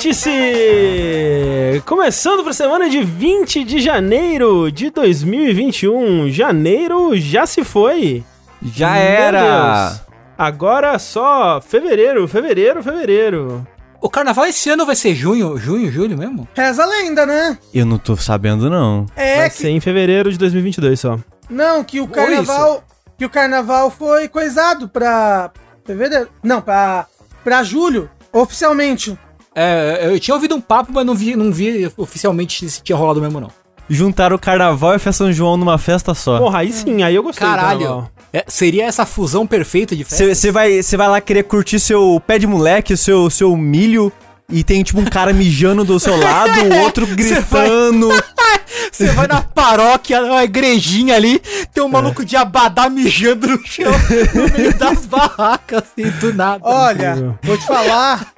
Vértice! Começando para a semana de 20 de janeiro de 2021. Janeiro já se foi. Já Meu era! Deus. Agora só fevereiro, fevereiro, fevereiro. O carnaval esse ano vai ser junho, junho, julho mesmo? Reza a lenda, né? Eu não tô sabendo, não. É Vai que. ser em fevereiro de 2022 só. Não, que o carnaval. Que o carnaval foi coisado pra. Fevereiro. Não, pra. Pra julho, oficialmente. É, eu tinha ouvido um papo, mas não vi, não vi oficialmente se tinha rolado mesmo, não. Juntaram o carnaval e a festa São João numa festa só. Porra, aí sim, aí eu gostei. do Caralho. É, seria essa fusão perfeita de festa? Você vai, cê vai lá querer curtir seu pé de moleque, seu, seu milho, e tem tipo um cara mijando do seu lado, o outro gritando. Você vai na paróquia, uma igrejinha ali, tem um maluco de abadá mijando no chão, no meio das barracas, assim, do nada. Olha, vou te falar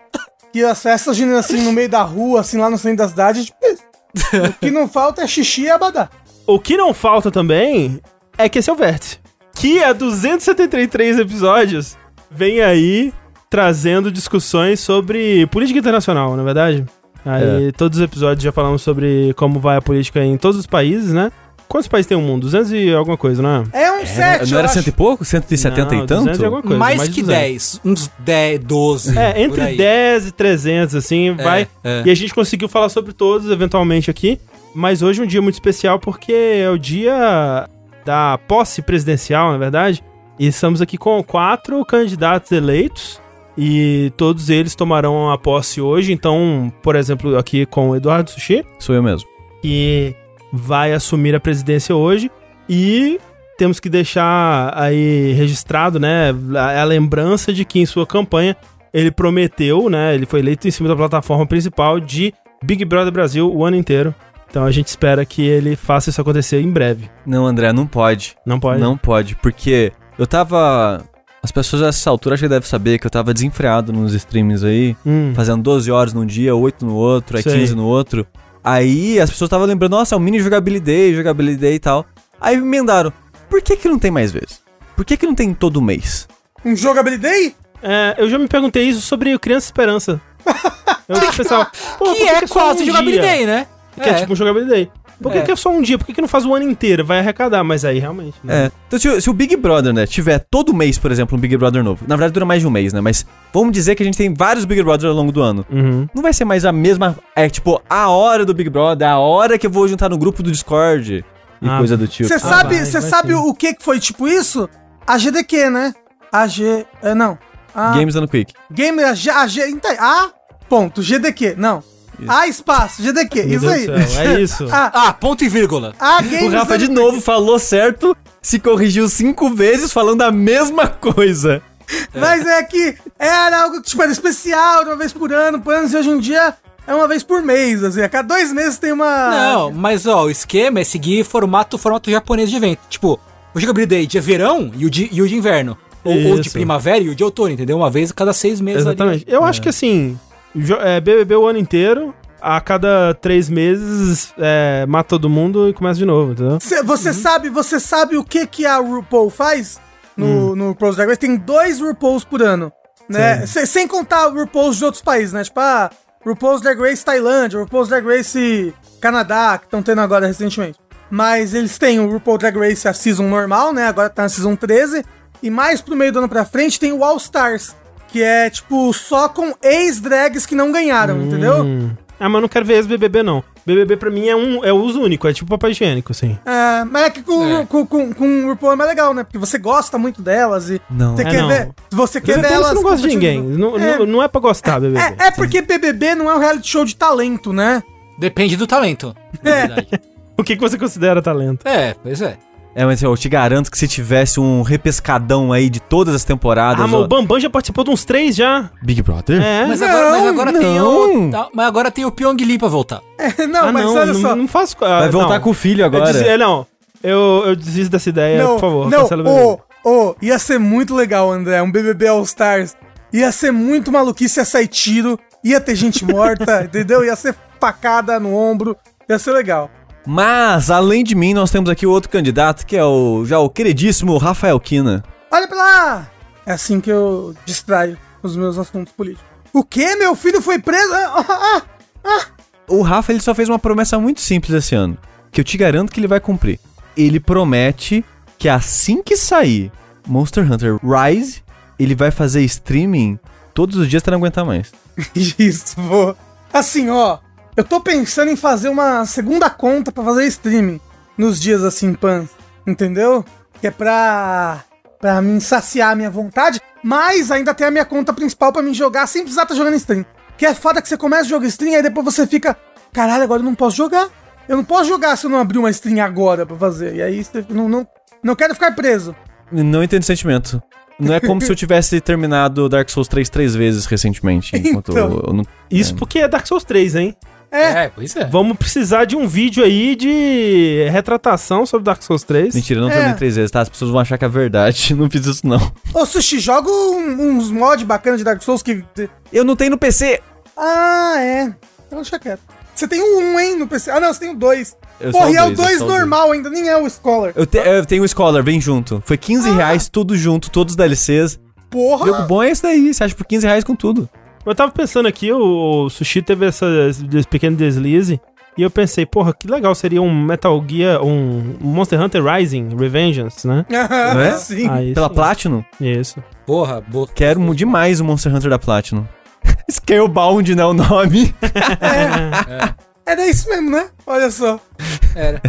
que as festas juninas assim no meio da rua, assim, lá no centro da cidade, é tipo. O que não falta é xixi e abadá. O que não falta também é que esse é o Vértice. Que há 273 episódios vem aí trazendo discussões sobre política internacional, na é verdade. Aí todos os episódios já falamos sobre como vai a política em todos os países, né? Quantos países tem o mundo? 200 e alguma coisa, não é? É um sete, não era eu cento e acho. pouco? 170 Não, e tanto? 200 e alguma coisa, mais, de que 200. 10, uns 10, 12. É, entre aí. 10 e 300, assim, vai. é. E a gente conseguiu falar sobre todos, eventualmente, aqui. Mas hoje é um dia muito especial porque é o dia da posse presidencial, na verdade. E estamos aqui com quatro candidatos eleitos. E todos eles tomarão a posse hoje. Então, por exemplo, aqui com o Eduardo Sushi, Sou eu mesmo. que vai assumir a presidência hoje. E temos que deixar aí registrado, né, a, a lembrança de que em sua campanha ele prometeu, né, ele foi eleito em cima da plataforma principal de Big Brother Brasil o ano inteiro. Então a gente espera que ele faça isso acontecer em breve. Não, André, não pode. Não pode? Não pode, porque eu tava. As pessoas a essa altura acho que devem saber que eu tava desenfreado nos streams aí, Hum. fazendo 12 horas num dia, 8 no outro, aí Sei. 15 no outro. Aí as pessoas estavam lembrando, nossa, é um mini jogabilidade, jogabilidade e tal. Aí me emendaram, por que que não tem mais vezes? Por que que não tem todo mês? Um jogabilidade? É, eu já me perguntei isso sobre Criança Esperança. Eu pensava, pô, por Que é só quase um jogabilidade, dia? né? Que é, tipo um jogabilidade. Por que, É. que é só um dia? Por que, que não faz o ano inteiro? Vai arrecadar, mas aí realmente. né? É. Então, se, se o Big Brother, né, tiver todo mês, por exemplo, um Big Brother novo, na verdade dura mais de um mês, né? Mas vamos dizer que a gente tem vários Big Brother ao longo do ano. Uhum. Não vai ser mais a mesma. É tipo, a hora do Big Brother, a hora que eu vou juntar no grupo do Discord e Ah, coisa do tipo. Você Ah, sabe, vai, você vai sabe sim. o que que foi tipo isso? A GDQ, né? A G. É, não. A Games dando quick. Game. A G. A, G, então, a ponto. GDQ. Não. A espaço. GDQ. Meu isso Deus aí. é isso. A, Ah, ponto e vírgula. a O Games Rafa de Done novo falou certo, se corrigiu cinco vezes falando a mesma coisa. Mas é que era algo que tipo, era especial, uma vez por ano, por anos, e hoje em dia é uma vez por mês. Assim, a cada dois meses tem uma. Não, mas ó, o esquema é seguir formato, formato japonês de evento. Tipo, o Jogabilidade é verão e o de, e o de inverno. Ou, ou de primavera e o de outono, entendeu? Uma vez a cada seis meses Exatamente. ali. Eu acho que assim, é, BBB o ano inteiro, a cada três meses é, mata todo mundo e começa de novo, entendeu? Cê- você sabe, você sabe o que que a RuPaul faz no, no RuPaul's Drag Race? Tem dois RuPauls por ano, né? Se- sem contar RuPauls de outros países, né? Tipo, ah, RuPaul's Drag Race Tailândia, RuPaul's Drag Race Canadá, que estão tendo agora recentemente. Mas eles têm o RuPaul Drag Race a season normal, né? Agora tá na season 13. E mais pro meio do ano pra frente tem o All Stars, que é, tipo, só com ex-drags que não ganharam, entendeu? Hum. Ah, mas eu não quero ver ex-BBB, não. BBB pra mim é um é uso único, é tipo papel higiênico, assim. É, mas é que com, É. com, com, com o RuPaul é mais legal, né? Porque você gosta muito delas e Não. você É, quer não. ver. Você quer ver BBB elas. você não gosta de ninguém. Não É. não- não é pra gostar, BBB. É, é porque BBB não é um reality show de talento, né? Depende do talento. na É. verdade. O que, que você considera talento? É, pois é. É, mas eu te garanto que se tivesse um repescadão aí de todas as temporadas. Ah, mas ó, o Bambam já participou de uns três já. Big Brother? É. Mas Não, agora, mas agora tem não. o. tá, Mas agora tem o Pyong Lee pra voltar. É, não, ah, mas não, olha não, só. não faço. ah, Vai voltar não. com o filho Eu agora. desi- é, não, eu, eu desisto dessa ideia, não, por favor. não, cancela o ô, ia ser muito legal, André, um BBB All Stars. Ia ser muito maluquice, ia sair tiro, ia ter gente morta, entendeu? Ia ser facada no ombro, ia ser legal. Mas, além de mim, nós temos aqui o outro candidato, que é o já o queridíssimo Rafael Kina. Olha pra lá! É assim que eu distraio os meus assuntos políticos. O quê? Meu filho foi preso? Ah, ah, ah. O Rafa ele só fez uma promessa muito simples esse ano, que eu te garanto que ele vai cumprir. Ele promete que assim que sair Monster Hunter Rise, ele vai fazer streaming todos os dias até não aguentar mais. Isso, vou. Assim, ó. Eu tô pensando em fazer uma segunda conta pra fazer streaming nos dias assim, pan. Entendeu? Que é pra. pra me saciar a minha vontade. Mas ainda tem a minha conta principal pra me jogar sem precisar estar tá jogando stream. Que é foda que você começa a jogar stream e depois você fica. Caralho, agora eu não posso jogar. Eu não posso jogar se eu não abrir uma stream agora pra fazer. E aí você não, não, não quero ficar preso. Não entendo o sentimento. Não é como se eu tivesse terminado Dark Souls 3 três vezes recentemente. Enquanto então, eu, eu não, isso é. porque é Dark Souls 3, hein? É. é, pois é. Vamos precisar de um vídeo aí de retratação sobre Dark Souls 3. Mentira, eu não é. terminei três vezes, tá? As pessoas vão achar que é verdade. Não fiz isso, não. Ô, Sushi, joga uns mods bacanas de Dark Souls que. Eu não tenho no PC. Ah, é. Então deixa quieto. Você tem um, hein, no PC. Ah, não, você tem o dois. Porra, e é o 2 normal dois. ainda, nem é o Scholar. Eu, te, eu tenho o Scholar, vem junto. Foi 15 ah. reais, tudo junto, todos os DLCs. Porra! Jogo bom é esse daí, você acha por 15 reais com tudo. Eu tava pensando aqui, o, Sushi teve essa, esse pequeno deslize. E eu pensei, porra, que legal seria um Metal Gear, um Monster Hunter Rising, Revengeance, né? Não é? Sim. Aí, Pela sim. Platinum? Isso. Porra, boa. Quero demais o Monster Hunter da Platinum. Scalebound, né, o nome. é. é. Era isso mesmo, né? Olha só. Era.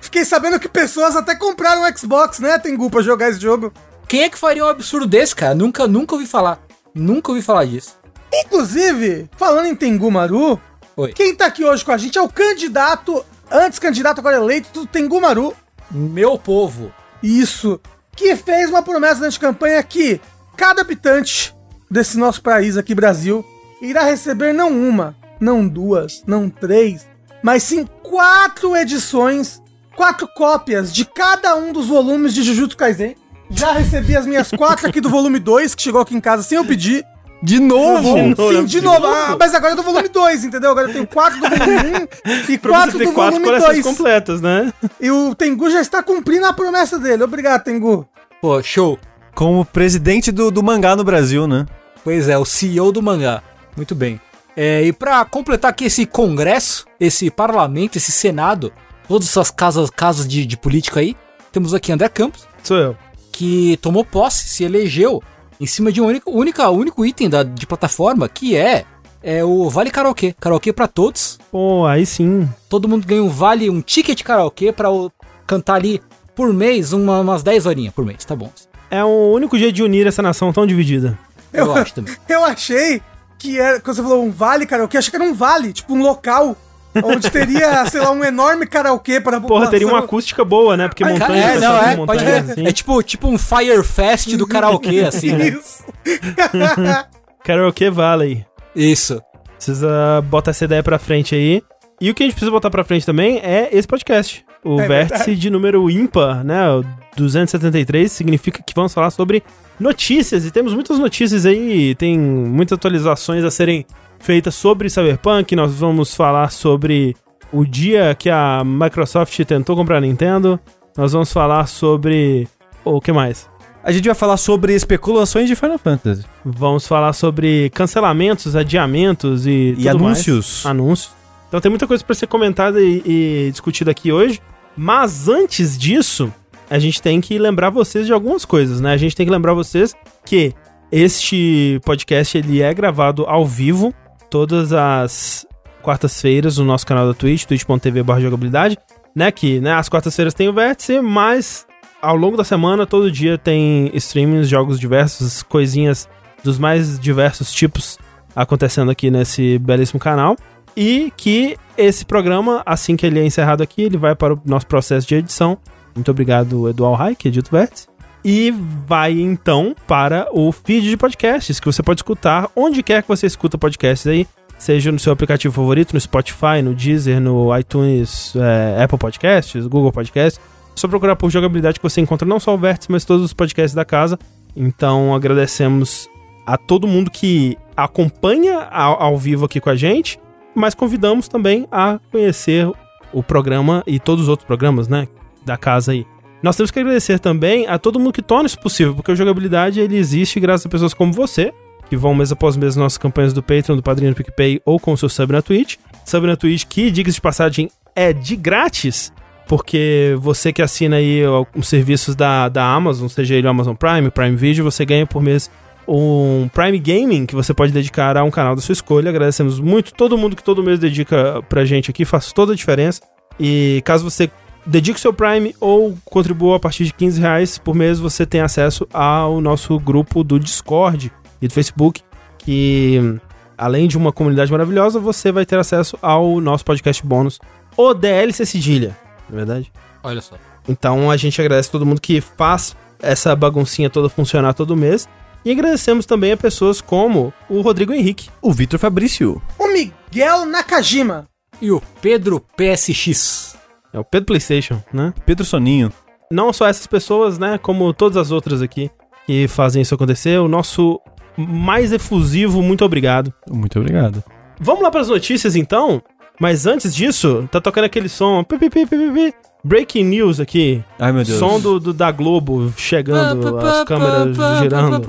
Fiquei sabendo que pessoas até compraram um Xbox, né, Tengu, pra jogar esse jogo. Quem é que faria um absurdo desse, cara? Nunca, nunca ouvi falar. Nunca ouvi falar disso. Inclusive, falando em Tengu Maru, Oi. quem tá aqui hoje com a gente é o candidato, antes candidato, agora eleito do Tengu Maru. Meu povo. Isso. Que fez uma promessa durante a campanha que cada habitante desse nosso país aqui, Brasil, irá receber não uma, não duas, não três, mas sim quatro edições, quatro cópias de cada um dos volumes de Jujutsu Kaisen. Já recebi as minhas quatro aqui do volume 2, que chegou aqui em casa sem eu pedir. De novo? De novo Sim, de novo. Ah, mas agora é do volume 2, entendeu? Agora eu tenho 4 do volume 1 um e 4 do quatro volume 2. completas, né? E o Tengu já está cumprindo a promessa dele. Obrigado, Tengu. Pô, show. Como presidente do, do mangá no Brasil, né? Pois é, o CEO do mangá. Muito bem. É, e para completar aqui esse congresso, esse parlamento, esse senado, todas essas casas, casas de, de política aí, temos aqui André Campos. Sou eu. Que tomou posse, se elegeu em cima de um único, única, único item da, de plataforma, que é, é o Vale Karaokê. Karaokê para todos. Pô, aí sim. Todo mundo ganha um vale, um ticket karaokê para cantar ali por mês, uma, umas 10 horinhas por mês, tá bom. É o único jeito de unir essa nação tão dividida. Eu, eu acho também. Eu achei que era, quando você falou um vale karaokê, achei que era um vale, tipo um local onde teria, sei lá, um enorme karaokê para. Porra, teria uma acústica boa, né? Porque montanha... É, não, é, pode ver. Assim. É tipo, tipo um Fire Fest do karaokê, assim, né? Isso. karaokê Valley. Isso. Precisa botar essa ideia pra frente aí. E o que a gente precisa botar pra frente também é esse podcast. O é vértice verdade. de número ímpar, né? O 273 significa que vamos falar sobre notícias. E temos muitas notícias aí, tem muitas atualizações a serem feitas sobre Cyberpunk. Nós vamos falar sobre o dia que a Microsoft tentou comprar a Nintendo. Nós vamos falar sobre. O que mais? A gente vai falar sobre especulações de Final Fantasy. Vamos falar sobre cancelamentos, adiamentos e. E anúncios. Mais. Anúncios. Então tem muita coisa para ser comentada e, e discutida aqui hoje. Mas antes disso, a gente tem que lembrar vocês de algumas coisas, né? A gente tem que lembrar vocês que este podcast ele é gravado ao vivo todas as quartas-feiras no nosso canal da Twitch, twitch.tv/jogabilidade, né? Que, né, as quartas-feiras tem o vértice, mas ao longo da semana todo dia tem streamings, jogos diversos, coisinhas dos mais diversos tipos acontecendo aqui nesse belíssimo canal. E que esse programa, assim que ele é encerrado aqui, ele vai para o nosso processo de edição. Muito obrigado, Eduardo Rai, que Vértice. E vai então para o feed de podcasts, que você pode escutar onde quer que você escuta podcasts aí, seja no seu aplicativo favorito, no Spotify, no Deezer, no iTunes, é, Apple Podcasts, Google Podcasts. É só procurar por jogabilidade que você encontra não só o Vértice, mas todos os podcasts da casa. Então agradecemos a todo mundo que acompanha ao, ao vivo aqui com a gente mas convidamos também a conhecer o programa e todos os outros programas, né, da casa aí. Nós temos que agradecer também a todo mundo que torna isso possível, porque a jogabilidade ele existe graças a pessoas como você, que vão mês após mês nas nossas campanhas do Patreon, do Padrinho do PicPay ou com o seu sub na Twitch. Sub na Twitch que, diga de passagem, é de grátis, porque você que assina aí os serviços da, da Amazon, seja ele o Amazon Prime, Prime Video, você ganha por mês um Prime Gaming que você pode dedicar a um canal da sua escolha. Agradecemos muito todo mundo que todo mês dedica pra gente aqui, faz toda a diferença. E caso você dedique o seu Prime ou contribua a partir de 15 reais por mês, você tem acesso ao nosso grupo do Discord e do Facebook, que além de uma comunidade maravilhosa, você vai ter acesso ao nosso podcast bônus, o DLC Cedilha, não é verdade? Olha só. Então a gente agradece todo mundo que faz essa baguncinha toda funcionar todo mês. E agradecemos também a pessoas como o Rodrigo Henrique. O Vitor Fabrício. O Miguel Nakajima. E o Pedro PSX. É o Pedro PlayStation, né? Pedro Soninho. Não só essas pessoas, né? Como todas as outras aqui que fazem isso acontecer. O nosso mais efusivo muito obrigado. Muito obrigado. Vamos lá para as notícias então? Mas antes disso, tá tocando aquele som. pi, pi, pi. Breaking news aqui. Ai, meu Deus. Som do, do- da Globo chegando, as câmeras girando.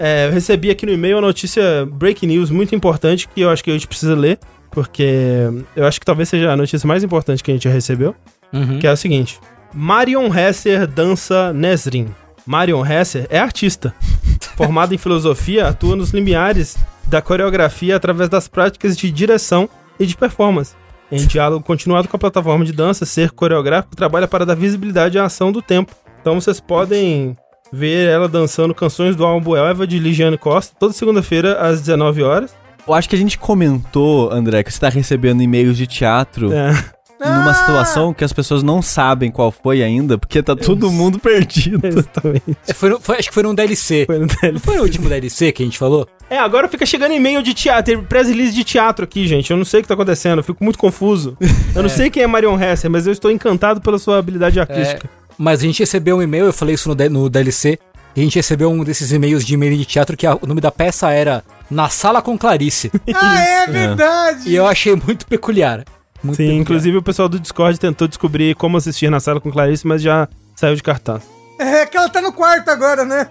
É, eu recebi aqui no e-mail a notícia breaking news muito importante que eu acho que a gente precisa ler, porque eu acho que talvez seja a notícia mais importante que a gente já recebeu, Uhum. que é a seguinte: Marion Hesser dança Nesrin. Marion Hesser é artista. Formada em filosofia, atua nos limiares da coreografia através das práticas de direção e de performance. Em diálogo continuado com a plataforma de dança, ser coreográfico trabalha para dar visibilidade à ação do tempo. Então vocês podem ver ela dançando canções do álbum Elva de Ligiane Costa, toda segunda-feira às 19 horas. Eu acho que a gente comentou, André, que você tá recebendo e-mails de teatro É, numa Ah! situação que as pessoas não sabem qual foi ainda, porque tá todo mundo perdido. exatamente. É, foi no- foi- acho que foi num DLC. Foi no Não DLC. foi o último DLC que a gente falou? É, agora fica chegando e-mail de teatro, tem press release de teatro aqui, gente. Eu não sei o que tá acontecendo, eu fico muito confuso. Eu não sei quem é Marion Hesser, mas eu estou encantado pela sua habilidade artística. Mas a gente recebeu um e-mail, eu falei isso no, no DLC, e a gente recebeu um desses e-mails de e-mail de teatro que a- o nome da peça era Na Sala com Clarice. Ah, é verdade. e eu achei muito peculiar. Muito Sim, peculiar. inclusive o pessoal do Discord tentou descobrir como assistir na sala com Clarice, mas já saiu de cartaz. É que ela tá no quarto agora, né?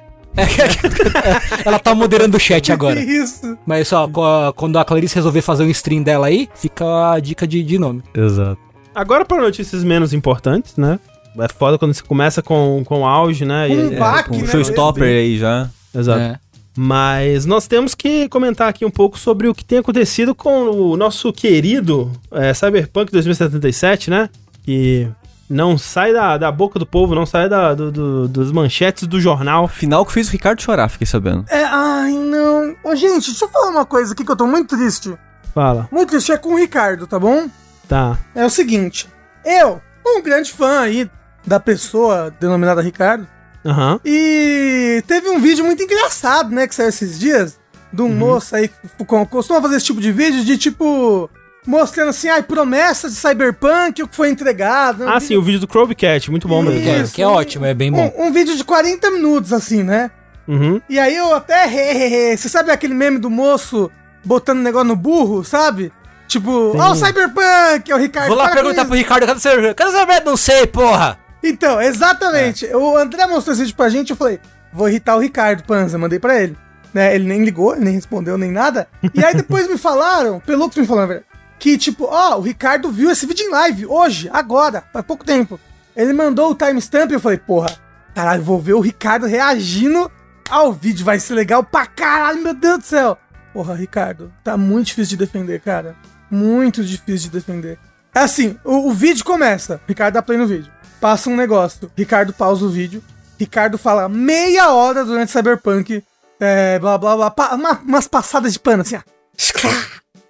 Ela tá moderando o chat agora. Isso. Mas só, co- quando a Clarice resolver fazer um stream dela aí, fica a dica de, de nome. Exato. Agora para notícias menos importantes, né? É foda quando você começa com, com auge, né? E- Um é, baque, Com né? o showstopper aí já. Exato. É. Mas nós temos que comentar aqui um pouco sobre o que tem acontecido com o nosso querido é, Cyberpunk 2077, né? Que não sai da, da boca do povo, não sai da, do, do- dos manchetes do jornal. Final que fez o Ricardo chorar, fiquei sabendo. É, ai, não. Ô, gente, deixa eu falar uma coisa aqui que eu tô muito triste. Fala, Muito triste, é com o Ricardo, tá bom? tá. É o seguinte. Eu, um grande fã aí da pessoa denominada Ricardo, Aham. E teve um vídeo muito engraçado, né, que saiu esses dias, de um moço aí que co- costuma fazer esse tipo de vídeo, de tipo, mostrando assim, ai, promessas de Cyberpunk, o que foi entregado. Ah, sim, o vídeo do Crowbcat, muito bom mesmo. Que é, Isso. que é ótimo, é bem bom. Um, um vídeo de 40 minutos, assim, né? Uhum. E aí eu até, você sabe aquele meme do moço botando negócio no burro, sabe? Tipo, ó o Cyberpunk, é o Ricardo. Vou lá perguntar isso. pro Ricardo, cadê o seu... Cadê o seu... Não sei, porra! Então, exatamente. É. O André mostrou esse vídeo pra gente, eu falei, vou irritar o Ricardo Panza, mandei pra ele. Né, ele nem ligou, ele nem respondeu, nem nada. E aí depois me falaram, pelo que me falaram, que tipo, ó, o Ricardo viu esse vídeo em live, hoje, agora, faz pouco tempo. Ele mandou o timestamp e eu falei, porra, caralho, vou ver o Ricardo reagindo ao vídeo, vai ser legal pra caralho, meu Deus do céu. Porra, Ricardo, tá muito difícil de defender, cara. Muito difícil de defender. É assim, o, o vídeo começa, Ricardo dá play no vídeo. Passa um negócio, Ricardo pausa o vídeo, Ricardo fala meia hora durante Cyberpunk, é, blá blá blá, pa- uma- umas passadas de pano assim, ó. Esclá,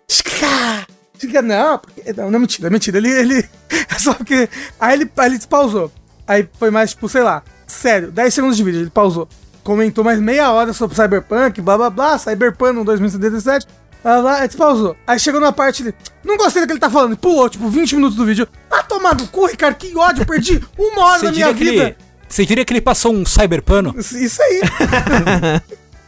esclá. Não, porque, não, não, mentira, mentira, ele, ele, é só porque, aí ele, aí ele pausou, aí foi mais, tipo, sei lá, sério, 10 segundos de vídeo, ele pausou, comentou mais meia hora sobre Cyberpunk, blá blá blá, Cyberpunk no 2077, blá, aí despausou, aí chegou na parte, ele, não gostei do que ele tá falando, pulou, tipo, 20 minutos do vídeo, ah, tomar no cu, Ricardo, que ódio, perdi uma hora Você da minha vida. ele, você diria que ele passou um cyberpano? Isso aí.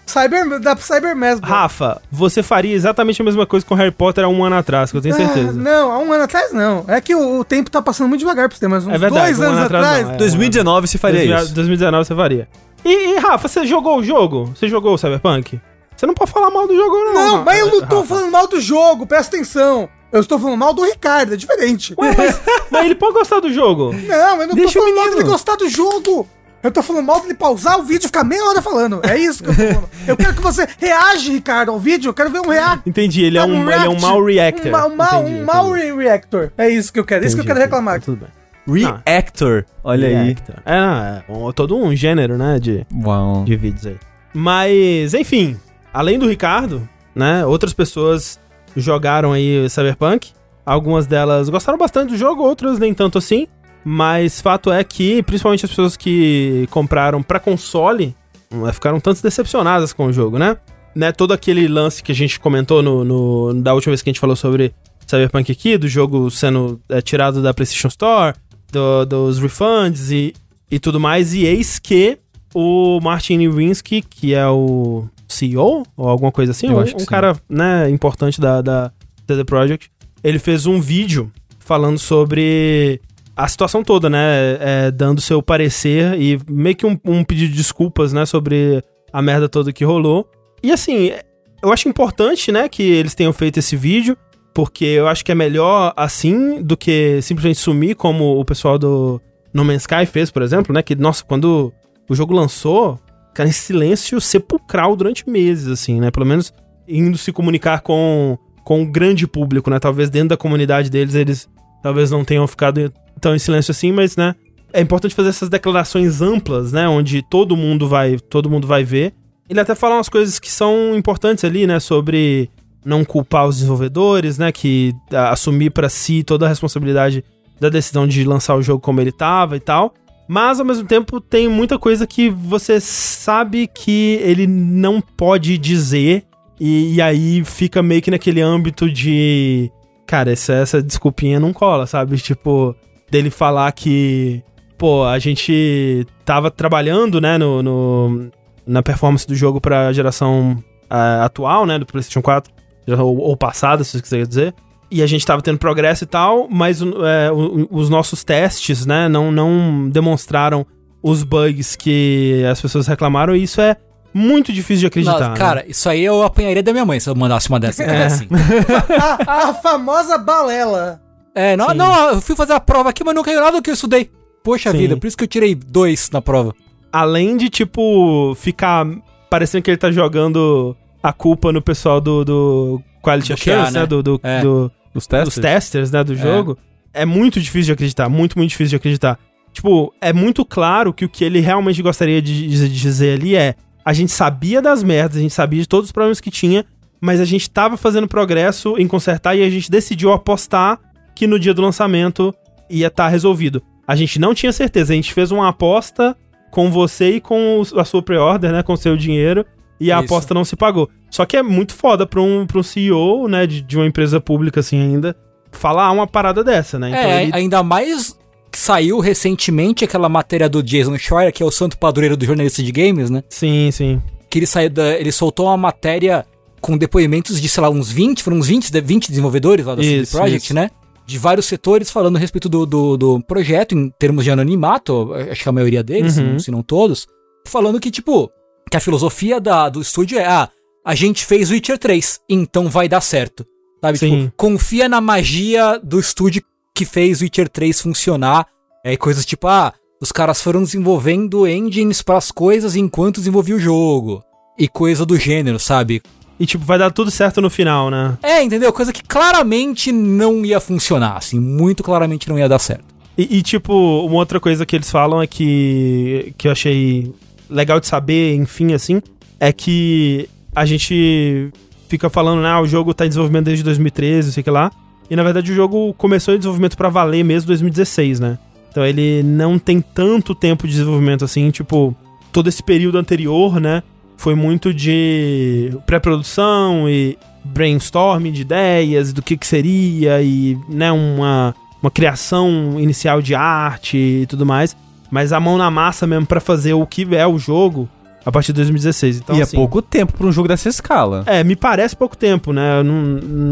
Cyber, dá pro Cybermass. bro. Rafa, você faria exatamente a mesma coisa com Harry Potter há um ano atrás, que eu tenho Ah, certeza. não, há um ano atrás não. É que o, o tempo tá passando muito devagar pra você, mas uns É verdade, dois um anos ano atrás atrás. não, é. 2019 se faria isso. 2019 você faria. E, e, Rafa, você jogou o jogo? Você jogou o Cyberpunk? Você não pode falar mal do jogo, não. Não, mas eu não tô Rafa. falando mal do jogo, presta atenção. Eu estou falando mal do Ricardo, é diferente. Ué, mas, mas ele pode gostar do jogo. Não, eu não Deixa tô falando mal dele gostar do jogo. Eu tô falando mal dele pausar o vídeo e ficar meia hora falando. É isso que eu tô falando. Eu quero que você reage, Ricardo, ao vídeo. Eu quero ver um react. Entendi, ele é um, ele é um mau reactor. Um, ma- um, ma- Entendi, um mau entendi. reactor. É isso que eu quero. É isso que eu quero reclamar. entendi. Tudo bem. Reactor. Olha Reactor. É, não, é um- todo um gênero, né, de, aí. Uau. de vídeos aí. Mas, enfim, além do Ricardo, né, outras pessoas jogaram aí Cyberpunk. Algumas delas gostaram bastante do jogo, outras nem tanto assim. Mas fato é que, principalmente as pessoas que compraram pra console, eh, ficaram tanto decepcionadas com o jogo, né? né? Todo aquele lance que a gente comentou no, no- da última vez que a gente falou sobre Cyberpunk aqui, do jogo sendo eh, tirado da PlayStation Store, do- dos refunds e, e tudo mais. E eis que o Martin Iwinski, que é o CEO, ou alguma coisa assim, Eu um, acho um cara né, importante da, da CD Projekt, ele fez um vídeo falando sobre a situação toda, né? é, dando seu parecer e meio que um, um pedido de desculpas, né? Sobre a merda toda que rolou. E assim, eu acho importante, né? Que eles tenham feito esse vídeo, porque eu acho que é melhor assim do que simplesmente sumir, como o pessoal do No Man's Sky fez, por exemplo, né? Que, nossa, quando o jogo lançou, cara, em silêncio sepulcral durante meses, assim, né? Pelo menos indo se comunicar com, com o grande público, né? Talvez dentro da comunidade deles eles talvez não tenham ficado tão em silêncio assim, mas, né? É importante fazer essas declarações amplas, né? Onde todo mundo vai, todo mundo vai ver. Ele até fala umas coisas que são importantes ali, né? Sobre não culpar os desenvolvedores, né? Que ah, assumir pra si toda a responsabilidade da decisão de lançar o jogo como ele tava e tal. Mas ao mesmo tempo tem muita coisa que você sabe que ele não pode dizer. E, e aí fica meio que naquele âmbito de. Cara, essa, essa desculpinha não cola, sabe? Tipo, dele falar que. Pô, a gente tava trabalhando, né, no, no- na performance do jogo pra geração ah, atual, né, do PlayStation 4, ou, ou passada, se você quiser dizer. E a gente tava tendo progresso e tal, mas é, os nossos testes, né, não, não demonstraram os bugs que as pessoas reclamaram, e isso é muito difícil de acreditar. Não, né? cara, isso aí eu apanharia da minha mãe se eu mandasse uma dessa. É. assim. A, a famosa balela. É, não, Sim. não, eu fui fazer a prova aqui, mas não caiu nada do que eu estudei. Poxa Sim. vida, por isso que eu tirei dois na prova. além de, tipo, ficar parecendo que ele tá jogando a culpa no pessoal do, do Quality Do Assurance, QA, né? né? Do, do, É. do- Os dos testes? testers, né? Do jogo. É muito difícil de acreditar. Muito, muito difícil de acreditar. Tipo, é muito claro que o que ele realmente gostaria de, dizer ali é: a gente sabia das merdas, a gente sabia de todos os problemas que tinha, mas a gente tava fazendo progresso em consertar e a gente decidiu apostar que no dia do lançamento ia estar resolvido. A gente não tinha certeza, a gente fez uma aposta com você e com a sua pre-order, né, com o seu dinheiro, e a Isso. aposta não se pagou. Só que é muito foda pra um, pra um CEO, né, de, de uma empresa pública assim ainda, falar uma parada dessa, né? é, ele- ainda mais que saiu recentemente aquela matéria do Jason Schreier, que é o santo padroeiro do jornalista de games, né? Sim, sim. Que ele saiu da, ele soltou uma matéria com depoimentos de, sei lá, uns 20, foram uns 20, de- 20 desenvolvedores lá da CD Isso, Projekt, isso. né? De vários setores falando a respeito do, do, do projeto, em termos de anonimato, acho que a maioria deles, Uhum. se não todos, falando que, tipo, que a filosofia da, do estúdio é, ah, a gente fez Witcher 3, então vai dar certo. Sabe? Sim. Tipo, confia na magia do estúdio que fez Witcher 3 funcionar. É coisas tipo, ah, os caras foram desenvolvendo engines pras coisas enquanto desenvolvia o jogo. E coisa do gênero, sabe? E, tipo, vai dar tudo certo no final, né? É, entendeu? Coisa que claramente não ia funcionar, assim, muito claramente não ia dar certo. E, e, tipo, uma outra coisa que eles falam é que. que eu achei legal de saber, enfim, assim, é que a gente fica falando, né, ah, o jogo tá em desenvolvimento desde 2013, sei que lá. E na verdade o jogo começou em desenvolvimento pra valer mesmo em 2016, né? Então ele não tem tanto tempo de desenvolvimento assim, tipo, todo esse período anterior, né? Foi muito de pré-produção e brainstorming de ideias, do que que seria e, né, uma, uma criação inicial de arte e tudo mais. Mas a mão na massa mesmo pra fazer o que é o jogo a partir de 2016. Então, e é assim, pouco tempo pra um jogo dessa escala. É, me parece pouco tempo, né? Eu não,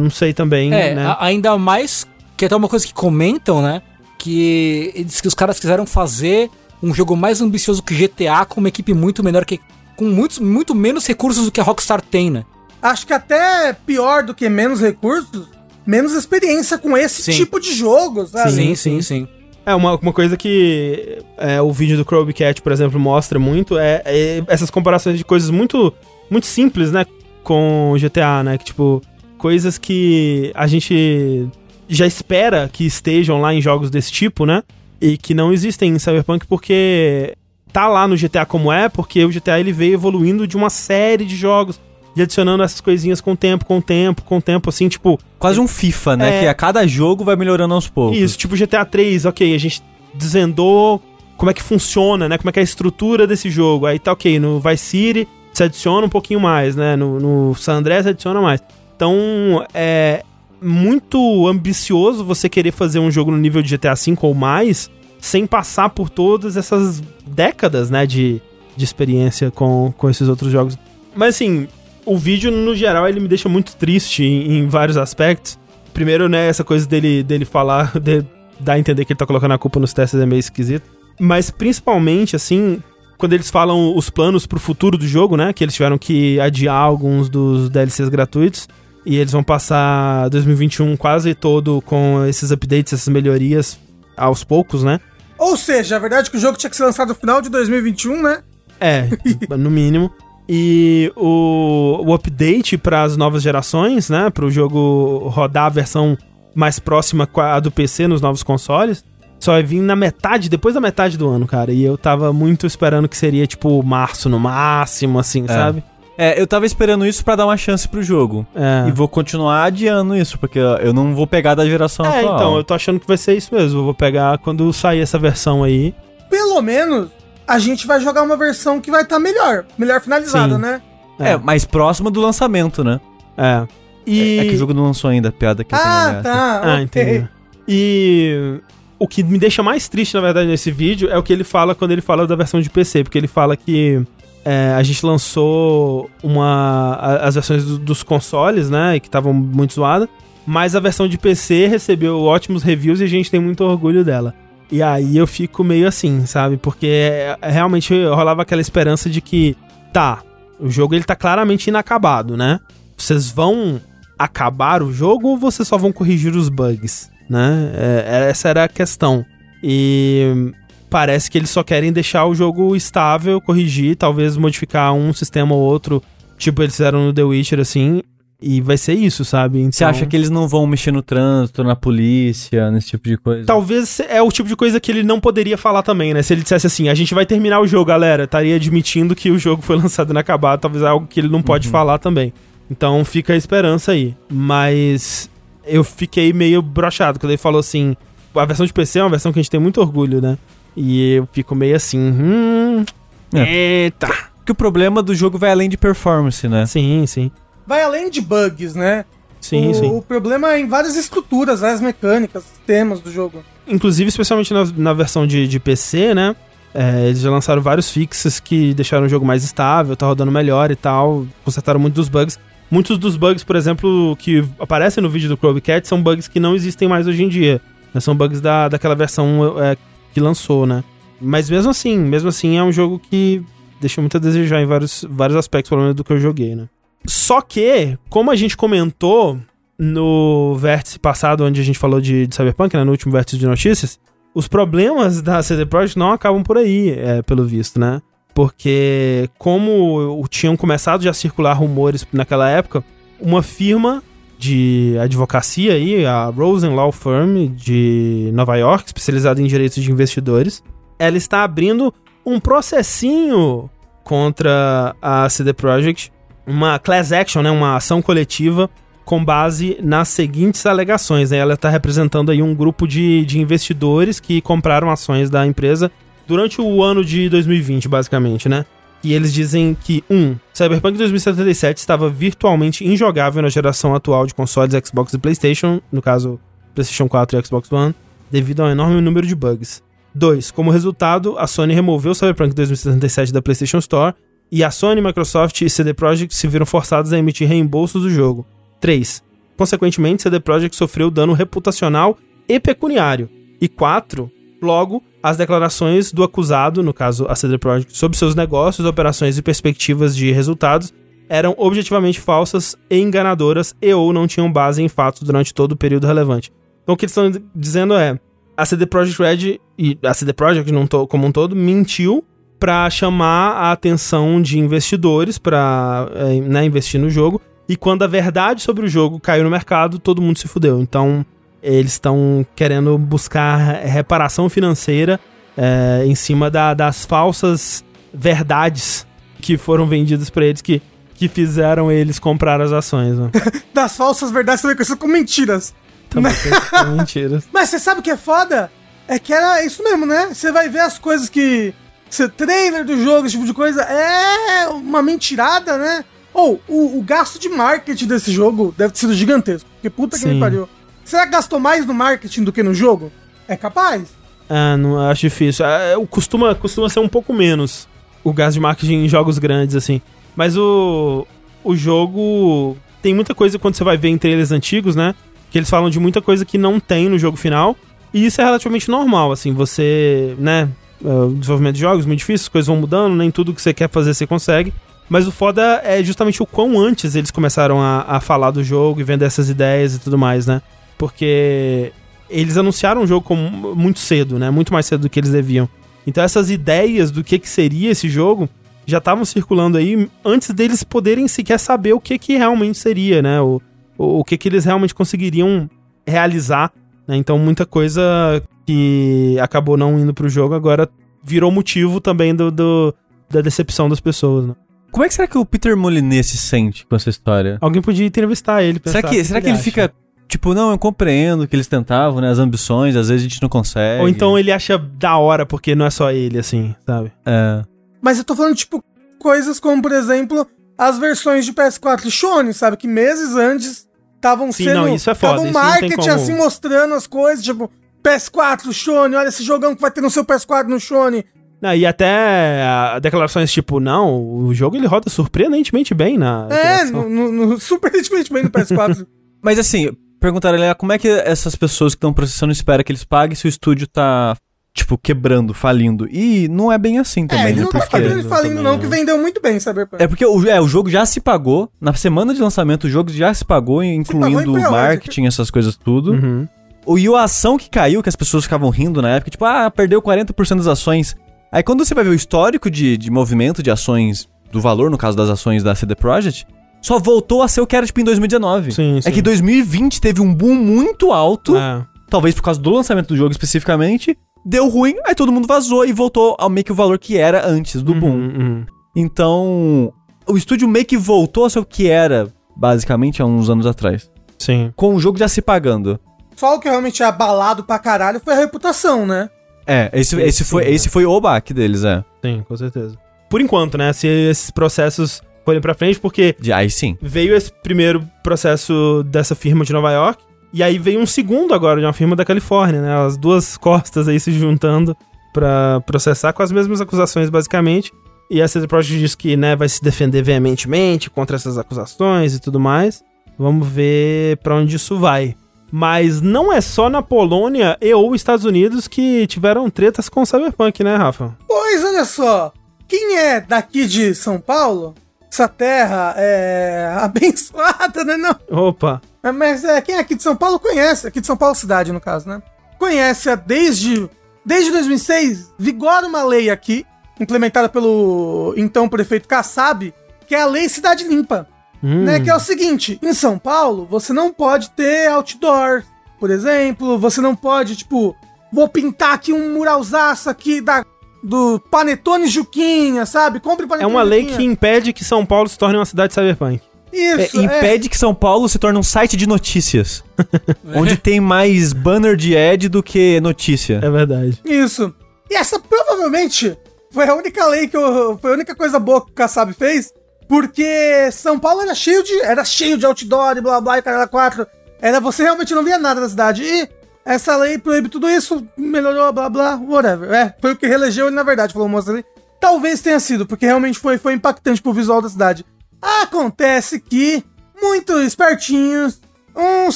não sei também, É, né? a- ainda mais que é até uma coisa que comentam, né? Que eles que os caras quiseram fazer um jogo mais ambicioso que GTA com uma equipe muito menor que com muitos, muito menos recursos do que a Rockstar tem, né? Acho que até pior do que menos recursos, menos experiência com esse Sim. tipo de jogo, sabe? Sim, sim, sim. É, uma, uma coisa que é, o vídeo do Krabby Cat, por exemplo, mostra muito é, é essas comparações de coisas muito, muito simples, né? Com o GTA, né? Que, tipo, coisas que a gente já espera que estejam lá em jogos desse tipo, né? E que não existem em Cyberpunk porque tá lá no GTA como é, porque o GTA ele veio evoluindo de uma série de jogos e adicionando essas coisinhas com o tempo, com o tempo, com o tempo, assim, tipo, Quase um FIFA, né? É. Que a cada jogo vai melhorando aos poucos. isso, tipo GTA 3, ok, a gente desvendou como é que funciona, né? Como é que é a estrutura desse jogo. Aí tá ok, no Vice City se adiciona um pouquinho mais, né? No, no San Andreas se adiciona mais. Então, é muito ambicioso você querer fazer um jogo no nível de GTA V ou mais, sem passar por todas essas décadas, né? De, de experiência com, com esses outros jogos. Mas assim, o vídeo, no geral, ele me deixa muito triste em, em vários aspectos. Primeiro, né, essa coisa dele, dele falar, de, dar a entender que ele tá colocando a culpa nos testes é meio esquisito. Mas principalmente, assim, quando eles falam os planos pro futuro do jogo, né, que eles tiveram que adiar alguns dos DLCs gratuitos. E eles vão passar 2021 quase todo com esses updates, essas melhorias aos poucos, né? Ou seja, a verdade é que o jogo tinha que ser lançado no final de 2021, né? É, no mínimo. E o, o update para as novas gerações, né? Para o jogo rodar a versão mais próxima com a do PC nos novos consoles, só vai vir na metade, depois da metade do ano, cara. E eu tava muito esperando que seria tipo março no máximo, assim, sabe? É, eu tava esperando isso pra dar uma chance pro jogo. É. E vou continuar adiando isso, porque eu não vou pegar da geração É, atual. então, eu tô achando que vai ser isso mesmo. Eu vou pegar quando sair essa versão aí. Pelo menos a gente vai jogar uma versão que vai estar melhor, melhor finalizada, Sim. né? É, mais próxima do lançamento, né? É. E... É, é que o jogo não lançou ainda, a piada que eu Ah, tá. Ah, ok. entendi. E o que me deixa mais triste, na verdade, nesse vídeo é o que ele fala quando ele fala da versão de PC, porque ele fala que é, a gente lançou uma a- as versões do- dos consoles, né, que estavam muito zoadas, mas a versão de PC recebeu ótimos reviews e a gente tem muito orgulho dela. E aí eu fico meio assim, sabe? Porque é- é- realmente rolava aquela esperança de que, tá, o jogo ele tá claramente inacabado, né? Vocês vão acabar o jogo ou vocês só vão corrigir os bugs, né? É, essa era a questão. E parece que eles só querem deixar o jogo estável, corrigir, talvez modificar um sistema ou outro, tipo eles fizeram no The Witcher, assim, e vai ser isso, sabe? Então, Você acha que eles não vão mexer no trânsito, na polícia, nesse tipo de coisa? Talvez é o tipo de coisa que ele não poderia falar também, né? Se ele dissesse assim, a gente vai terminar o jogo, galera, estaria admitindo que o jogo foi lançado inacabado, talvez é algo que ele não pode falar também. Então fica a esperança aí. Mas eu fiquei meio brochado quando ele falou assim: a versão de PC é uma versão que a gente tem muito orgulho, né? E eu fico meio assim, hum. Eita! Porque o problema do jogo vai além de performance, né? Sim, sim. Vai além de bugs, né? Sim, o, sim. o problema é em várias estruturas, várias mecânicas, sistemas do jogo. Inclusive, especialmente na, na versão de, de PC, né? É, eles já lançaram vários fixes que deixaram o jogo mais estável, tá rodando melhor e tal. Consertaram muito dos bugs. Muitos dos bugs, por exemplo, que aparecem no vídeo do Crow Cat são bugs que não existem mais hoje em dia. né? São bugs da, daquela versão é, que lançou, né? Mas mesmo assim, mesmo assim, é um jogo que deixa muito a desejar em vários, vários aspectos, pelo menos do que eu joguei, né? Só que, como a gente comentou no vértice passado, onde a gente falou de, de Cyberpunk, né, no último vértice de notícias, os problemas da CD Projekt não acabam por aí, é, pelo visto, né? Porque, como tinham começado já a circular rumores naquela época, uma firma de advocacia aí, a Rosen Law Firm de Nova York, especializada em direitos de investidores, ela está abrindo um processinho contra a CD Projekt, uma class action, né, uma ação coletiva com base nas seguintes alegações. Né? Ela está representando aí um grupo de, de investidores que compraram ações da empresa durante o ano de 2020, basicamente, né? E eles dizem que, um, Cyberpunk 2077 estava virtualmente injogável na geração atual de consoles Xbox e PlayStation, no caso, PlayStation 4 e Xbox One, devido ao enorme número de bugs. 2. Como resultado, a Sony removeu Cyberpunk 2077 da PlayStation Store e a Sony, Microsoft e CD Projekt se viram forçados a emitir reembolsos do jogo. 3. Consequentemente, CD Projekt sofreu dano reputacional e pecuniário. E 4. Logo, as declarações do acusado, no caso a CD Projekt, sobre seus negócios, operações e perspectivas de resultados eram objetivamente falsas e enganadoras e ou não tinham base em fatos durante todo o período relevante. Então o que eles estão dizendo é, a CD Projekt Red e a CD Projekt como um todo mentiu para chamar a atenção de investidores para é, né, investir no jogo e quando a verdade sobre o jogo caiu no mercado, todo mundo se fudeu. Então eles estão querendo buscar reparação financeira é, em cima da, das falsas verdades que foram vendidas para eles que que fizeram eles comprar as ações. Né? das falsas verdades também conhecidas como mentiras. Também como mentiras. Mas você sabe o que é foda? É que era isso mesmo, né? Você vai ver as coisas que. Você trailer do jogo, esse tipo de coisa, é uma mentirada, né? Ou o, o, gasto de marketing desse jogo deve ter sido gigantesco. Porque puta Sim. que me pariu. Será que gastou mais no marketing do que no jogo? É capaz? Ah, não acho difícil. É, costuma, costuma ser um pouco menos o gasto de marketing em jogos grandes, assim. Mas o, o jogo tem muita coisa quando você vai ver em trailers antigos, né? Que eles falam de muita coisa que não tem no jogo final. E isso é relativamente normal, assim, você, né? O desenvolvimento de jogos muito difícil, as coisas vão mudando, nem tudo que você quer fazer você consegue. Mas o foda é justamente o quão antes eles começaram a, a falar do jogo e vender essas ideias e tudo mais, né? Porque eles anunciaram o jogo muito cedo, né? Muito mais cedo do que eles deviam. Então essas ideias do que, que seria esse jogo já estavam circulando aí antes deles poderem sequer saber o que que realmente seria, né? O, o, o que que eles realmente conseguiriam realizar, né? Então muita coisa que acabou não indo pro jogo agora virou motivo também do, do da decepção das pessoas, né? Como é que será que o Peter Molyneux se sente com essa história? Alguém podia entrevistar ele. Será que, será que ele, ele fica Tipo, não, eu compreendo que eles tentavam, né? As ambições, às vezes a gente não consegue. Ou então ele acha da hora, porque não é só ele, assim, sabe? É. Mas eu tô falando, tipo, coisas como, por exemplo, as versões de PS4 Shone, sabe? Que meses antes estavam sendo. Não, isso é foda. Tava um marketing como... assim mostrando as coisas, tipo, PS4 Shone, olha esse jogão que vai ter no seu PS4 no Shone. Não, e até declarações tipo, não, o jogo ele roda surpreendentemente bem na. É, no, no, no, surpreendentemente bem no PS4. Mas assim, perguntaram ali, como é que essas pessoas que estão processando esperam que eles paguem se o estúdio tá tipo, quebrando, falindo. E não é bem assim também, é, ele né? não tá falindo, falindo não, que vendeu muito bem, sabe? É porque o, é, o jogo já se pagou. Na semana de lançamento, o jogo já se pagou, incluindo o marketing, essas coisas tudo. Uhum. O, e a ação que caiu, que as pessoas ficavam rindo na época, tipo, ah, perdeu 40% das ações. Aí quando você vai ver o histórico de, de movimento de ações, do valor, no caso das ações da CD Projekt, só voltou a ser o que era, tipo, em 2019. Sim, sim. É que 2020 teve um boom muito alto, é. talvez por causa do lançamento do jogo especificamente, deu ruim, aí todo mundo vazou e voltou ao meio que o valor que era antes do uhum, boom. Uhum. Então, o estúdio meio que voltou a ser o que era, basicamente, há uns anos atrás. Sim. Com o jogo já se pagando. Só o que realmente é abalado pra caralho foi a reputação, né? É, esse, sim, esse, sim, foi, esse foi o baque deles, é. Sim, com certeza. Por enquanto, né? Se esses processos forem pra frente, porque. De aí sim. Veio esse primeiro processo dessa firma de Nova York. E aí veio um segundo agora de uma firma da Califórnia, né? As duas costas aí se juntando para processar com as mesmas acusações, basicamente. E a CD Projekt diz que, né, vai se defender veementemente contra essas acusações e tudo mais. Vamos ver para onde isso vai. Mas não é só na Polônia e ou Estados Unidos que tiveram tretas com o Cyberpunk, né, Rafa? Pois, olha só. Quem é daqui de São Paulo, essa terra é abençoada, né, não? Opa. É, mas é, quem é aqui de São Paulo conhece, aqui de São Paulo cidade, no caso, né? Conhece desde, desde 2006, vigora uma lei aqui, implementada pelo então prefeito Kassab, que é a Lei Cidade Limpa. Hum. Né, que é o seguinte, em São Paulo, você não pode ter outdoor, por exemplo, você não pode, tipo, vou pintar aqui um muralzaço aqui da, do Panetone Juquinha, sabe? Compre Panetone É uma lei que impede que São Paulo se torne uma cidade cyberpunk. Isso, é, impede é. que São Paulo se torne um site de notícias. onde tem mais banner de ad do que notícia. É verdade. Isso. E essa provavelmente foi a única lei que eu. Foi a única coisa boa que o Kassab fez. Porque São Paulo era cheio de. Era cheio de outdoor e blá blá e cara quatro. Era você realmente não via nada da cidade. E essa lei proíbe tudo isso, melhorou, blá blá, whatever. É, foi o que reelegeu ele, na verdade, falou o moço ali. Talvez tenha sido, porque realmente foi, foi impactante pro visual da cidade. Acontece que, muito espertinhos, uns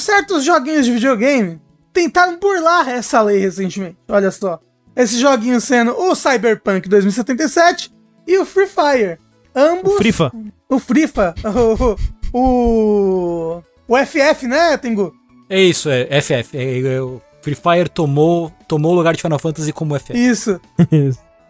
certos joguinhos de videogame tentaram burlar essa lei recentemente. Olha só. Esses joguinhos sendo o Cyberpunk 2077 e o Free Fire. Ambos. O Frifa. O Frifa. O, o, o FF, né, Tengu? É isso, é FF. É, é, o Free Fire tomou, tomou o lugar de Final Fantasy como FF. Isso.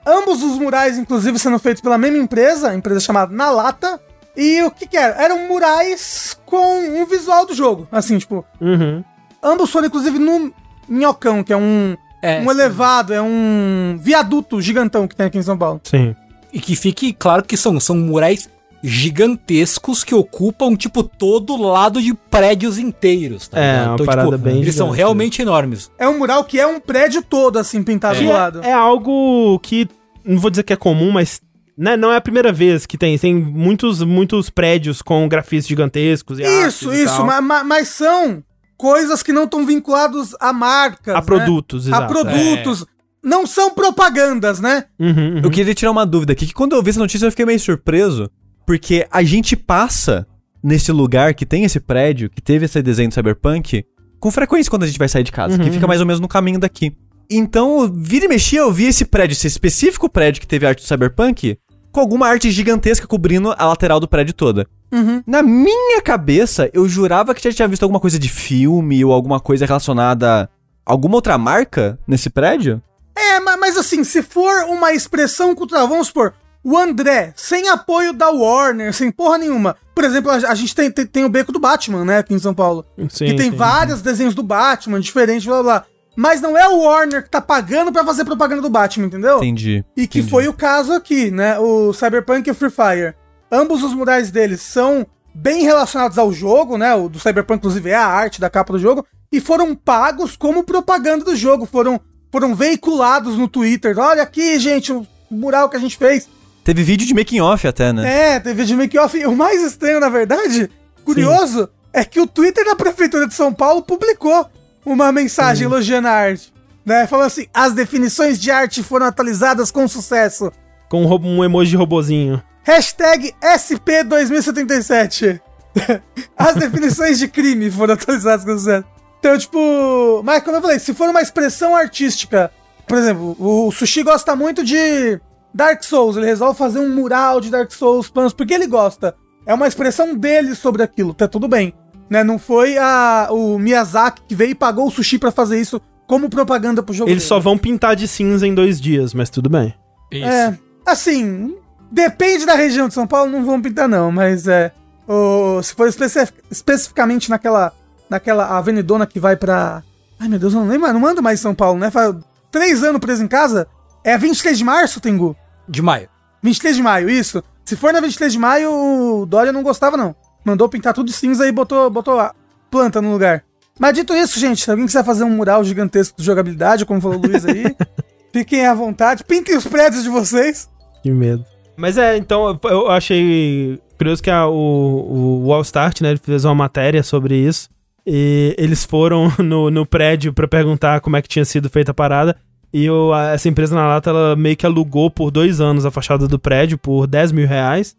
Ambos os murais, inclusive, sendo feitos pela mesma empresa, empresa chamada Na Lata. E o que que era? Eram murais com um visual do jogo. Assim, tipo, Uhum. ambos foram, inclusive, no Minhocão, que é um, É, um sim. elevado, é um viaduto gigantão que tem aqui em São Paulo. Sim. E que fique claro que são, são murais gigantescos que ocupam, tipo, todo o lado de prédios inteiros, tá É, ligado? uma parada bem Eles são gigante, realmente enormes. É um mural que é um prédio todo, assim, pintado Que do lado. é, é algo que, não vou dizer que é comum, mas né, não é a primeira vez que tem. Tem muitos, muitos prédios com grafistas gigantescos e Isso, artes e isso, tal. ma- ma- mas, são coisas que não estão vinculados a marcas. A né? produtos, A exato. produtos. Não são propagandas, né? Uhum, uhum. Eu queria tirar uma dúvida aqui, que quando eu vi essa notícia eu fiquei meio surpreso, porque a gente passa nesse lugar que tem esse prédio, que teve esse desenho do Cyberpunk, com frequência quando a gente vai sair de casa, que Uhum. fica mais ou menos no caminho daqui. Então, vira e mexia, eu vi esse prédio, esse específico prédio que teve arte do Cyberpunk, com alguma arte gigantesca cobrindo a lateral do prédio toda. Uhum. Na minha cabeça, eu jurava que já tinha visto alguma coisa de filme ou alguma coisa relacionada a alguma outra marca nesse prédio. É, ma- mas assim, se for uma expressão cultural, vamos supor, o André, sem apoio da Warner, sem porra nenhuma. Por exemplo, a, gente tem, tem, tem o beco do Batman, né, aqui em São Paulo. Sim, que tem sim. vários desenhos do Batman, diferentes, blá blá. blá. Mas não é o Warner que tá pagando pra fazer propaganda do Batman, entendeu? Entendi. E que entendi. foi o caso aqui, né? O Cyberpunk e o Free Fire. Ambos os murais deles são bem relacionados ao jogo, né? O do Cyberpunk, inclusive, é a arte da capa do jogo. E foram pagos como propaganda do jogo. Foram, foram veiculados no Twitter. Olha aqui, gente, o mural que a gente fez. Teve vídeo de making off até, né? É, teve de make-off. E O mais estranho, na verdade, curioso, é que o Twitter da Prefeitura de São Paulo publicou uma mensagem elogiando a arte. Né? Falando assim, as definições de arte foram atualizadas com sucesso. Com um, um emoji de robozinho. Hashtag SP2077. As definições de crime foram atualizadas com sucesso. Então, tipo. Mas como eu falei, se for uma expressão artística, por exemplo, o Sushi gosta muito de Dark Souls. Ele resolve fazer um mural de Dark Souls panos porque ele gosta. É uma expressão dele sobre aquilo, tá tudo bem. Né? Não foi a, o Miyazaki que veio e pagou o sushi pra fazer isso como propaganda pro jogo. Eles dele. só vão pintar de cinza em dois dias, mas tudo bem. Isso. É, assim, depende da região de São Paulo, não vão pintar não, mas é, o, se for especi- especificamente naquela, naquela avenidona que vai pra... Ai meu Deus, eu não lembro, não mando mais em São Paulo, né? Faz três anos preso em casa, é 23 de março, Tengu? De maio. 23 de maio, isso. Se for na 23 de maio, o Dória não gostava não. Mandou pintar tudo de cinza e botou, botou a planta no lugar. Mas dito isso, gente, se alguém quiser fazer um mural gigantesco de jogabilidade, como falou o Luiz aí, fiquem à vontade, pintem os prédios de vocês. Que medo. Mas é, então, eu- eu achei curioso que a, o, o Wall Start, né, ele fez uma matéria sobre isso. E eles foram no, no prédio pra perguntar como é que tinha sido feita a parada. E o- a- essa empresa na lata, ela meio que alugou por dois anos a fachada do prédio por 10 mil reais.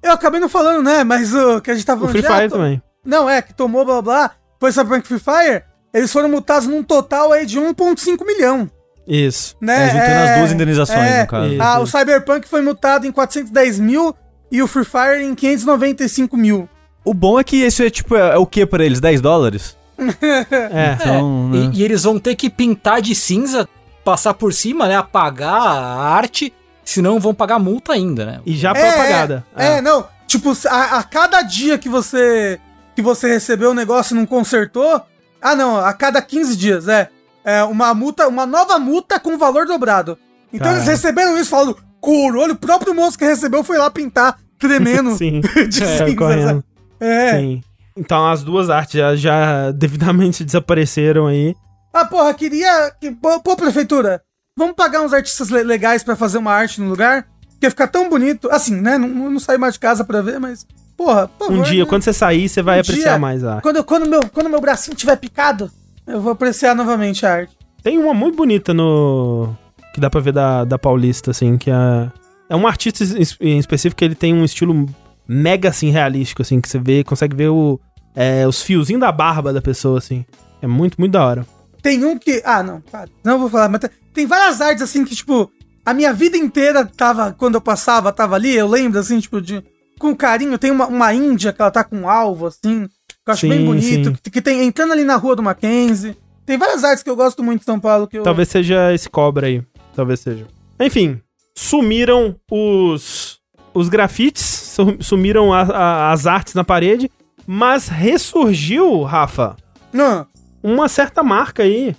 Eu acabei não falando, né? Mas o que a gente tava O falando Free já, Fire to- também. Não, é, que tomou blá blá. Foi Cyberpunk Free Fire. Eles foram multados num total aí de 1,5 milhão. Isso. Né? É, juntando as duas indenizações, é, no caso. Isso. Ah, o Cyberpunk foi multado em 410 mil e o Free Fire em 595 mil. O bom é que isso é tipo, é, é o que pra eles? 10 dólares? É. Então, É, né? e, e eles vão ter que pintar de cinza, passar por cima, né? Apagar a arte, senão vão pagar multa ainda, né? E já propagada. É, é, não. Tipo, a, a cada dia que você que você recebeu o negócio e não consertou. Ah, não, a cada 15 dias, é. É uma multa, uma nova multa com valor dobrado. Então Caralho. eles receberam isso falando, olho, o próprio moço que recebeu foi lá pintar, tremendo Sim. de É, cinza. É. Sim. Então as duas artes já, já devidamente desapareceram aí. Ah, porra, queria. que- Pô, prefeitura, vamos pagar uns artistas le- legais pra fazer uma arte no lugar? Que ia ficar tão bonito. Assim, né? Não, não saí mais de casa pra ver, mas. Porra, por Um favor, dia, né? quando você sair, você vai Um apreciar dia, mais a arte. Quando, quando, meu, quando meu bracinho tiver picado, eu vou apreciar novamente a arte. Tem uma muito bonita no. que dá pra ver da, da Paulista, assim, que é. É um artista em específico que ele tem um estilo mega assim realístico, assim, que você vê, consegue ver o, é, os fiozinhos da barba da pessoa, assim. É muito, muito da hora. Tem um que. Ah, não, para. Não vou falar, mas tem- várias artes assim que, tipo, a minha vida inteira tava, quando eu passava, tava ali, eu lembro, assim, tipo, de. Com carinho, tem uma, uma índia que ela tá com um alvo, assim, que eu acho Sim, bem bonito, que, que tem entrando ali na rua do Mackenzie. Tem várias artes que eu gosto muito de São Paulo que eu. Talvez seja esse cobra aí. Talvez seja. Enfim, sumiram os, os grafites, sumiram a- a- as artes na parede, mas ressurgiu, Rafa, Não. uma certa marca aí.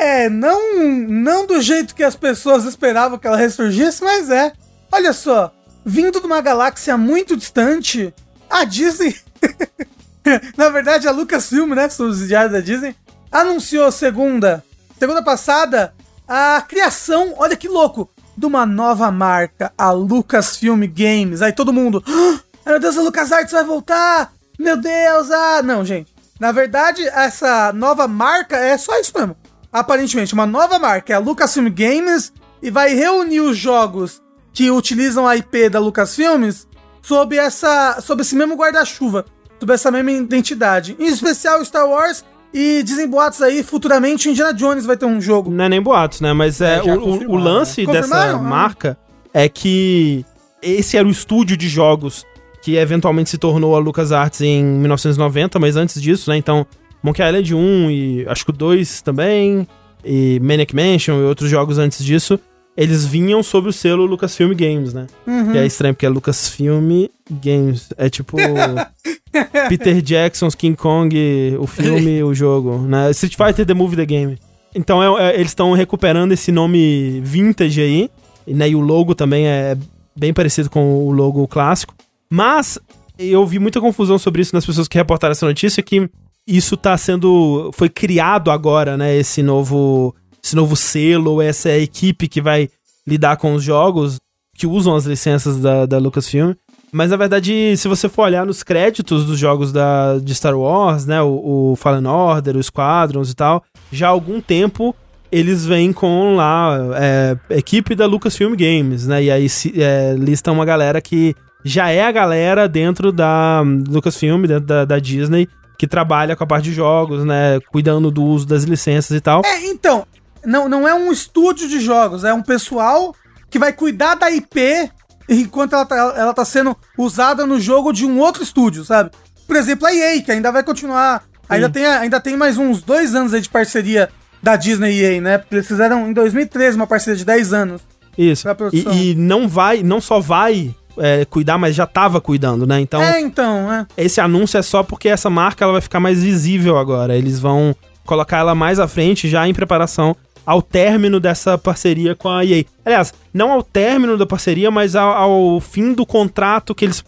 É, não, não do jeito que as pessoas esperavam que ela ressurgisse, mas é. Olha só, vindo de uma galáxia muito distante, a Disney, na verdade a Lucasfilm, né, subsidiária da Disney, anunciou segunda, segunda passada, a criação, olha que louco, de uma nova marca, a Lucasfilm Games. Aí todo mundo, "Ah, meu Deus, a LucasArts vai voltar! Meu Deus, ah, não, gente. Na verdade, essa nova marca é só isso mesmo. Aparentemente, uma nova marca é a Lucasfilm Games e vai reunir os jogos que utilizam a IP da Lucasfilmes sob essa, sob esse mesmo guarda-chuva, sob essa mesma identidade. Em especial Star Wars e dizem boatos aí futuramente Indiana Jones vai ter um jogo. Não é nem boatos, né? Mas é, É, o- o, lance né? dessa? Ah. marca é que esse era o estúdio de jogos que eventualmente se tornou a LucasArts em 1990, mas antes disso, né? Então, Monkey Island 1 e acho que o 2 também, e Maniac Mansion e outros jogos antes disso, eles vinham sob o selo Lucasfilm Games, né? Uhum. E é estranho porque é Lucasfilm Games. É tipo Peter Jackson's King Kong, o filme, o jogo, né? Street Fighter The Movie The Game. Então é- é- eles estão recuperando esse nome vintage aí, e, né? E o logo também é bem parecido com o logo clássico. Mas eu vi muita confusão sobre isso nas pessoas que reportaram essa notícia que isso tá sendo foi criado agora, né, esse novo esse novo selo, essa equipe que vai lidar com os jogos que usam as licenças da, da Lucasfilm. Mas na verdade, se você for olhar nos créditos dos jogos da, de Star Wars, né, o, o Fallen Order, o Squadrons e tal, já há algum tempo eles vêm com lá é, equipe da Lucasfilm Games, né? E aí se, é, listam uma galera que já é a galera dentro da Lucasfilm, dentro da, da Disney, que trabalha com a parte de jogos, né? Cuidando do uso das licenças e tal. É, então, não, não é um estúdio de jogos, é um pessoal que vai cuidar da IP enquanto ela tá, ela tá sendo usada no jogo de um outro estúdio, sabe? Por exemplo, a EA, que ainda vai continuar. Ainda tem, ainda tem mais uns dois anos aí de parceria da Disney e EA, né? Porque eles fizeram em 2013 uma parceria de 10 anos. Isso. E, e não vai, não só vai é, cuidar, mas já tava cuidando, né? Então, é, então, é. esse anúncio é só porque essa marca ela vai ficar mais visível agora. Eles vão colocar ela mais à frente, já em preparação ao término dessa parceria com a EA. Aliás, não ao término da parceria, mas ao, ao fim do contrato que eles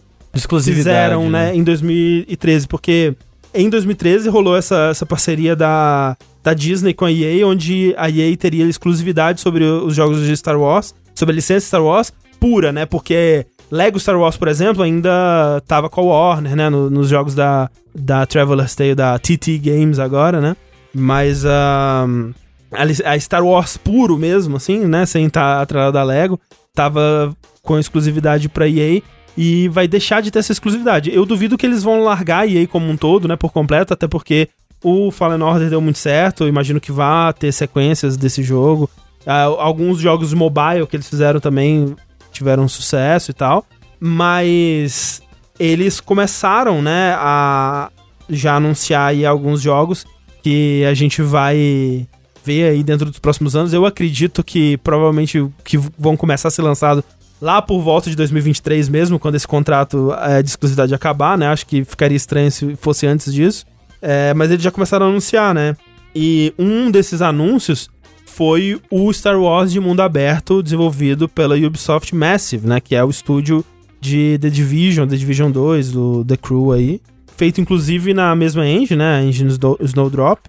fizeram, né, em 2013, porque em 2013 rolou essa, essa parceria da, da Disney com a EA, onde a EA teria exclusividade sobre os jogos de Star Wars, sobre a licença Star Wars pura, né, porque Lego Star Wars, por exemplo, ainda tava com a Warner, né, no- nos jogos da, da Traveler's Tale, da TT Games agora, né, mas ahn, a, Star Wars puro mesmo, assim, né, sem estar atrelado da Lego, tava com exclusividade pra EA, e vai deixar de ter essa exclusividade. Eu duvido que eles vão largar a EA como um todo, né, por completo, até porque o Fallen Order deu muito certo, eu imagino que vá ter sequências desse jogo. Ah, alguns jogos mobile que eles fizeram também tiveram sucesso e tal, mas eles começaram, né, a já anunciar aí alguns jogos que a gente vai ver aí dentro dos próximos anos. Eu acredito que provavelmente que vão começar a ser lançados lá por volta de 2023 mesmo, quando esse contrato é, de exclusividade acabar, né? Acho que ficaria estranho se fosse antes disso. É, mas eles já começaram a anunciar, né? E um desses anúncios foi o Star Wars de mundo aberto desenvolvido pela Ubisoft Massive, né? Que é o estúdio de The Division, The Division 2, do The Crew aí. Feito inclusive na mesma engine, né? A engine Snow- Snowdrop.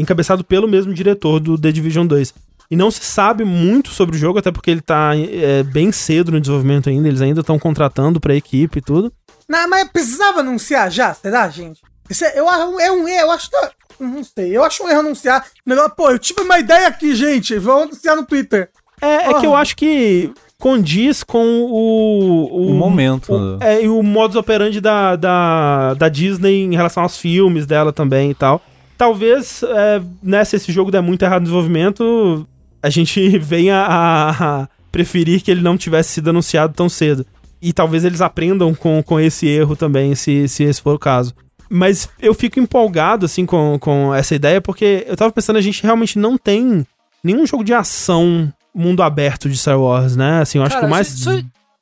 Encabeçado pelo mesmo diretor do The Division 2. E não se sabe muito sobre o jogo, até porque ele tá é, bem cedo no desenvolvimento ainda. Eles ainda estão contratando pra equipe e tudo. Não, mas precisava anunciar já, será, gente? Isso é, eu, acho- é um erro, eu acho que. Não sei, eu acho um erro anunciar. Melhor, pô, eu tive uma ideia aqui, gente. Vamos anunciar no Twitter. É, é que eu acho que condiz com o. O momento, o- né? é, e o modus operandi da, da, da Disney em relação aos filmes dela também e tal. Talvez, é, né, se esse jogo der muito errado no desenvolvimento, a gente venha a, a preferir que ele não tivesse sido anunciado tão cedo. E talvez eles aprendam com, com esse erro também, se, se esse for o caso. Mas eu fico empolgado, assim, com, com essa ideia, porque eu tava pensando, a gente realmente não tem nenhum jogo de ação mundo aberto de Star Wars, né? Assim, eu acho Cara, que o mais. Só,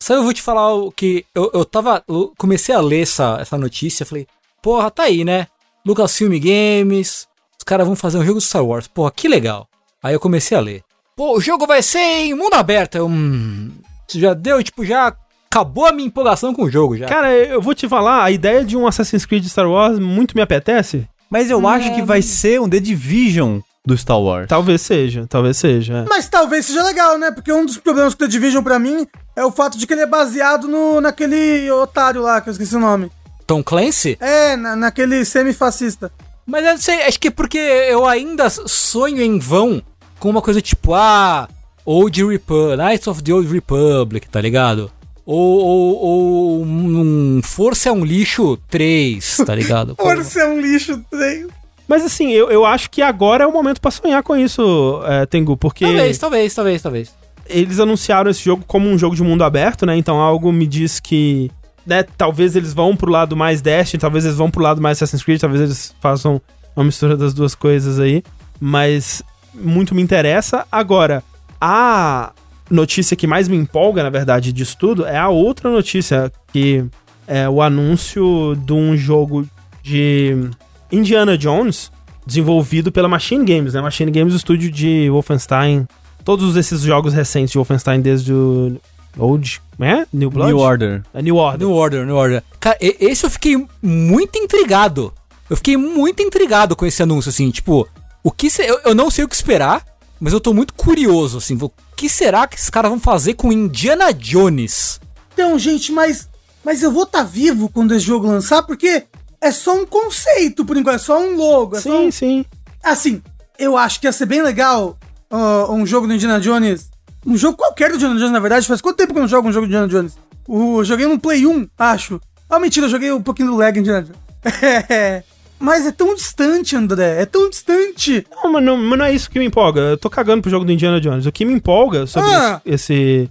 só eu vou te falar o que. Eu, eu tava. Eu comecei a ler essa, essa notícia, falei, porra, tá aí, né? Lucasfilm Games, os caras vão fazer um jogo de Star Wars. Porra, que legal. Aí eu comecei a ler. Pô, o jogo vai ser em mundo aberto. Eu, hum, isso já deu, tipo, já acabou a minha empolgação com o jogo já. Cara, eu vou te falar, a ideia de um Assassin's Creed de Star Wars muito me apetece. Mas eu acho que vai ser um The Division do Star Wars. Talvez seja, talvez seja. é. Mas talvez seja legal, né? Porque um dos problemas com The Division pra mim é o fato de que ele é baseado no, naquele otário lá, que eu esqueci o nome. Tom Clancy? É, na, naquele semifascista. Mas eu não sei, acho que é porque eu ainda sonho em vão com uma coisa tipo, ah, Old Republic, Knights of the Old Republic, tá ligado? Ou, ou, ou um Força é um lixo 3, tá ligado? Força é um lixo, tem. Mas assim, eu, eu acho que agora é o momento pra sonhar com isso, é, Tengu, porque Talvez, talvez, talvez, talvez. eles anunciaram esse jogo como um jogo de mundo aberto, né? Então algo me diz que, né, talvez eles vão pro lado mais Destiny, talvez eles vão pro lado mais Assassin's Creed, talvez eles façam uma mistura das duas coisas aí, mas muito me interessa. Agora, a notícia que mais me empolga, na verdade, disso tudo, é a outra notícia, que é o anúncio de um jogo de Indiana Jones, desenvolvido pela Machine Games, né? Machine Games, o estúdio de Wolfenstein, todos esses jogos recentes de Wolfenstein, desde o Old, é? New Blood? New Order. É New Order. New Order, New Order. Cara, esse eu fiquei muito intrigado. Eu fiquei muito intrigado com esse anúncio, assim, tipo, o que se- eu, eu não sei o que esperar, mas eu tô muito curioso, assim, o que será que esses caras vão fazer com Indiana Jones? Então, gente, mas, mas eu vou estar vivo quando esse jogo lançar, porque é só um conceito, por enquanto, é só um logo. É só Sim, um... sim. Assim, eu acho que ia ser bem legal ah, um jogo do Indiana Jones. Um jogo qualquer do Indiana Jones, na verdade. Faz quanto tempo que eu não jogo um jogo do Indiana Jones? O, eu joguei no Play 1, acho. Ah, mentira, eu joguei um pouquinho do lag Indiana Jones. Mas é tão distante, André. É tão distante. Não, mas não, mas não é isso que me empolga. Eu tô cagando pro jogo do Indiana Jones. O que me empolga sobre Ah. esse,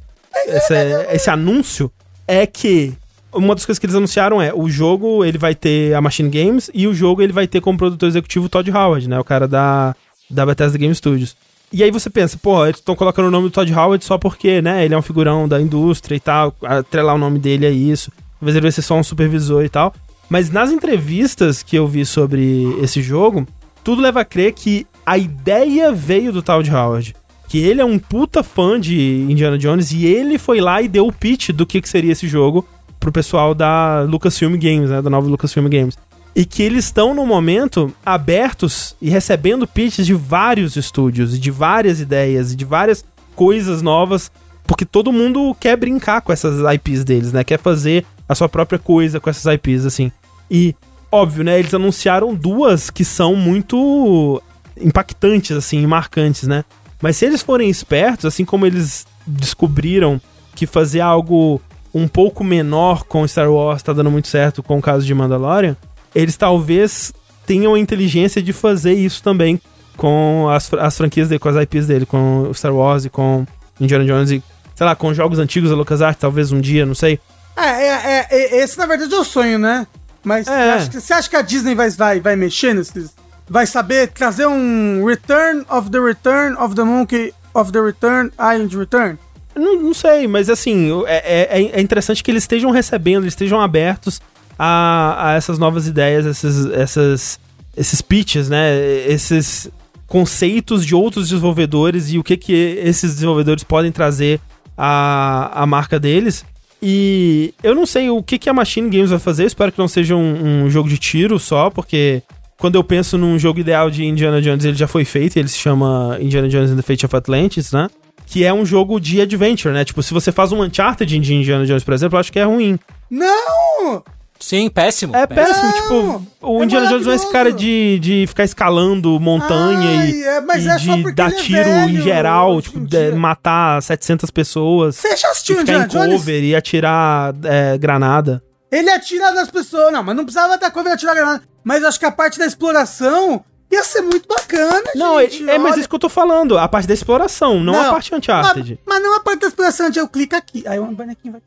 esse, esse, esse anúncio é que uma das coisas que eles anunciaram é o jogo ele vai ter a Machine Games e o jogo ele vai ter como produtor executivo o Todd Howard, né? O cara da, da Bethesda Game Studios. E aí você pensa, pô, eles estão colocando o nome do Todd Howard só porque, né, ele é um figurão da indústria e tal, atrelar o nome dele a isso. Talvez ele vai ser só um supervisor e tal. Mas nas entrevistas que eu vi sobre esse jogo, tudo leva a crer que a ideia veio do Todd Howard. Que ele é um puta fã de Indiana Jones e ele foi lá e deu o pitch do que, que seria esse jogo pro pessoal da Lucasfilm Games, né, da nova Lucasfilm Games. E que eles estão no momento abertos e recebendo pitches de vários estúdios, de várias ideias, de várias coisas novas, porque todo mundo quer brincar com essas IPs deles, né? Quer fazer a sua própria coisa com essas IPs, assim. E, óbvio, né? Eles anunciaram duas que são muito impactantes, assim, marcantes, né? Mas se eles forem espertos, assim como eles descobriram que fazer algo um pouco menor com Star Wars tá dando muito certo com o caso de Mandalorian, eles talvez tenham a inteligência de fazer isso também com as, as franquias dele, com as IPs dele, com o Star Wars e com Indiana Jones e, sei lá, com jogos antigos da LucasArts, talvez um dia, não sei. É, é, é, é- esse na verdade é o sonho, né? Mas É. você, acha que, você acha que a Disney vai, vai, vai mexer nesses. Vai saber trazer um Return of the Return of the Monkey of the Return Island Return? Não, não sei, mas assim, é, é, é interessante que eles estejam recebendo, eles estejam abertos a, a essas novas ideias, esses, essas, esses pitches, né? Esses conceitos de outros desenvolvedores e o que, que esses desenvolvedores podem trazer à, à marca deles. E eu não sei o que, que a Machine Games vai fazer, espero que não seja um, um jogo de tiro só, porque quando eu penso num jogo ideal de Indiana Jones, ele já foi feito, ele se chama Indiana Jones and the Fate of Atlantis, né? Que é um jogo de adventure, né? Tipo, se você faz um Uncharted de Indiana Jones, por exemplo, eu acho que é ruim. Não! Sim, péssimo. É péssimo, Não, tipo, o é Indiana Jones não é esse cara de, de ficar escalando montanha Ai, e, é, mas e é só de dar é tiro velho, em geral, tipo, de- matar 700 pessoas. Você já E assistiu ficar Indiana em Jones? cover e atirar é, granada. Ele atira nas pessoas. Não, mas não precisava dar cover e atirar granada. Mas acho que a parte da exploração. Ia ser muito bacana, Não, gente. é, é, mas isso que eu tô falando. A parte da exploração, não, a Não, parte Uncharted. Mas, mas não a parte da exploração onde eu clico aqui. Aí o bonequinho vai.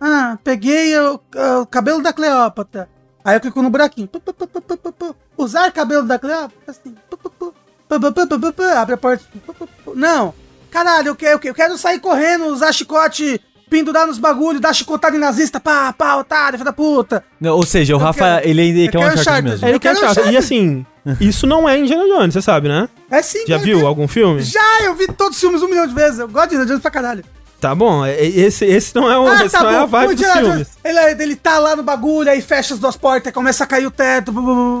Ah, peguei o, o cabelo da Cleópatra. Aí eu clico no buraquinho. Pu, pu, pu, pu, pu, pu, pu. Usar cabelo da Cleópatra? Assim. Pu, pu, pu. Pu, pu, pu, pu, pu, pu. Abre a porta. Pu, pu, pu. Não. Caralho, eu quero, eu quero sair correndo, usar chicote, pendurar nos bagulhos, dar chicotada em nazista. Pá, pá, otário, filho da puta. Não, ou seja, o Eu Rafa, quero- ele, ele eu quer um Uncharted mesmo. Ele Eu quer quero Uncharted. E assim, isso não é Indiana Jones, você sabe, né? É sim. Já cara, viu eu- algum filme? Já, eu vi todos os filmes um milhão de vezes. Eu gosto de Indiana Jones pra caralho. Tá bom, é- esse, esse não é, o, esse não é a vibe O dos Indiana filmes. Jones, ele, ele tá lá no bagulho, aí fecha as duas portas, começa a cair o teto.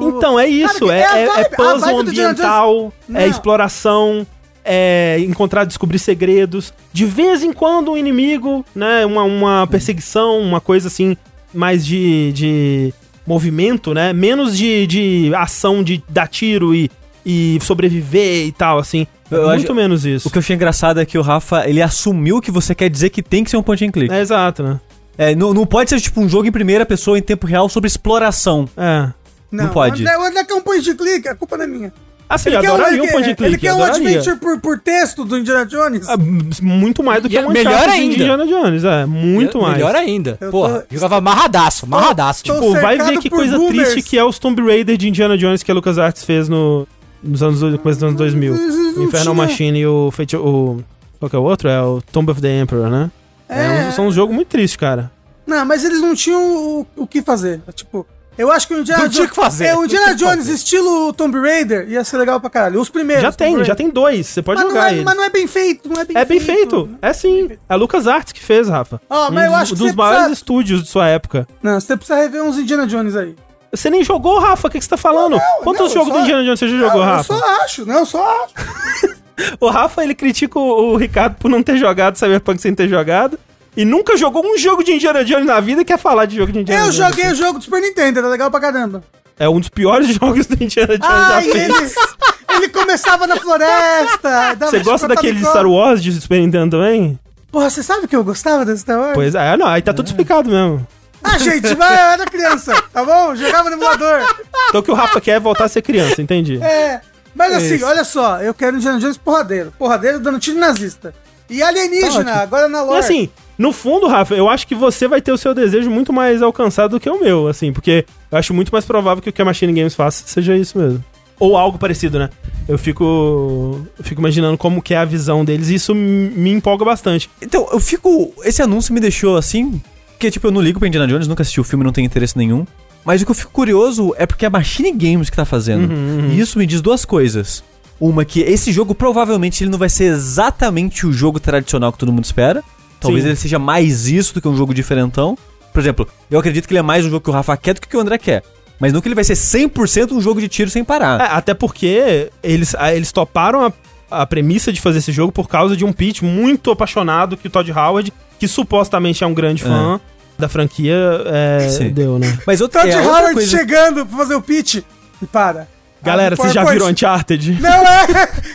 Então, é isso. Cara, é, é a é- é vibe- a puzzle vibe do ambiental, é exploração, é encontrar, descobrir segredos. De vez em quando um inimigo, né? Uma, uma perseguição, uma coisa assim, mais de, de movimento, né? Menos de, de ação de dar tiro e, e sobreviver e tal, assim. Eu Muito acho- menos isso. O que eu achei engraçado é que o Rafa, ele assumiu que você quer dizer que tem que ser um point and click. É exato, né? É, não, não pode ser tipo um jogo em primeira pessoa em tempo real sobre exploração. É. não pode. O André, o André quer um point de clique, a culpa não é minha. Assim, Ele um- adoraria um quer- point and click. Ele quer um adventure por, por texto do Indiana Jones. Ah, muito mais do que E um melhor ainda. Indiana Jones, é. Muito mais. Melhor ainda. Eu Porra, tô- jogava amarradaço, amarradaço. tô- Tipo, Pô, vai ver que coisa boomers. triste que é os Tomb Raider de Indiana Jones que a LucasArts fez no, nos anos, no começo dos anos 2000. Não O Infernal tinha- Machine e o, Fate, o... Qual que é o outro? É o Tomb of the Emperor, né? É, É. um- são um jogo muito triste, cara. Não, mas eles não tinham o, o que fazer. Tipo, eu acho que o Indiana Não tinha Jones. o que fazer, É, o não Indiana tinha Jones, fazer. estilo Tomb Raider, ia ser legal pra caralho. Os primeiros. já tem, já tem dois. Você pode mas não, jogar é, ele. mas não é bem feito, não é bem É bem feito. É sim. É a LucasArts que fez, Rafa. Ó, mas um eu dos, acho que dos você maiores precisa- estúdios de sua época. Não, você precisa rever uns Indiana Jones aí. Você nem jogou, Rafa? O que, que você tá falando? Não, Quantos não, eu jogos só- do Indiana Jones você já jogou, Não, Rafa? Eu só acho, não, eu só acho. O Rafa, ele critica o, o Ricardo por não ter jogado Cyberpunk sem ter jogado. E nunca jogou um jogo de Indiana Jones na vida e quer falar de jogo de Indiana Eu Jones. joguei o jogo do Super Nintendo, era legal pra caramba. É um dos piores jogos do Indiana Jones Ah, já feitos. ele, ele começava na floresta. Você gosta daquele. Star Wars de Super Nintendo também? Porra, você sabe que eu gostava desse Star Wars? Pois é, não, aí tá tudo explicado mesmo. Ah, gente, vai, eu era criança, tá bom? Jogava no emulador. Então o que o Rafa quer é voltar a ser criança, entendi. É. Mas assim, Isso. olha só, eu quero Indiana Jones porradeiro. Porradeiro dando tiro nazista. E alienígena, Tá agora na E lore. assim, no fundo, Rafa, eu acho que você vai ter o seu desejo muito mais alcançado do que o meu, assim, porque eu acho muito mais provável que o que a Machine Games faça seja isso mesmo. Ou algo parecido, né? Eu fico. Eu fico imaginando como que é a visão deles e isso me empolga bastante. Então, eu fico. Esse anúncio me deixou assim. Porque, tipo, eu não ligo pra Indiana Jones, nunca assisti o filme, não tenho interesse nenhum. Mas o que eu fico curioso é porque é a Machine Games que tá fazendo. E isso me diz duas coisas. Uma, que esse jogo provavelmente ele não vai ser exatamente o jogo tradicional que todo mundo espera. Talvez Sim. ele seja mais isso do que um jogo diferentão. Por exemplo, eu acredito que ele é mais um jogo que o Rafa quer do que o André quer. Mas não que ele vai ser 100% um jogo de tiro sem parar. É, até porque eles, a- eles toparam a, a premissa de fazer esse jogo por causa de um pitch muito apaixonado que o Todd Howard, que supostamente é um grande fã da franquia, é, deu, né? Mas outra, Todd é, outra Howard coisa... chegando pra fazer o pitch. E para. Galera, vocês já viram Uncharted? Não é!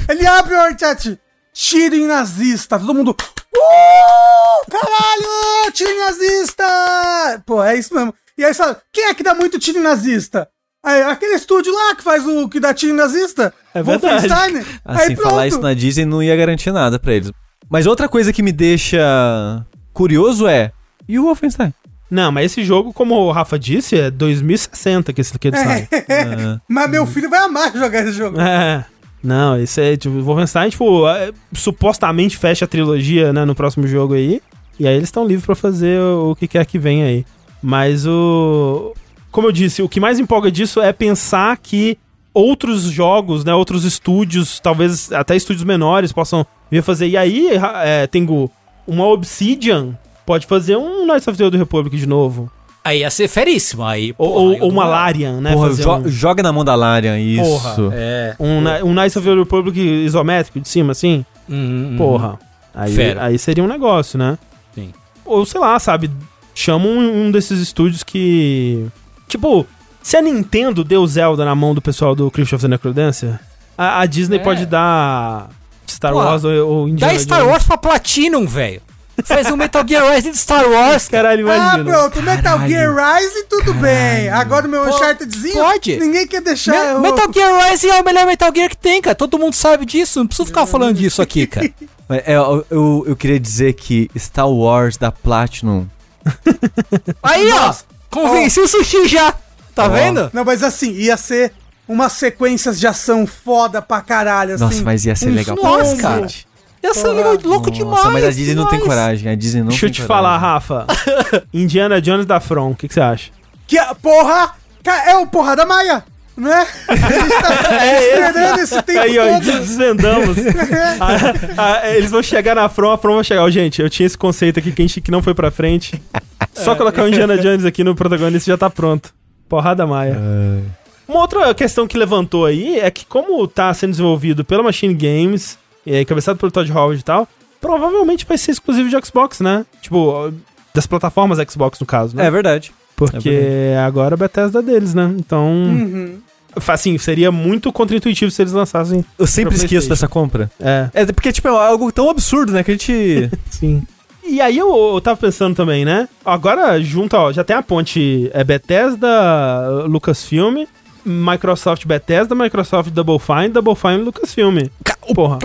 Ele abre o chat. Tiro em nazista. Todo mundo. Uh! Caralho! Tiro em nazista! Pô, é isso mesmo. E aí fala, quem é que dá muito tiro em nazista? Aí, aquele estúdio lá que faz o que dá tiro em nazista. É verdade. Wolfenstein. Assim, aí falar isso na Disney não ia garantir nada pra eles. Mas outra coisa que me deixa curioso é. E o Wolfenstein? Não, mas esse jogo, como o Rafa disse, é 2060 que esse que ele sai. Ah, Mas meu filho vai amar jogar esse jogo. É. Não, esse é, tipo, Wolfenstein, tipo, é, supostamente fecha a trilogia, né, no próximo jogo aí. E aí eles estão livres pra fazer o, o que quer que venha aí. Mas o. Como eu disse, o que mais empolga disso é pensar que outros jogos, né, outros estúdios, talvez até estúdios menores, possam vir fazer. E aí, é, Tengu, uma Obsidian pode fazer um Knights of the Old Republic de novo. Aí ia ser feríssimo. Aí, Ou, porra, ou, ou uma Larian, né? porra, jo- um- joga na mão da Larian, isso. Porra, É. Um, Ni- um Knights of the Republic isométrico de cima, assim? Uhum, uhum. Porra. Aí, Fera. aí seria um negócio, né? Sim. Ou sei lá, sabe? Chama um, um desses estúdios que. Tipo, se a Nintendo deu Zelda na mão do pessoal do Crypt of the Necrodancer, a, a Disney É. pode dar Star Wars ou, ou Indiana Dá Star Jones. Wars pra Platinum, velho. Faz um Metal Gear Rise de Star Wars, cara. Caralho, Ah, imagina. pronto, Metal Gear Rise, tudo bem. Agora o meu Unchartedzinho, pode. ninguém quer deixar... Me- eu- Metal Gear Rise é o melhor Metal Gear que tem, cara. Todo mundo sabe disso. Não preciso ficar falando disso aqui, cara. É, eu, eu, eu queria dizer que Star Wars da Platinum. Aí, ó. Convenci o sushi já. Tá Ó. vendo? Não, mas assim, ia ser umas sequências de ação foda pra caralho, assim. Nossa, mas ia ser legal pra cara. cacete. Ia ser legal, louco Nossa, demais. mas a Disney não tem demais. coragem. A Disney não Deixa eu te coragem. falar, Rafa. Indiana Jones da From, o que, que você acha? Que, a- porra, é o porra da Maia, né? A gente tá esperando esse tempo Aí, ó, todo. desvendamos. Ah, ah, eles vão chegar na From, a From vai chegar. Ó, gente, eu tinha esse conceito aqui que, a gente, que não foi pra frente. Só colocar o Indiana Jones aqui no protagonista já tá pronto. Porrada Maia. Uma outra questão que levantou aí é que, como tá sendo desenvolvido pela Machine Games, e aí, cabeçado pelo Todd Howard e tal, provavelmente vai ser exclusivo de Xbox, né? Tipo, das plataformas Xbox, no caso, né? É verdade. Porque agora a Bethesda é deles, né? Então, Uhum. assim, seria muito contraintuitivo se eles lançassem. Eu sempre esqueço dessa compra. É, É porque, tipo, é algo tão absurdo, né? Que a gente. sim. E aí eu, eu tava pensando também, né? Agora, junto, ó, já tem a ponte é Bethesda, Lucasfilm, Microsoft Bethesda, Microsoft Double Fine, Double Fine Lucasfilm. Porra.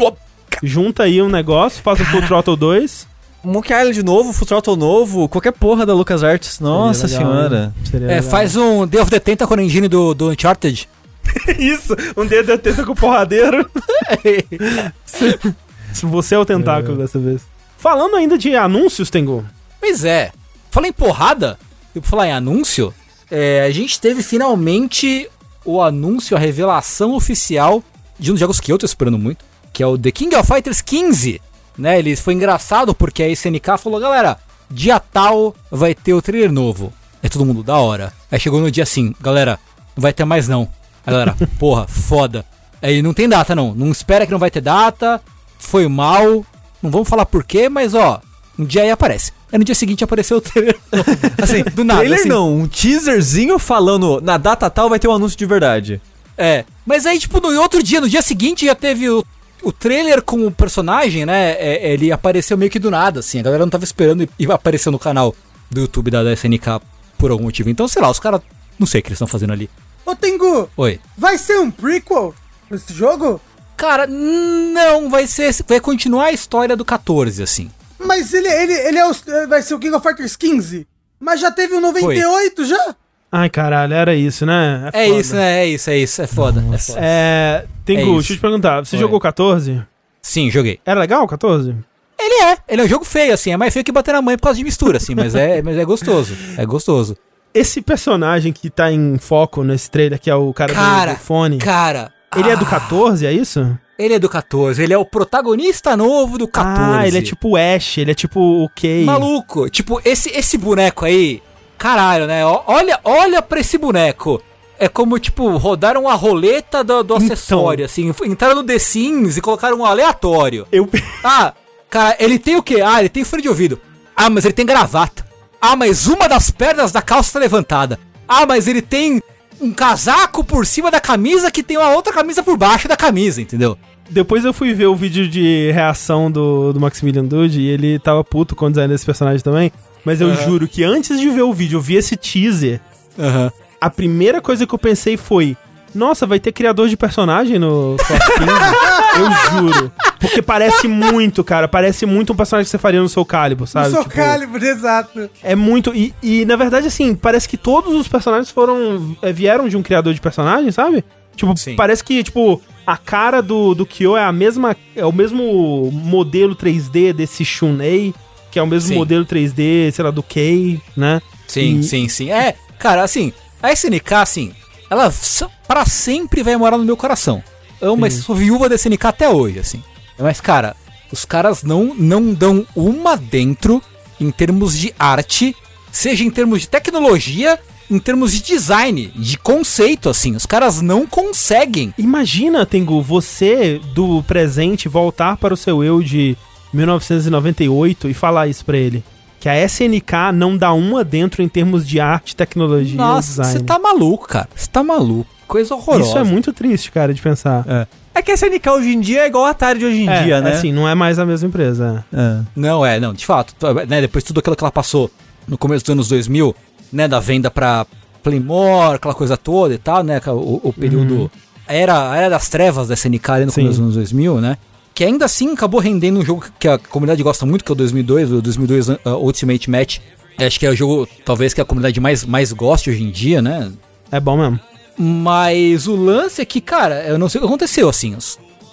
Junta aí um negócio, faz o Full Throttle 2. Monkey Island novo, Full Throttle novo, qualquer porra da LucasArts. Nossa Seria legal, senhora. né? Seria É, legal. faz um Day of the Tentacle Engine do, do Uncharted. Isso, um dedo de tenta com o porradeiro. Se você é o tentáculo dessa vez. Falando ainda de anúncios, Tengu. Pois é. Falei em porrada, e por falar em anúncio, é, a gente teve finalmente o anúncio, a revelação oficial de um dos jogos que eu tô esperando muito, que é o The King of Fighters 15. Né, ele foi engraçado porque a SNK falou, galera, dia tal vai ter o trailer novo. É todo mundo da hora. Aí chegou no dia assim, galera, não vai ter mais não. Aí galera, porra, foda. Aí não tem data não, não espera que não vai ter data, foi mal, não vamos falar por quê, mas ó, um dia aí aparece. Aí no dia seguinte apareceu o trailer. Assim, Do nada, trailer assim. não, um teaserzinho falando na data tal vai ter um anúncio de verdade. É. Mas aí, tipo, no outro dia, no dia seguinte, já teve o, o trailer com o personagem, né? É, ele apareceu meio que do nada, assim. A galera não tava esperando e, e apareceu no canal do YouTube da, da SNK por algum motivo. Então, sei lá, os caras. Não sei o que eles estão fazendo ali. Ô, Tengu, Oi. vai ser um prequel nesse jogo? Cara, não, vai ser. Vai continuar a história do 14, assim. Mas ele, ele, ele é o, vai ser o King of Fighters 15? Mas já teve o 98 já? Ai, caralho, era isso, né? É foda. isso, né? É isso, é isso. É foda. É foda. É. Tengu, É deixa eu te perguntar. Você Oi. jogou 14? Sim, joguei. Era legal o 14? Ele é. Ele é um jogo feio, assim. É mais feio que bater na mãe por causa de mistura, assim. Mas é, mas é gostoso. É gostoso. Esse personagem que tá em foco nesse trailer, que é o cara Cara, do fone, Cara. ele é do ah, 14, é isso? Ele é do 14. Ele é o protagonista novo do 14. Ah, ele é tipo o Ash, ele é tipo o Kay. Maluco. Tipo, esse, esse boneco aí. Caralho, né? Olha, olha pra esse boneco. É como, tipo, rodaram a roleta do, do Então. acessório, assim. Entraram no The Sims e colocaram um aleatório. Eu... Ah, cara, ele tem o quê? Ah, ele tem fone de ouvido. Ah, mas ele tem gravata. Ah, mas uma das pernas da calça tá levantada. Ah, mas ele tem um casaco por cima da camisa que tem uma outra camisa por baixo da camisa, entendeu? Depois eu fui ver o vídeo de reação do, do Maximilian Dude e ele tava puto com o design desse personagem também. Mas eu juro que antes de ver o vídeo, eu vi esse teaser. Aham. A primeira coisa que eu pensei foi: Nossa, vai ter criador de personagem no Soft 15? eu juro. Porque parece muito, cara. Parece muito um personagem que você faria no Soul Calibur, sabe? o Soul Tipo, Calibur, exato. É muito. E, e, na verdade, assim, parece que todos os personagens foram. é, vieram de um criador de personagem, sabe? Tipo, Sim. parece que, tipo, a cara do, do Kyo é a mesma. É o mesmo modelo 3D desse Shunei, que é o mesmo Sim. modelo 3D, sei lá, do Kei, né? Sim, E- sim, sim. É, cara, assim, a SNK, assim, ela pra sempre vai morar no meu coração. Amo, mas sou viúva da SNK até hoje, assim. Mas, cara, os caras não, não dão uma dentro em termos de arte, seja em termos de tecnologia, em termos de design, de conceito, assim. Os caras não conseguem. Imagina, Tengu, você do presente voltar para o seu eu de 1998 e falar isso pra ele. Que a SNK não dá uma dentro em termos de arte, tecnologia e Nossa, design. você tá maluco, cara. Você tá maluco. Coisa horrorosa. Isso é muito triste, cara, de pensar. É. É que a SNK hoje em dia é igual a Atari de hoje em é, dia, né? Assim, não é mais a mesma empresa. É. Não, é, não, de fato. Né, depois de tudo aquilo que ela passou no começo dos anos 2000, né, da venda pra Playmore, aquela coisa toda e tal, né, o, o período... Era, era das trevas da SNK ali no começo dos anos 2000, né? Que ainda assim acabou rendendo um jogo que a comunidade gosta muito, que é o 2002, o 2002 uh, Ultimate Match. Acho que é o jogo, talvez, que a comunidade mais, mais goste hoje em dia, né? É bom mesmo. Mas o lance é que, cara, eu não sei o que aconteceu, assim.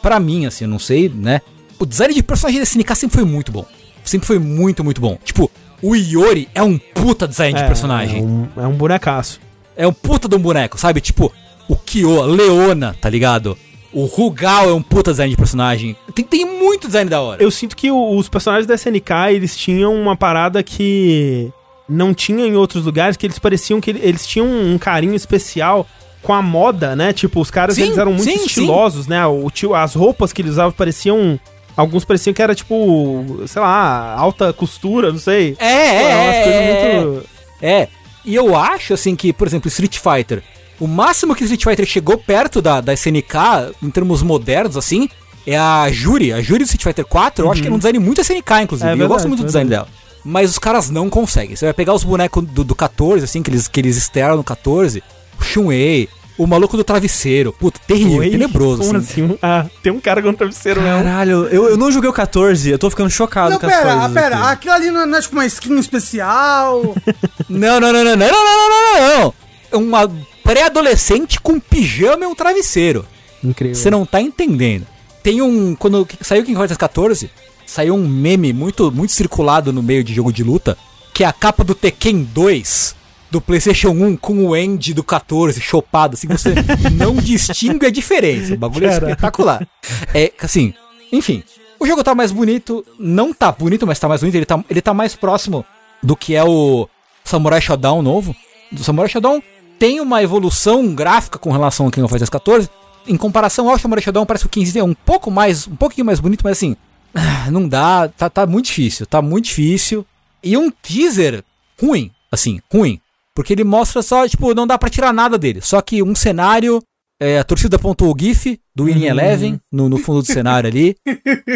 Pra mim, assim, eu não sei, né? O design de personagem da SNK sempre foi muito bom. Sempre foi muito, muito bom. Tipo, o Iori é um puta design de É, personagem. É um, é um bonecaço. É um puta de um boneco, sabe? Tipo, o Kyo, a Leona, tá ligado? O Rugal é um puta design de personagem. Tem, tem muito design da hora. Eu sinto que os personagens da SNK, eles tinham uma parada que não tinha em outros lugares, que eles pareciam que ele- eles tinham um carinho especial com a moda, né? Tipo, os caras Sim, eles eram muito sim, estilosos, né? O, as roupas que eles usavam pareciam. Alguns pareciam que era tipo, sei lá, alta costura, não sei. É, é, é, é, muito. É, e eu acho assim que, por exemplo, Street Fighter, o máximo que Street Fighter chegou perto da, da SNK, em termos modernos, assim, é a Juri. A Juri do Street Fighter 4, eu acho que é um design muito SNK, inclusive. É eu verdade, gosto muito do design verdade. dela. Mas os caras não conseguem. Você vai pegar os bonecos do, do 14, assim, que eles, que eles externam no 14, o Shun-Ei, o maluco do travesseiro. Puta, terrível, Oi? tenebroso, Como assim. assim? Ah, tem um cara com um travesseiro mesmo. Caralho, eu, eu não joguei o 14, eu tô ficando chocado Não, com as pera, coisas pera, aqui. aquilo ali não é, não é tipo uma skin especial. Não, não, não, não, não, não, não, não, não, não. É uma pré-adolescente com pijama e um travesseiro. Incrível. Você não tá entendendo. Tem um. Quando saiu King Fighters 14, saiu um meme muito, muito circulado no meio de jogo de luta, que é a capa do Tekken 2 do PlayStation 1 com o end do 14 chopado, assim, você não distingue a diferença. O bagulho é Caraca. espetacular. É, assim, enfim. O jogo tá mais bonito, não tá bonito, mas tá mais bonito. Ele tá, ele tá mais próximo do que é o Samurai Shodown novo. Do Samurai Shodown tem uma evolução gráfica com relação ao King of Fighters 14. Em comparação ao Samurai Shodown, parece que o 15 é um pouco mais, um pouquinho mais bonito, mas assim, não dá, tá, tá muito difícil, tá muito difícil. E um teaser ruim, assim, ruim. Porque ele mostra só, tipo, não dá pra tirar nada dele. Só que um cenário, é, a torcida apontou o GIF do Winning Eleven no, no fundo do cenário ali.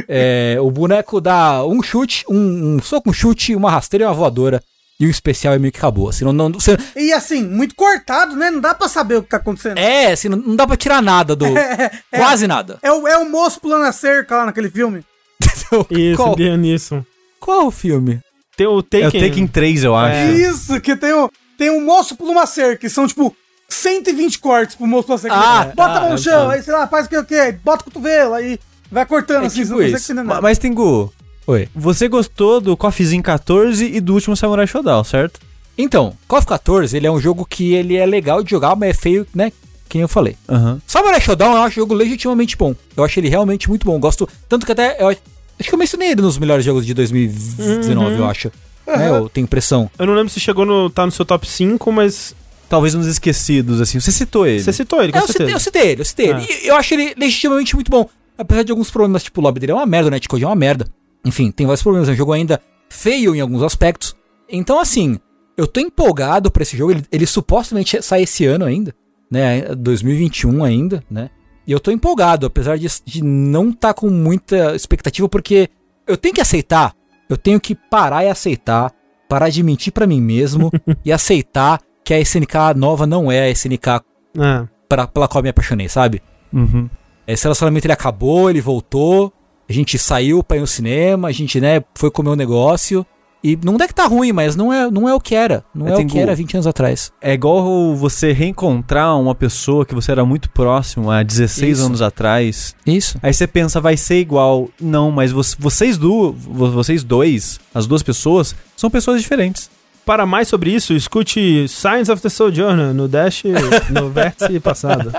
É, o boneco dá um chute, um, um soco, um chute, uma rasteira e uma voadora. E o especial é meio que acabou. Assim, não, não, você- e assim, muito cortado, né? Não dá pra saber o que tá acontecendo. é, assim, não, não dá pra tirar nada do. Quase nada. É o, é o moço pulando a cerca lá naquele filme. Isso, qual, bem nisso. qual o filme? Tem o É o Taken. Taken 3, eu acho. É. Isso, que tem um, tem um moço pulando uma cerca, que são tipo 120 cortes pro moço pular a cerca. Ah, bota a mão no chão, sei. aí sei lá, faz o que, o que, bota o cotovelo, aí vai cortando É assim, tipo não isso. entender Ma- nada. Mas, Tengu, Oi. você gostou do Coffeezinho 14 e do último Samurai Shodown, certo? Então, Call of 14, ele é um jogo que ele é legal de jogar, mas é feio, né? Que nem eu falei. Aham. Samurai Shodown eu acho um jogo legitimamente bom. Eu acho ele realmente muito bom. Gosto. Tanto que até. Eu, acho que eu mencionei ele nos melhores jogos de 2019, eu acho. Né, eu tenho impressão. Eu não lembro se chegou no. tá no seu top 5, mas Talvez uns esquecidos, assim. Você citou ele. você citou ele, com É, eu, citei, eu citei ele, eu citei ele. Ah. E eu acho ele legitimamente muito bom. Apesar de alguns problemas, tipo, o lobby dele é uma merda, o netcode é uma merda. Enfim, tem vários problemas. É um jogo ainda feio em alguns aspectos. Então, assim, eu tô empolgado pra esse jogo. Ele, ele supostamente sai esse ano ainda, né? 2021 ainda, né? E eu tô empolgado, apesar de, de não estar com muita expectativa, porque eu tenho que aceitar, eu tenho que parar e aceitar, parar de mentir pra mim mesmo e aceitar que a SNK nova não é a SNK É. pra, pela qual eu me apaixonei, sabe? Uhum. Esse relacionamento ele acabou, ele voltou, a gente saiu pra ir no cinema, a gente, né, foi comer um negócio. E não é que tá ruim, mas não é, não é o que era. Não É, é, o que era 20 anos atrás. É igual você reencontrar uma pessoa que você era muito próximo há 16 Isso. anos atrás. Isso. Aí você pensa, vai ser igual. Não, mas vo- vocês, do, vocês dois, as duas pessoas, são pessoas diferentes. Para mais sobre isso, escute Science of the Sojourner no Dash, no vértice passado.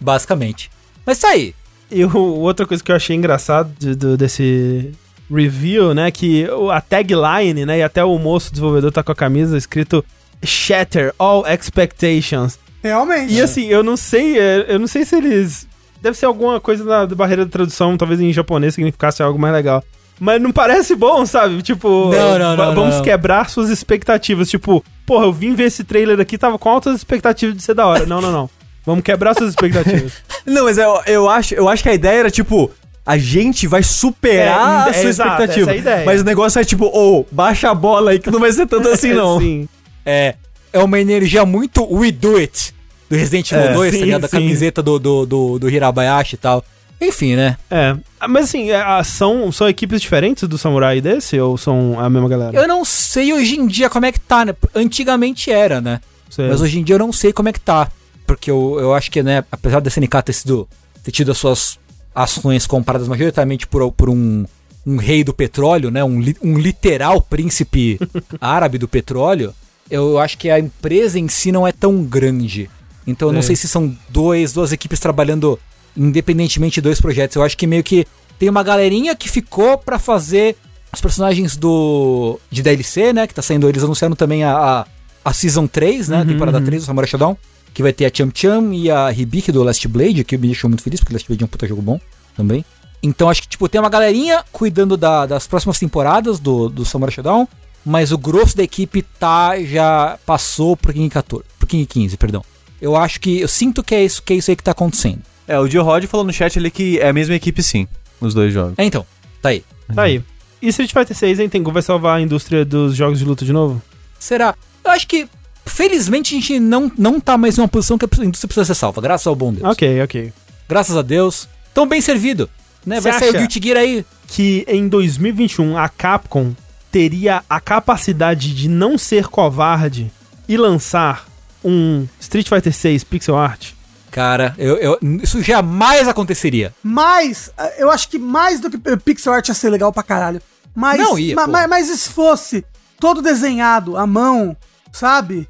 Basicamente. Mas tá aí. E o- outra coisa que eu achei engraçado de- do- desse review, né, que a tagline, né, e até o moço desenvolvedor tá com a camisa escrito Shatter All Expectations. Realmente. E assim, eu não sei, é, eu não sei se eles. Deve ser alguma coisa da, da barreira da tradução, talvez em japonês significasse algo mais legal. Mas não parece bom, sabe? Tipo, Não, não, não, vamos quebrar suas expectativas. Tipo, porra, eu vim ver esse trailer aqui, tava com altas expectativas de ser da hora. Não, não, não. Vamos quebrar suas expectativas. Não, mas eu, eu, acho, eu acho que a ideia era tipo. A gente vai superar É, a sua exato, expectativa. essa é a ideia. Mas o negócio é tipo, ô, baixa a bola aí que não vai ser tanto assim, não. Sim. É, é uma energia muito We Do It do Resident Evil É, 2, sim, tá ligado? Da camiseta do, do, do, do Hirabayashi e tal. Enfim, né? É. Ah, Mas assim, é, ah, são, são equipes diferentes do Samurai desse? Ou são a mesma galera? Eu não sei hoje em dia como é que tá, né? Antigamente era, né? Sei. Mas hoje em dia eu não sei como é que tá. Porque eu, eu acho que, né, apesar da SNK ter sido. ter tido as suas ações compradas majoritariamente por, por um, um rei do petróleo, né? Um, um literal príncipe árabe do petróleo, eu acho que a empresa em si não é tão grande. Então eu não Sei. sei se são dois, duas equipes trabalhando independentemente de dois projetos. Eu acho que meio que tem uma galerinha que ficou pra fazer os personagens do de DLC, né? Que tá saindo, eles anunciaram também a, a, a Season 3, né? temporada 3 do Samurai Shodown. Que vai ter a Cham Cham e a Hibiki do Last Blade, que me deixou muito feliz, porque Last Blade é um puta jogo bom também. Então acho que, tipo, tem uma galerinha cuidando da- das próximas temporadas do, do Samurai Shodown, mas o grosso da equipe tá, já passou pro King 14, pro King 15, perdão. Eu acho que, eu sinto que é isso, que é isso aí que tá acontecendo. É, o Dio Rod falou no chat ali que é a mesma equipe sim, nos dois jogos. É, então, tá aí. Tá aí. E Street Fighter 6, hein, Tengu? Vai salvar a indústria dos jogos de luta de novo? Será? Eu acho que, felizmente, a gente não, não tá mais numa posição que a indústria precisa ser salva, graças ao bom Deus. Ok, ok. Graças a Deus. Tão bem servido. Né? Você Vai sair o? Guilty Gear aí. Que em 2021 a Capcom teria a capacidade de não ser covarde e lançar um Street Fighter 6 pixel art? Cara, eu, eu- isso jamais aconteceria. Mas, eu acho que mais do que pixel art ia ser legal pra caralho. Mas, Não ia, ma- ma- mas, se fosse todo desenhado, à mão, sabe?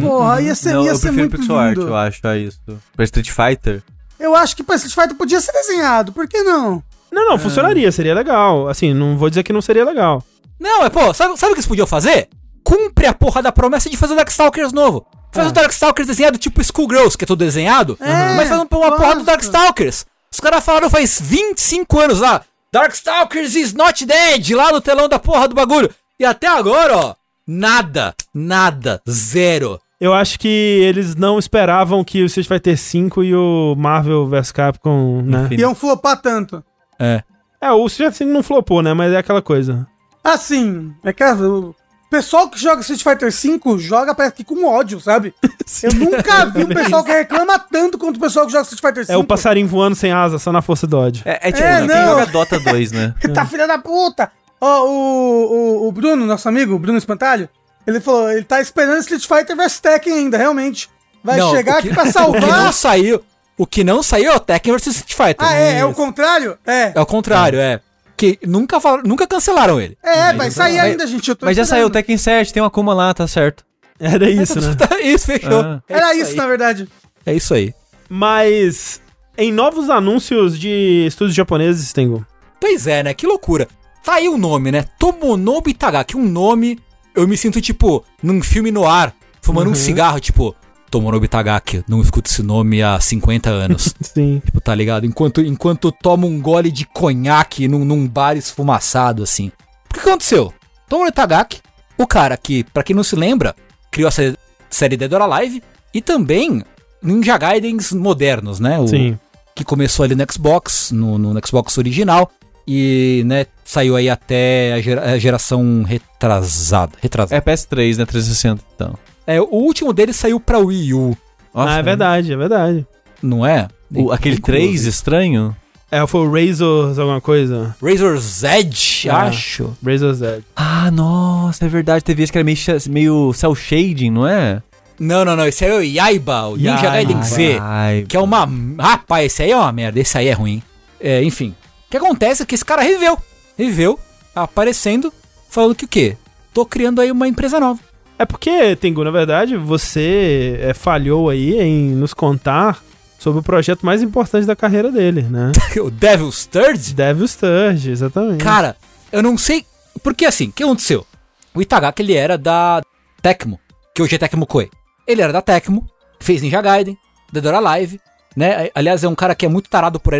Porra, ia ser, não, ia eu ser prefiro muito pixel art, lindo. eu acho, a isso. Pra Street Fighter. Eu acho que pra Street Fighter podia ser desenhado, por que não? Não, não, funcionaria, seria legal. Assim, não vou dizer que não seria legal. Não, é, pô, sabe, sabe o que eles podiam fazer? Cumpre a porra da promessa de fazer o Darkstalkers novo. Faz o Darkstalkers desenhado tipo Schoolgirls, que é todo desenhado, É, mas faz uma porra do Darkstalkers. Os caras falaram faz 25 anos lá, Darkstalkers is not dead, lá no telão da porra do bagulho. E até agora, ó, nada, nada, zero. Eu acho que eles não esperavam que o Street Fighter 5 e o Marvel vs Capcom, né? Enfim. Iam flopar tanto. É. É, o Street Fighter 5 não flopou, né? Mas é aquela coisa. Assim, é que o pessoal que joga Street Fighter V joga parece que com ódio, sabe? Eu nunca vi um pessoal que reclama tanto quanto o pessoal que joga Street Fighter V. É o passarinho voando sem asa, só na força do ódio. É, é tipo, É, quem não. joga Dota 2, né? tá filha da puta! Ó, o, o, o Bruno, nosso amigo, o Bruno Espantalho, ele falou, ele tá esperando Street Fighter vs Tekken ainda, realmente. Vai Não, chegar que- aqui pra O que não salvar. saiu, o que não saiu é o Tekken vs Street Fighter. ah, é? É o contrário? É. É o contrário, é. Que nunca, falaram- nunca cancelaram ele. É, vai sair Mas- ainda, gente. Eu tô Mas já saiu o esperando. Tekken 7, tem uma Akuma lá, tá certo. Era isso, né? Tá, isso, fechou. Ah. É Era isso, aí. na verdade. É isso aí. Mas em novos anúncios de estúdios japoneses, Tengu. Pois é, né? Que loucura. Tá aí o nome, né? Tomonobu Itagaki. Um nome, eu me sinto, tipo, num filme no ar, fumando um cigarro, tipo, Tomonobu Itagaki. Não escuto esse nome há 50 anos. Sim. tipo, tá ligado? Enquanto, enquanto toma um gole de conhaque num, num bar esfumaçado, assim. O que aconteceu? Tomonobu Itagaki, o cara que, pra quem não se lembra, criou a sé- série Dead or Alive e também Ninja Gaidens modernos, né? O, Sim. que começou ali no Xbox, no, no Xbox original, e, né, saiu aí até a, gera- a geração retrasada. Retrasada. É PS3, né? 360, então. É. o último dele saiu pra Wii U, ah, é verdade, é verdade. não é? O- aquele 3 estranho? É, foi o Razors alguma coisa? Razor's Edge, Ah. acho. Razor's Edge. Ah, nossa, é verdade. Teve esse que era meio, meio cel shading, não é? Não, não, não, esse aí é o Yaiba, o Ninja. Gaiden Z, que é uma... Rapaz, esse aí é uma merda, esse aí é ruim. É, enfim. O que acontece é que esse cara reviveu, reviveu, aparecendo, falando que o quê? Tô criando aí uma empresa nova. É porque, Tengu, na verdade, você é, falhou aí em nos contar sobre o projeto mais importante da carreira dele, né? o Devil's Third? Devil Sturge, exatamente. Cara, eu não sei. Porque assim, o que aconteceu? O Itagaki ele era da Tecmo, que hoje é Tecmo Koei. Ele era da Tecmo, fez Ninja Gaiden, Dead or Alive, né? Aliás, é um cara que é muito tarado por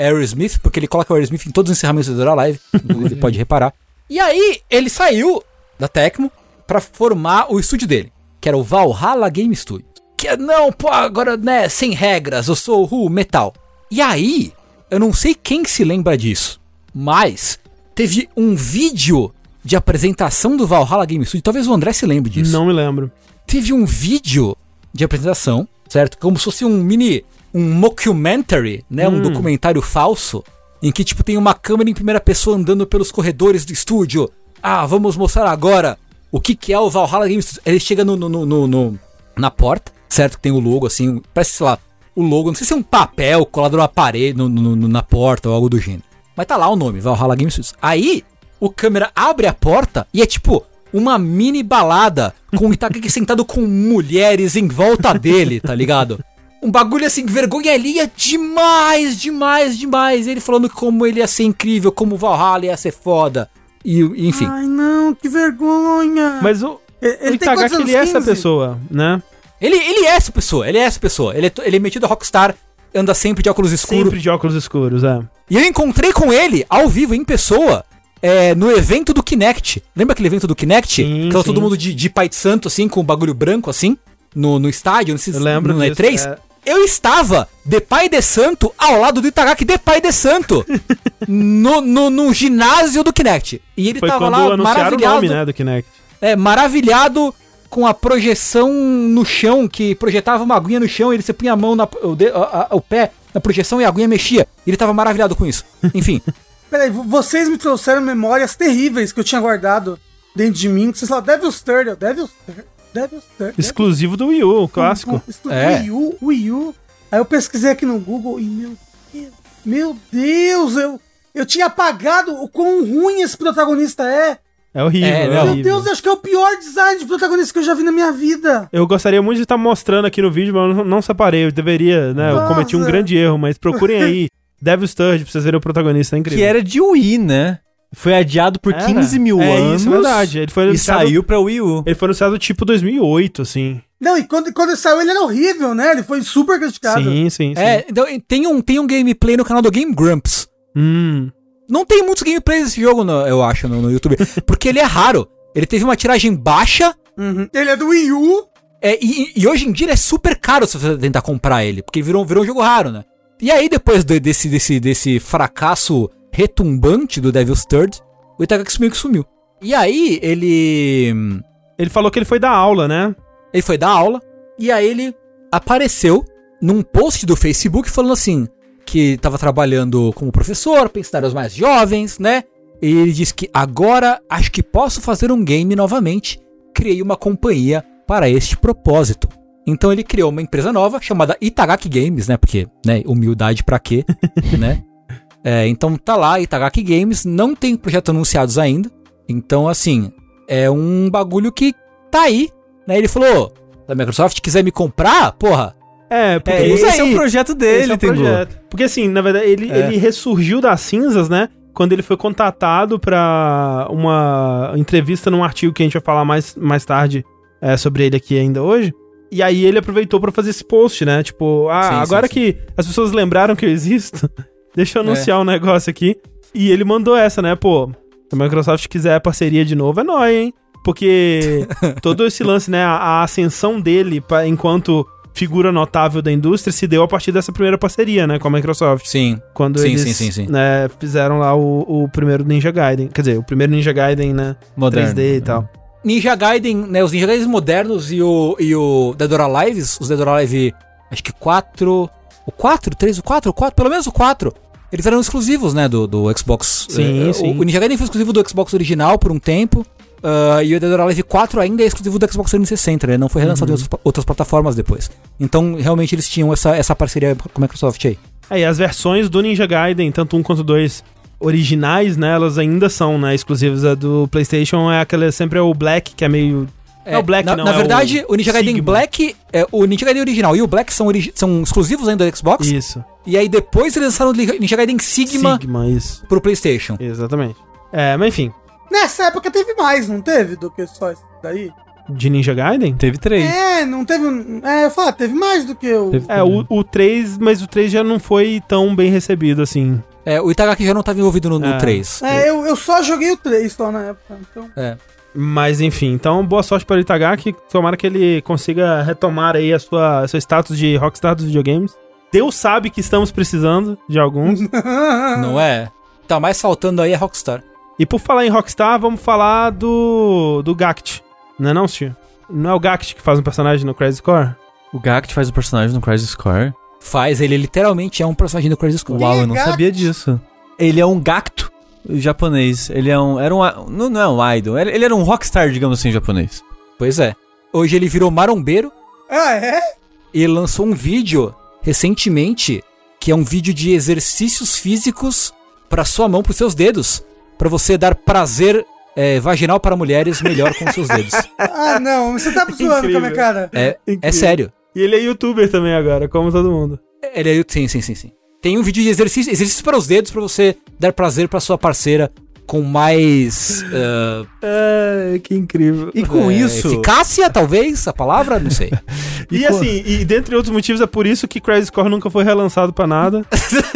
Aerosmith, porque ele coloca o Aerosmith em todos os encerramentos or Alive, inclusive pode reparar. E aí, ele saiu da Tecmo pra formar o estúdio dele, que era o Valhalla Game Studio. que não, pô, agora, né, sem regras, eu sou o metal. E aí, eu não sei quem se lembra disso, mas teve um vídeo de apresentação do Valhalla Game Studio, talvez o André se lembre disso. Não me lembro. Teve um vídeo de apresentação, certo? Como se fosse um mini, um mockumentary, né, um Hum. documentário falso, em que tipo tem uma câmera em primeira pessoa andando pelos corredores do estúdio. Ah, vamos mostrar agora o que que é o Valhalla Game Studio. Ele chega no, no, no- no- na porta, certo? Que tem o logo assim, parece, sei lá, o logo, não sei se é um papel colado na parede, no- no- na porta ou algo do gênero. Mas tá lá o nome, Valhalla Game Studios. Aí, o câmera abre a porta e é tipo uma mini balada com o Itagaki sentado com mulheres em volta dele, tá ligado? Um bagulho assim, vergonha alheia demais, demais, demais. Ele falando como ele ia ser incrível, como o Valhalla ia ser foda. E, enfim. Ai, não, que vergonha. Mas o, ele, o Itagaki, ele é essa 15? pessoa, né? Ele, ele é essa pessoa, ele é essa pessoa. Ele é, ele é metido a rockstar, anda sempre de óculos escuros. Sempre de óculos escuros, é. E eu encontrei com ele, ao vivo, em pessoa, é, no evento do Kinect. Lembra aquele evento do Kinect? Sim, que tava sim. todo mundo de, de pai de santo, assim, com o bagulho branco, assim, no, no estádio, não sei se- Eu lembro no disso, E3. é. Eu estava de pai de santo ao lado do Itagaki de pai de santo. no, no, no ginásio do Kinect. E ele Foi tava lá maravilhado. nome, né, do Kinect. É, maravilhado com a projeção no chão, que projetava uma aguinha no chão, e ele se punha a mão, na, o, de- a- a- o pé na projeção e a aguinha mexia. Ele tava maravilhado com isso. Enfim. Peraí, vo- vocês me trouxeram memórias terríveis que eu tinha guardado dentro de mim. Vocês falaram Devil's Third, Devil's Third, Devil's Third. Exclusivo do Wii U, clássico. É. Wii U, Wii U. Aí eu pesquisei aqui no Google e meu Deus, meu Deus, eu, eu tinha apagado o quão ruim esse protagonista é. É horrível, É, é. Meu horrível. Deus, acho que é o pior design de protagonista que eu já vi na minha vida. Eu gostaria muito de estar mostrando aqui no vídeo, mas eu não, não separei. Eu deveria, né? Eu Nossa. cometi um grande erro, mas procurem aí. Devil's Third pra vocês verem o protagonista, é incrível. Que era de Wii, né? Foi adiado por Era. 15 mil É anos. isso, é verdade. Ele foi E anunciado- saiu pra Wii U. Ele foi anunciado tipo 2008, assim. Não, e quando, quando ele saiu ele era horrível, né? Ele foi super criticado. Sim, sim, sim. É, então, tem, um, tem um gameplay no canal do Game Grumps. Hum. Não tem muitos gameplays desse jogo, no- eu acho, no, no YouTube. Porque ele é raro. Ele teve uma tiragem baixa. Uhum. Ele é do Wii U. é, e, e hoje em dia ele é super caro se você tentar comprar ele. Porque virou, virou um jogo raro, né? E aí, depois de- desse, desse, desse fracasso retumbante do Devil's Third, o Itagaki meio que sumiu. E aí, ele. Ele falou que ele foi dar aula, né? Ele foi dar aula e aí ele apareceu num post do Facebook falando assim que estava trabalhando como professor, pensando os mais jovens, né? E ele disse que agora acho que posso fazer um game novamente. Criei uma companhia para este propósito. Então ele criou uma empresa nova chamada Itagaki Games, né? Porque, né, humildade pra quê, né? É, então tá lá, Itagaki Games, não tem projetos anunciados ainda. Então, assim, é um bagulho que tá aí, né? Ele falou, da Microsoft, quiser me comprar, porra, É, porque É, esse esse é aí. o projeto esse dele, é o Tengu. projeto. Porque assim, na verdade, ele, É. ele ressurgiu das cinzas, né? Quando ele foi contatado pra uma entrevista num artigo que a gente vai falar mais, mais tarde é, sobre ele aqui ainda hoje. E aí ele aproveitou pra fazer esse post, né? Tipo, ah, Sim, sim, agora sim. que as pessoas lembraram que eu existo, deixa eu anunciar É. um negócio aqui. E ele mandou essa, né? Pô, se a Microsoft quiser parceria de novo, é nóis, hein? Porque todo esse lance, né? A, ascensão dele pra, enquanto figura notável da indústria se deu a partir dessa primeira parceria, né? Com a Microsoft. sim. Quando Sim, eles sim, sim, sim. Né, fizeram lá o, o primeiro Ninja Gaiden. Quer dizer, o primeiro Ninja Gaiden, né? Moderno. 3D e tal. Ninja Gaiden, né? Os Ninja Gaiden modernos e o, e o Dead or Alive, os Dead or Alive, acho que 4. O 4? 3, o 4? O 4? Pelo menos o 4. Eles eram exclusivos, né? Do, do Xbox. Sim, eh, sim. O, o Ninja Gaiden foi exclusivo do Xbox original por um tempo. ah, e o Dead or Alive 4 ainda é exclusivo do Xbox 360, né? Não foi relançado Uhum. em outras, outras plataformas depois. Então, realmente, eles tinham essa, essa parceria com a Microsoft aí. Aí as versões do Ninja Gaiden, tanto um quanto dois originais, né? Elas ainda são, né? Exclusivas. A do PlayStation é aquela sempre é o Black, que é meio. É, o Black, na, não. Na é verdade, o, Ninja Gaiden Sigma. Black, é, o Ninja Gaiden original e o Black são, são exclusivos ainda do Xbox. Isso. E aí depois eles lançaram o Ninja Gaiden Sigma, Sigma, isso. pro PlayStation. Exatamente. É, mas enfim. Nessa época teve mais, não teve? Do que só esse daí? De Ninja Gaiden? Teve três. É, não teve. um- É, eu falo, teve mais do que o. Teve- É, o, o 3, mas o 3 já não foi tão bem recebido assim. É, o Itagaki já não estava envolvido no, no É. 3. É, eu, eu só joguei o 3 só na época. Então. É. Mas enfim, então boa sorte para o Itagaki. Tomara que ele consiga retomar aí a sua, seu status de rockstar dos videogames. Deus sabe que estamos precisando de alguns. Não é? Tá mais faltando aí a Rockstar. e por falar em rockstar, vamos falar do do Gact. Não é não, tio? Não é o Gact que faz um personagem no Crazy Core? O Gact faz o personagem no Crisis Core. Faz, ele literalmente é um personagem do Crazy Score. Uau, é eu não sabia disso. Ele é um Gacto japonês. Ele é um. Era um. Não, não é um idol. Ele era um rockstar, digamos assim, japonês. Pois é. Hoje ele virou marombeiro Ah, é? e lançou um vídeo recentemente que é um vídeo de exercícios físicos para sua mão, para seus dedos, para você dar prazer é, vaginal para mulheres melhor com seus dedos. Ah, não. Você tá zoando com a minha cara. É, é sério. E ele é youtuber também agora, como todo mundo. Ele é, sim, sim, sim, sim. Tem um vídeo de exercício, exercício para os dedos para você dar prazer para sua parceira com mais ah, É, que incrível. E com é, isso. eficácia, talvez, a palavra, não sei. E, E co- assim, e dentre outros motivos, é por isso que Crazy Core nunca foi relançado pra nada.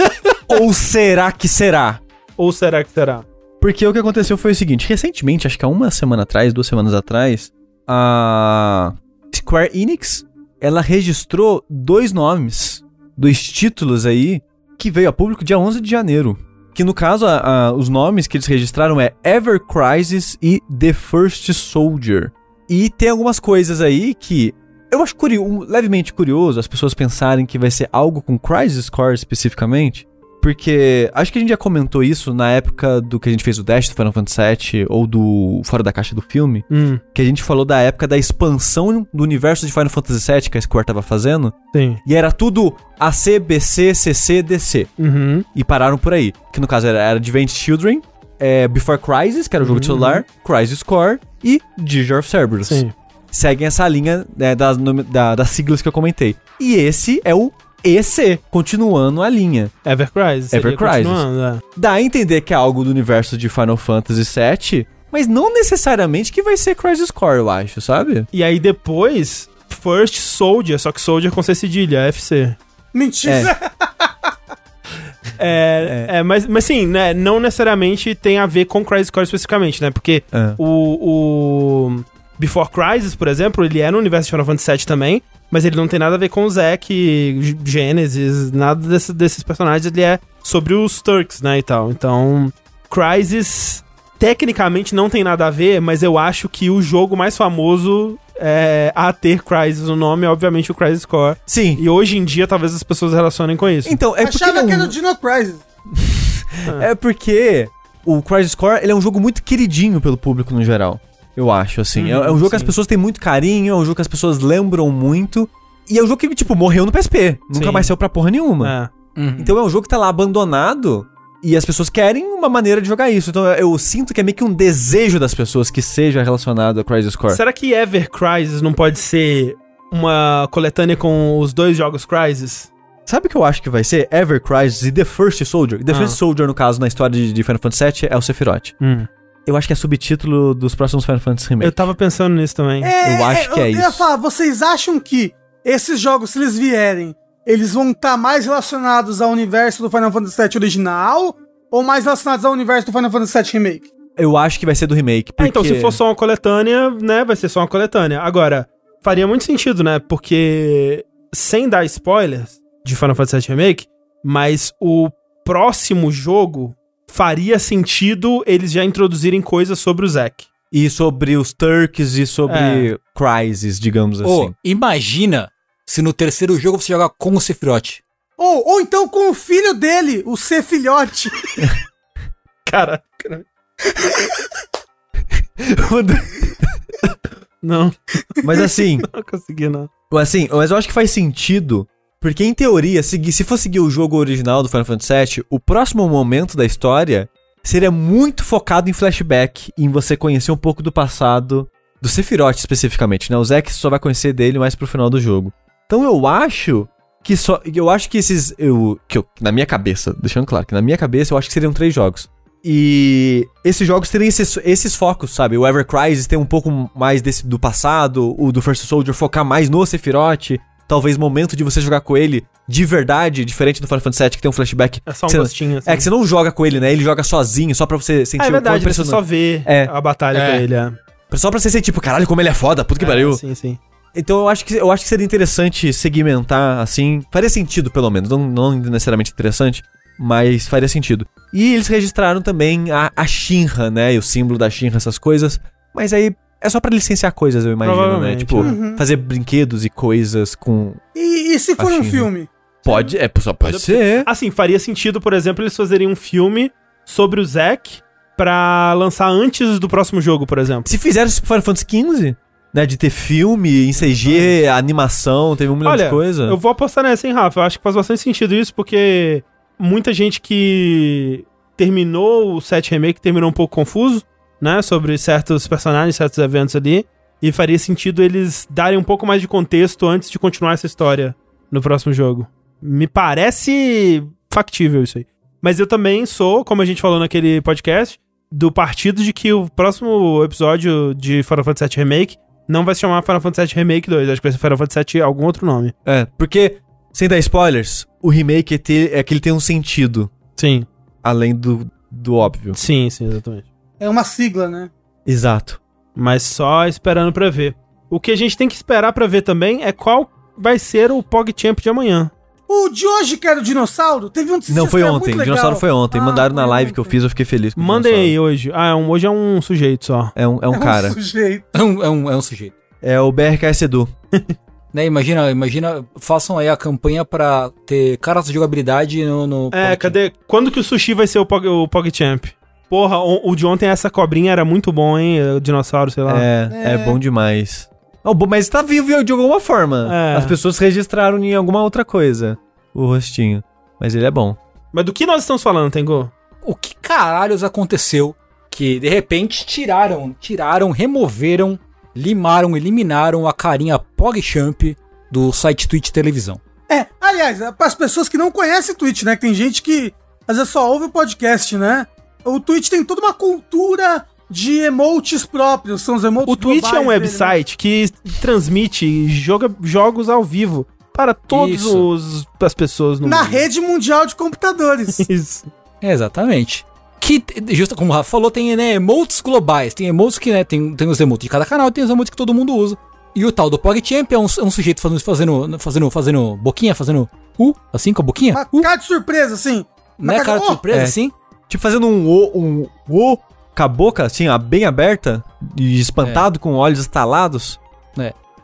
Ou será que será? Ou será que será? Porque o que aconteceu foi o seguinte: recentemente, acho que há uma semana atrás, duas semanas atrás, a Square Enix ela registrou dois nomes, dois títulos aí, que veio a público dia 11 de janeiro. Que no caso, a- a- os nomes que eles registraram é Ever Crisis e The First Soldier. E tem algumas coisas aí que eu acho curio- levemente curioso as pessoas pensarem que vai ser algo com Crisis Core especificamente. Porque acho que a gente já comentou isso na época do que a gente fez o Dash do Final Fantasy VII ou do Fora da Caixa do filme. Hum, Que a gente falou da época da expansão do universo de Final Fantasy VII que a Square tava fazendo. sim. E era tudo AC, BC, CC, DC. Uhum. E pararam por aí. Que no caso era, era Advent Children, é, Before Crisis, que era o jogo de celular, Crisis Core e Digger of Cerberus. Sim. Seguem essa linha né, das, da- das siglas que eu comentei. E esse é o EC, continuando a linha. Ever Crisis. Ever Crisis. é. Dá a entender que é algo do universo de Final Fantasy VII, mas não necessariamente que vai ser Crisis Core, eu acho, sabe? E aí depois, First Soldier, só que Soldier com C cedilha, FC. Mentira. É, é. mas, mas sim, né, não necessariamente tem a ver com Crisis Core especificamente, né? Porque É. o, o Before Crisis, por exemplo, ele é no universo de Final Fantasy VII também, mas ele não tem nada a ver com o Zack, G- Genesis, nada desse- desses personagens, ele é sobre os Turks, né, e tal. Então, Crisis tecnicamente não tem nada a ver, mas eu acho que o jogo mais famoso é, a ter Crisis no nome é obviamente o Crisis Core. Sim. E hoje em dia talvez as pessoas relacionem com isso. Então, é porque, Achava não- que era o Dino Crisis. é porque o Crisis Core ele é um jogo muito queridinho pelo público no geral. Eu acho, assim. é, é um jogo que as sim. pessoas têm muito carinho, é um jogo que as pessoas lembram muito. E é um jogo que, tipo, morreu no PSP. Nunca Sim. mais saiu pra porra nenhuma. É. Uhum. Então é um jogo que tá lá abandonado e as pessoas querem uma maneira de jogar isso. Então eu sinto que é meio que um desejo das pessoas que seja relacionado a Crisis Core. Será que Ever Crisis não pode ser uma coletânea com os dois jogos Crisis? Sabe o que eu acho que vai ser? Ever Crisis e The First Soldier. The Ah. First Soldier, no caso, na história de, de Final Fantasy VII, é o Sephiroth. Eu acho que é subtítulo dos próximos Final Fantasy Remake. Eu tava pensando nisso também. É, Eu acho que é eu ia isso. falar, vocês acham que esses jogos, se eles vierem, eles vão estar mais relacionados ao universo do Final Fantasy VII original ou mais relacionados ao universo do Final Fantasy VII Remake? Eu acho que vai ser do remake. É, então, porque- se for só uma coletânea, né, vai ser só uma coletânea. Agora, faria muito sentido, né? Porque, sem dar spoilers de Final Fantasy VII Remake, mas o próximo jogo faria sentido eles já introduzirem coisas sobre o Zack. E sobre os Turks e sobre É. Crisis, digamos Ô, assim. imagina se no terceiro jogo você jogar com o Sephiroth. Ou, ou então com o filho dele, o C filhote. Cara. Não, Mas assim, não consegui, não. assim, mas eu acho que faz sentido. Porque, em teoria, seguir, se for seguir o jogo original do Final Fantasy VII, o próximo momento da história seria muito focado em flashback, em você conhecer um pouco do passado do Sephiroth especificamente, né? O Zack só vai conhecer dele mais pro final do jogo. Então eu acho que só. Eu acho que esses. Eu, que eu, na minha cabeça, deixando claro que na minha cabeça eu acho que seriam três jogos. E esses jogos teriam esses, esses focos, sabe? O Ever Crisis tem um pouco mais desse do passado, o do First Soldier focar mais no Sephiroth. Talvez momento de você jogar com ele de verdade, diferente do Final Fantasy VII, que tem um flashback. É só um Você- gostinho, assim. É que você não joga com ele, né? Ele joga sozinho, só pra você sentir é o quão verdade, você impressionante. só vê É. a batalha É. com ele. É. Só pra você ser tipo, caralho, como ele é foda, puta que É, pariu. Sim, sim. Então eu acho, que, eu acho que seria interessante segmentar assim. Faria sentido, pelo menos. Não, não necessariamente interessante, mas faria sentido. E eles registraram também a, a Shinra, né? E o símbolo da Shinra, essas coisas. Mas aí é só pra licenciar coisas, eu imagino, né? Tipo, Uhum. fazer brinquedos e coisas com. E, e se for um filme? Pode, é, só pode ser. Assim, faria sentido, por exemplo, eles fazerem um filme sobre o Zack pra lançar antes do próximo jogo, por exemplo. Se fizeram isso pro Final Fantasy XV, né? De ter filme em CG, animação, teve um milhão Olha, de coisa. eu vou apostar nessa, hein, Rafa? Eu acho que faz bastante sentido isso, porque muita gente que terminou o 7 Remake terminou um pouco confuso, né? Sobre certos personagens, certos eventos ali. E faria sentido eles darem um pouco mais de contexto antes de continuar essa história no próximo jogo. Me parece factível isso aí. Mas eu também sou, como a gente falou naquele podcast, do partido de que o próximo episódio de Final Fantasy VII Remake não vai se chamar Final Fantasy VII Remake 2. Acho que vai ser Final Fantasy VII algum outro nome. É, porque, sem dar spoilers, o remake é, ter- é que ele tem um sentido, Sim, além do, do óbvio. sim, sim, exatamente. É uma sigla, né? Exato. Mas só esperando pra ver. O que a gente tem que esperar pra ver também é qual vai ser o PogChamp de amanhã. O de hoje, que era o dinossauro, teve um Não, foi ontem. muito O dinossauro foi ontem. Ah, Mandaram na foi live que eu ontem. fiz, eu fiquei feliz. aí dinossauro. hoje. Ah, é um- hoje é um sujeito só. É um, é um É cara. sujeito. É um, é um, é um sujeito. É o BRKS Edu. Né, imagina, imagina, façam aí a campanha pra ter caras de jogabilidade no. no É, Pocket. cadê? Quando que o sushi vai ser o, Pog, o PogChamp? Porra, o, o de ontem, essa cobrinha era muito bom, hein? O dinossauro, sei lá. É, é, É. bom demais. Oh, bom, mas tá vivo de alguma forma. É. As pessoas registraram em alguma outra coisa o rostinho. Mas ele é bom. Mas do que nós estamos falando, Tengu? O que caralhos aconteceu que de repente tiraram, tiraram, removeram, limaram, eliminaram a carinha PogChamp do site Twitch televisão? É, aliás, para as pessoas que não conhecem Twitch, né? Que tem gente que às vezes só ouve o podcast, né? O Twitch tem toda uma cultura de emotes próprios, são os emotes O Twitch é um dele, né? website que transmite e joga jogos ao vivo para todas as pessoas no Na mundo. rede mundial de computadores. Isso. É, exatamente. Que, justo como o Rafa falou, tem né, emotes globais. Tem emotes que, né, tem, tem os emotes de cada canal, tem os emotes que todo mundo usa. E o tal do PogChamp é um, é um sujeito fazendo, fazendo, fazendo, fazendo boquinha, fazendo uh, assim com a boquinha. Uma Uh, cara de surpresa, assim. né, uma cara de surpresa, é. assim. Tipo fazendo um o, um o com a boca, assim, ó, bem aberta e espantado com olhos estalados.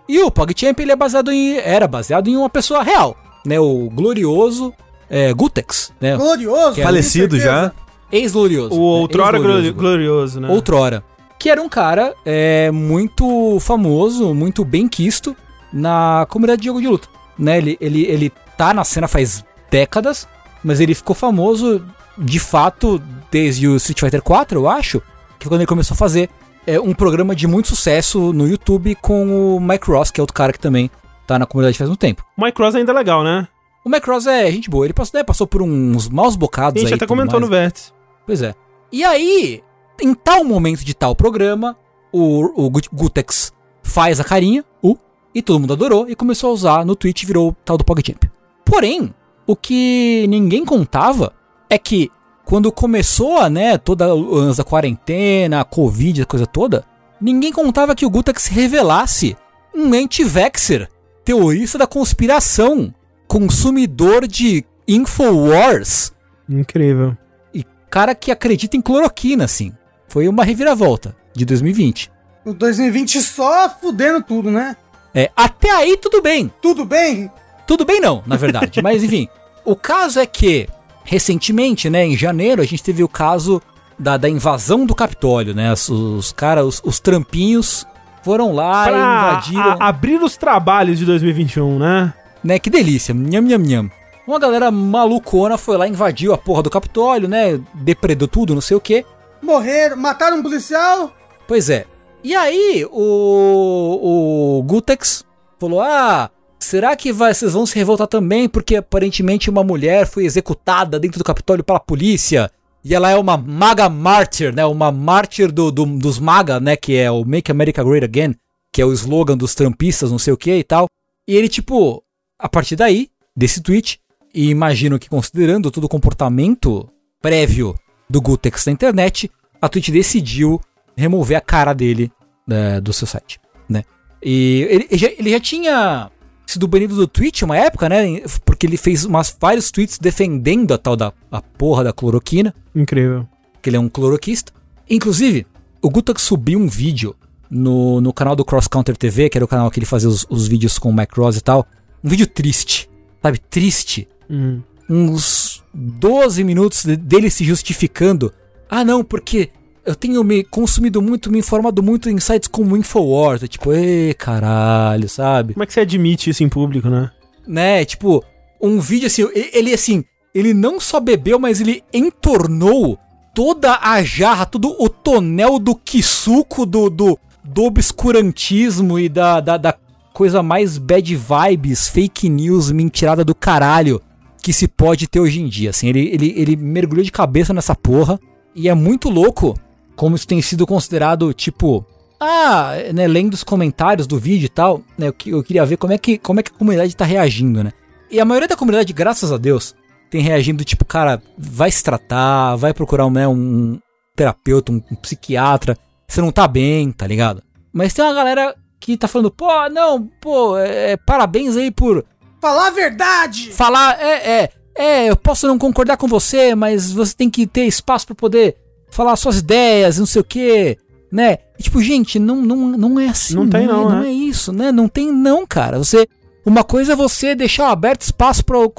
E o PogChamp, ele é baseado em. Era baseado em uma pessoa real, né? O glorioso é, Gutex, né? Glorioso. É Falecido já. Ex-glorioso. O né? outrora Ex-glorioso. glori- glorioso, né? Outrora. Que era um cara é, muito famoso, muito bem quisto na comunidade de jogo de luta. Né? Ele, ele, ele tá na cena faz décadas, mas ele ficou famoso de fato desde o Street Fighter 4, eu acho, que foi quando ele começou a fazer é, um programa de muito sucesso no YouTube com o Mike Ross, que é outro cara que também tá na comunidade faz um tempo. O Mike Cross ainda é legal, né? O Mike Ross é gente boa, ele passou, né, passou por uns maus A bocados gente aí. até comentou mais. no Vértice. Pois é. E aí, em tal momento de tal programa, o, o Gut- Gutex faz a carinha, o, e todo mundo adorou e começou a usar no Twitch e virou o tal do PogChamp. Porém, o que ninguém contava é que quando começou a, né, toda da quarentena, a Covid, a coisa toda, ninguém contava que o Gutex revelasse um anti-vaxxer, teorista da conspiração, consumidor de Infowars, Incrível. e cara que acredita em cloroquina, assim. Foi uma reviravolta de 2020. O 2020 só fudendo tudo, né? É, até aí tudo bem. Tudo bem? Tudo bem não, na verdade. Mas enfim, o caso é que, recentemente, né, em janeiro, a gente teve o caso da, da invasão do Capitólio, né? Os, os caras, os, os trampinhos foram lá e Pra invadiram. a- abrir os trabalhos de 2021, né? né? Que delícia, nham, nham, nham. Uma galera malucona foi lá, invadiu a porra do Capitólio, né? Depredou tudo, não sei o que. Morreram, mataram um policial? Pois é. E aí, o, o Gutex falou: Ah, será que vai- vocês vão se revoltar também? Porque aparentemente uma mulher foi executada dentro do Capitólio pela polícia. E ela é uma maga mártir, né? Uma mártir do, do- dos maga, né? Que é o Make America Great Again, que é o slogan dos trampistas, não sei o que e tal. E ele, tipo, a partir daí, desse tweet, e imagino que considerando todo o comportamento prévio do Gutex na internet, a Twitch decidiu remover a cara dele é, do seu site, né? E ele, ele já, ele já tinha sido banido do Twitch uma época, né? Porque ele fez umas, vários tweets defendendo a tal da a porra da cloroquina, Incrível. que ele é um cloroquista. Inclusive, o Gutak subiu um vídeo no, no canal do Cross Counter TV, que era o canal que ele fazia os, os vídeos com o Macross e tal. Um vídeo triste, sabe? Triste. Hum. Uns 12 minutos de- dele se justificando. Ah, não, porque eu tenho me consumido muito, me informado muito em sites como Infowars. É Tipo, ei, caralho, sabe? Como é que você admite isso em público, né? né? Tipo, um vídeo assim, ele assim, ele não só bebeu, mas ele entornou toda a jarra, todo o tonel do quisuco do, do, do obscurantismo e da, da, da coisa mais bad vibes, fake news, mentirada do caralho que se pode ter hoje em dia. Assim, ele, ele, ele mergulhou de cabeça nessa porra e é muito louco como isso tem sido considerado, tipo, ah, né, lendo os comentários do vídeo e tal, né, eu, que- eu queria ver como é, que, como é que a comunidade tá reagindo, né? E a maioria da comunidade, graças a Deus, tem reagindo tipo, cara, vai se tratar, vai procurar um, né, um terapeuta, um, um psiquiatra, você não tá bem, tá ligado? Mas tem uma galera que tá falando, pô, não, pô, é, parabéns aí por Falar a verdade! falar, é, é, é, eu posso não concordar com você, mas você tem que ter espaço pra poder falar suas ideias, não sei o quê, né? E, tipo, gente, não, não, não é assim. Não tem não, é, não né? é isso, né? Não tem não, cara. Você, uma coisa é você deixar aberto espaço pro,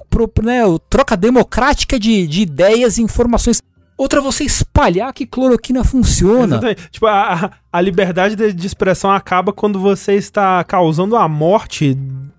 né, o troca democrática de, de ideias e informações. Outra é você espalhar que cloroquina funciona. Exatamente. Tipo, a, a- a liberdade de, de expressão acaba quando você está causando a morte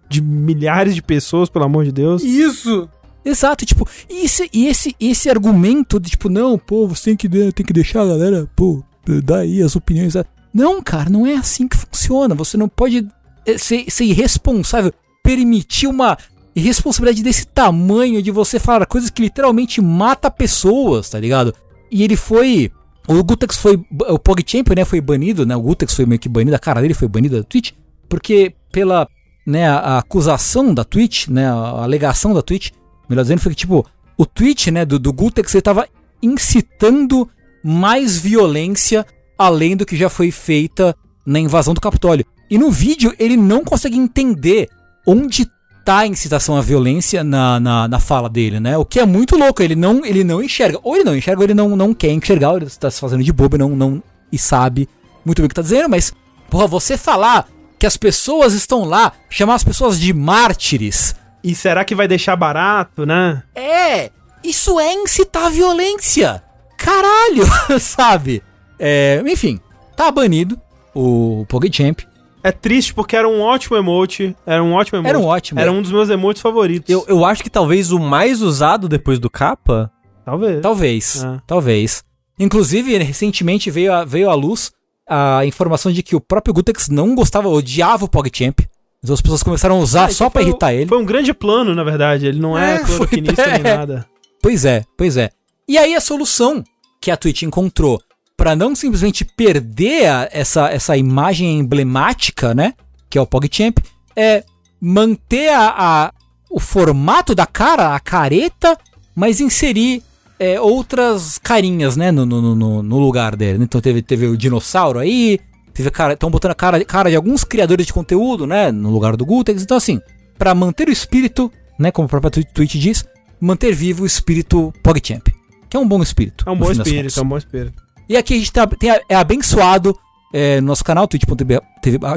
de milhares de pessoas, pelo amor de Deus. Isso! Exato, tipo, e esse, e esse, esse argumento de tipo, não, pô, você tem que, tem que deixar a galera, pô, dar aí as opiniões. Não, cara, não é assim que funciona. Você não pode eh, ser, ser irresponsável, permitir uma irresponsabilidade desse tamanho de você falar coisas que literalmente mata pessoas, tá ligado? E ele foi. O Gutex foi. O PogChamp, né, foi banido, né? O Gutex foi meio que banido, a cara dele foi banida da Twitch, porque pela né, a, acusação da Twitch, né, a alegação da Twitch, melhor dizendo, foi que, tipo, o tweet, né, do, do Gutex, ele tava incitando mais violência além do que já foi feita na invasão do Capitólio. E no vídeo, ele não consegue entender onde tá a incitação à violência na, na, na fala dele, né? O que é muito louco, ele não, ele não enxerga. Ou ele não enxerga, ou ele não, não quer enxergar, ou ele tá se fazendo de bobo não, não, e sabe muito bem o que tá dizendo, mas, porra, você falar que as pessoas estão lá, chamar as pessoas de mártires, E será que vai deixar barato, né? é, isso é incitar a violência. Caralho, sabe? É, enfim, tá banido o PogChamp. É triste porque era um ótimo emote. Era um ótimo emote. Era um ótimo. Era um dos meus emotes favoritos. Eu, eu acho que talvez o mais usado depois do capa. Talvez. Talvez, É. talvez. Inclusive, recentemente veio, a, veio à luz a informação de que o próprio Gutex não gostava, odiava o PogChamp. Então as pessoas começaram a usar Ah, só pra foi- irritar ele. Foi um grande plano, na verdade. Ele não é, É, cloroquinista nem é. nada. Pois é, pois é. E aí a solução que a Twitch encontrou pra não simplesmente perder a- essa, essa imagem emblemática, né? Que é o PogChamp, é manter a, a- o formato da cara, a careta, mas inserir é, outras carinhas, né? No, no, no, no lugar dele. Então teve, teve o dinossauro aí, teve cara. Estão botando a cara, cara de alguns criadores de conteúdo, né? No lugar do Gutex. Então, assim, pra manter o espírito, né? Como a própria Twi- Twitch diz, manter vivo o espírito PogChamp. Que é um bom espírito. É um bom espírito, é um bom espírito. E aqui a gente tá, tem, é abençoado é, no nosso canal, twitch.tv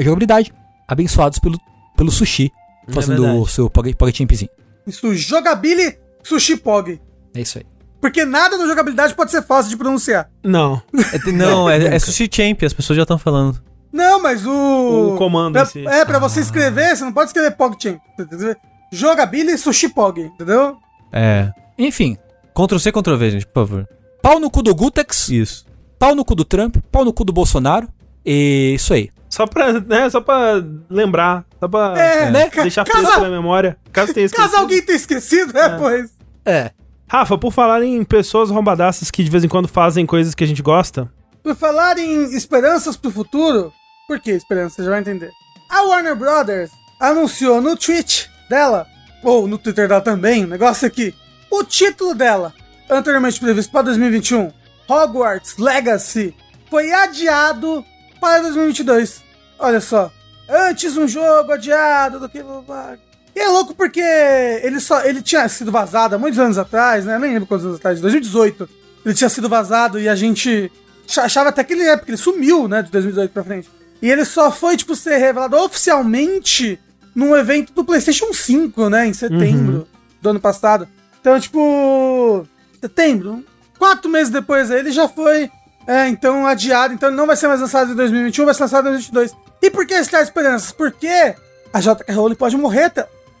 jogabilidade, abençoados pelo, pelo Sushi, fazendo verdade. o seu Pog- PogChampzinho. Isso, jogabili sushi pog. É isso aí. Porque nada na jogabilidade pode ser fácil de pronunciar. Não. É, não, é, é Sushi Champ, as pessoas já estão falando. Não, mas o. O comando pra, em si. É, pra você escrever, você não pode escrever PogChamp. entendeu? Jogabili sushi pog, entendeu? É. Enfim, Ctrl C, Ctrl V, gente, por favor. pau no cu do Gutex, Isso. pau no cu do Trump, pau no cu do Bolsonaro. E isso aí. Só pra, né, só pra lembrar. Só pra É, né? ca- deixar caso- fresco na memória. Caso tenha esquecido. Caso alguém tenha esquecido, é, pois. É. Rafa, por falar em pessoas rombadaças que de vez em quando fazem coisas que a gente gosta. Por falar em esperanças pro futuro, por que esperança? Você já vai entender. A Warner Brothers anunciou no tweet dela, ou no Twitter dela também, o negócio aqui, o título dela, anteriormente previsto para 2021, Hogwarts Legacy, foi adiado para 2022. Olha só. Antes um jogo adiado do que... E é louco porque ele só ele tinha sido vazado há muitos anos atrás, né? Eu nem lembro quantos anos atrás, 2018. Ele tinha sido vazado e a gente achava até que ele é, porque ele sumiu, né, de 2018 pra frente. E ele só foi, tipo, ser revelado oficialmente num evento do PlayStation 5, né, em setembro uhum. do ano passado. Então, tipo, setembro, quatro meses depois ele já foi, é, então, adiado. Então ele não vai ser mais lançado em 2021, vai ser lançado em 2022. E por que está esperanças? Porque a JK Rowling pode morrer,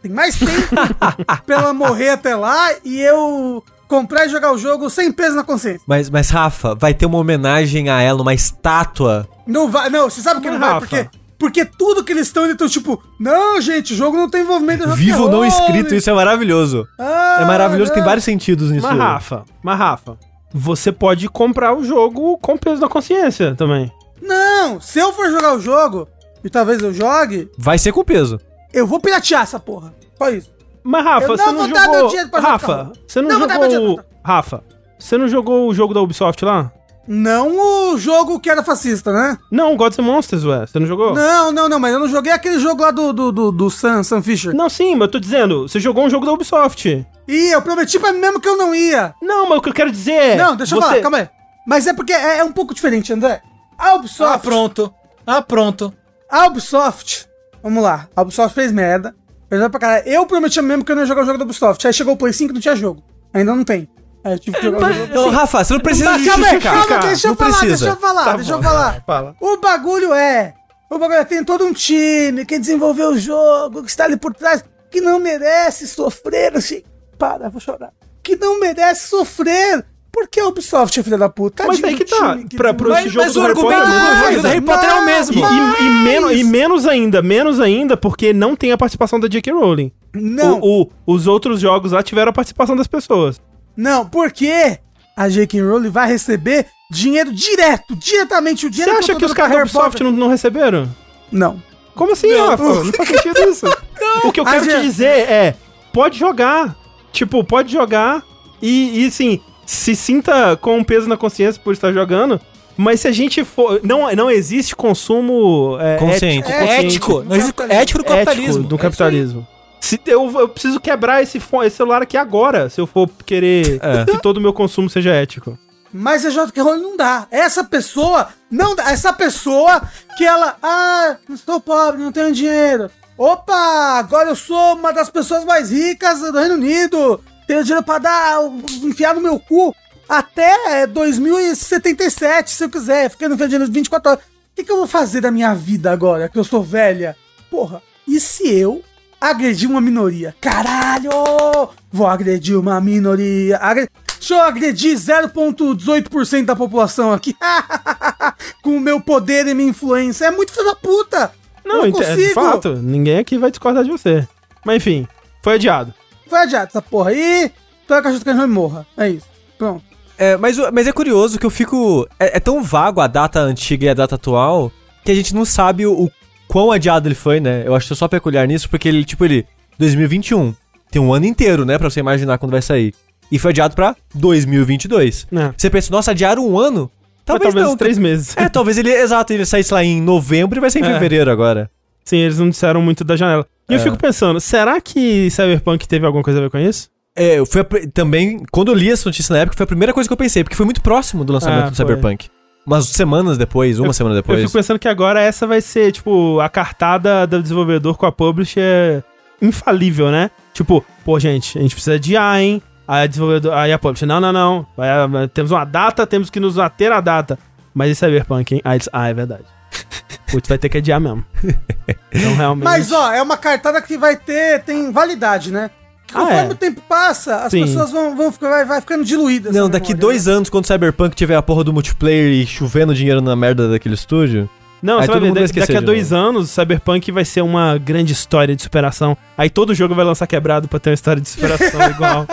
tem mais tempo pra ela morrer até lá e eu comprar e jogar o jogo sem peso na consciência. Mas, mas Rafa, vai ter uma homenagem a ela, uma estátua. Não vai, não, você sabe que não, não vai, porque porque tudo que eles estão, eles estão tipo, não, gente, o jogo não tem envolvimento Vivo não escrito, isso é maravilhoso. Ah, é maravilhoso, não. tem vários sentidos nisso. Mas Rafa, mas Rafa, você pode comprar o jogo com peso na consciência também. Não, se eu for jogar o jogo, e talvez eu jogue... Vai ser com peso. Eu vou piratear essa porra, só isso. Mas Rafa, você não jogou... Rafa, você não, não jogou... Rafa, você não jogou o jogo da Ubisoft lá? Não o jogo que era fascista, né? Não, Gods and Monsters, ué. Você não jogou? Não, não, não, mas eu não joguei aquele jogo lá do, do, do, do Sam, Sam Fisher. Não, sim, mas eu tô dizendo, você jogou um jogo da Ubisoft. Ih, eu prometi pra mim mesmo que eu não ia. Não, mas o que eu quero dizer é. Não, deixa eu você... falar, calma aí. Mas é porque é, é, um pouco diferente, André. A Ubisoft. Ah, pronto. Ah, pronto. A Ubisoft. Vamos lá. A Ubisoft fez merda. Fez pra caralho. Eu prometi mesmo que eu não ia jogar o jogo da Ubisoft. Aí chegou o Play 5 e não tinha jogo. Ainda não tem. Aí eu tive que jogar o jogo. Não, Rafa, você não precisa mas, justificar. Calma, calma, deixa eu não falar, precisa. deixa eu falar, tá deixa bom. eu falar. Fala. O bagulho é. O bagulho é, tem todo um time que desenvolveu o jogo, que está ali por trás, que não merece sofrer assim. Para, vou chorar. Que não merece sofrer porque a Ubisoft é filha da puta. Mas aí que tá. Que pra, jogo mas do Harry Potter. Mais, do Harry Potter é o mesmo. E, e, e, menos, e menos ainda, menos ainda, porque não tem a participação da J.K. Rowling. Não. O, o, os outros jogos lá tiveram a participação das pessoas. Não, porque a J.K. Rowling vai receber dinheiro direto, diretamente o dinheiro Você acha que, os caras da Ubisoft não, não, receberam? Não. Como assim, não. Rafa? Não faz sentido isso. o que eu quero te dizer é, pode jogar. Tipo, pode jogar e, e sim, se sinta com um peso na consciência por estar jogando, mas se a gente for. Não, não existe consumo é, consciente. Ético, ético. Não existe ético do capitalismo. Ético do capitalismo. Se eu, eu preciso quebrar esse, fone, esse celular aqui agora, se eu for querer é. que todo o meu consumo seja ético. Mas a J.K. Rowling não dá. Essa pessoa não dá. Essa pessoa que ela. Ah, estou pobre, não tenho dinheiro. Opa, agora eu sou uma das pessoas mais ricas do Reino Unido. Tenho dinheiro pra dar, enfiar no meu cu até 2077, se eu quiser. Ficando enfiando dinheiro 24 horas. O que, que eu vou fazer da minha vida agora, que eu sou velha? Porra, e se eu agredir uma minoria. Caralho! Vou agredir uma minoria. Agre... Deixa eu agredir 0,18% da população aqui. Com o meu poder e minha influência. É muito filho da puta! Não, não consigo. de fato, ninguém aqui vai discordar de você. Mas enfim, foi adiado. Foi adiado essa porra aí. Então a caixa que não morra. É isso. Pronto. É, mas, mas é curioso que eu fico. É, é, tão vago a data antiga e a data atual que a gente não sabe o, quão adiado ele foi, né? Eu acho só peculiar nisso, porque ele, tipo, ele. 2021. Tem um ano inteiro, né? Pra você imaginar quando vai sair. E foi adiado pra 2022. É. Você pensa, nossa, adiaram um ano? Talvez, talvez não, três meses. É, talvez ele, exato, ele saísse lá em novembro e vai ser em é. fevereiro agora. Sim, eles não disseram muito da janela. E é. eu fico pensando, será que Cyberpunk teve alguma coisa a ver com isso? É, foi a, também, quando eu li essa notícia na época, foi a primeira coisa que eu pensei, porque foi muito próximo do lançamento é, do Cyberpunk umas semanas depois, uma eu, semana depois. Eu fico pensando que agora essa vai ser, tipo, a cartada do desenvolvedor com a publisher infalível, né? Tipo, pô, gente, a gente precisa de A, hein? Aí a desenvolvedor, aí a publisher, não, não, não. Vai, temos uma data, temos que nos ater a data. Mas esse Cyberpunk, hein? Aí, ah, é verdade. Putz, vai ter que adiar mesmo. Então, realmente. Mas, ó, é uma cartada que vai ter, tem validade, né? Conforme ah, é. o tempo passa, as Sim. pessoas vão, vão ficar, vai, vai ficando diluídas. Não, daqui memória, dois né? anos, quando o Cyberpunk tiver a porra do multiplayer e chovendo dinheiro na merda daquele estúdio. Não, você vai ver, daqui, daqui a dois novo. anos, Cyberpunk vai ser uma grande história de superação. Aí todo jogo vai lançar quebrado pra ter uma história de superação igual.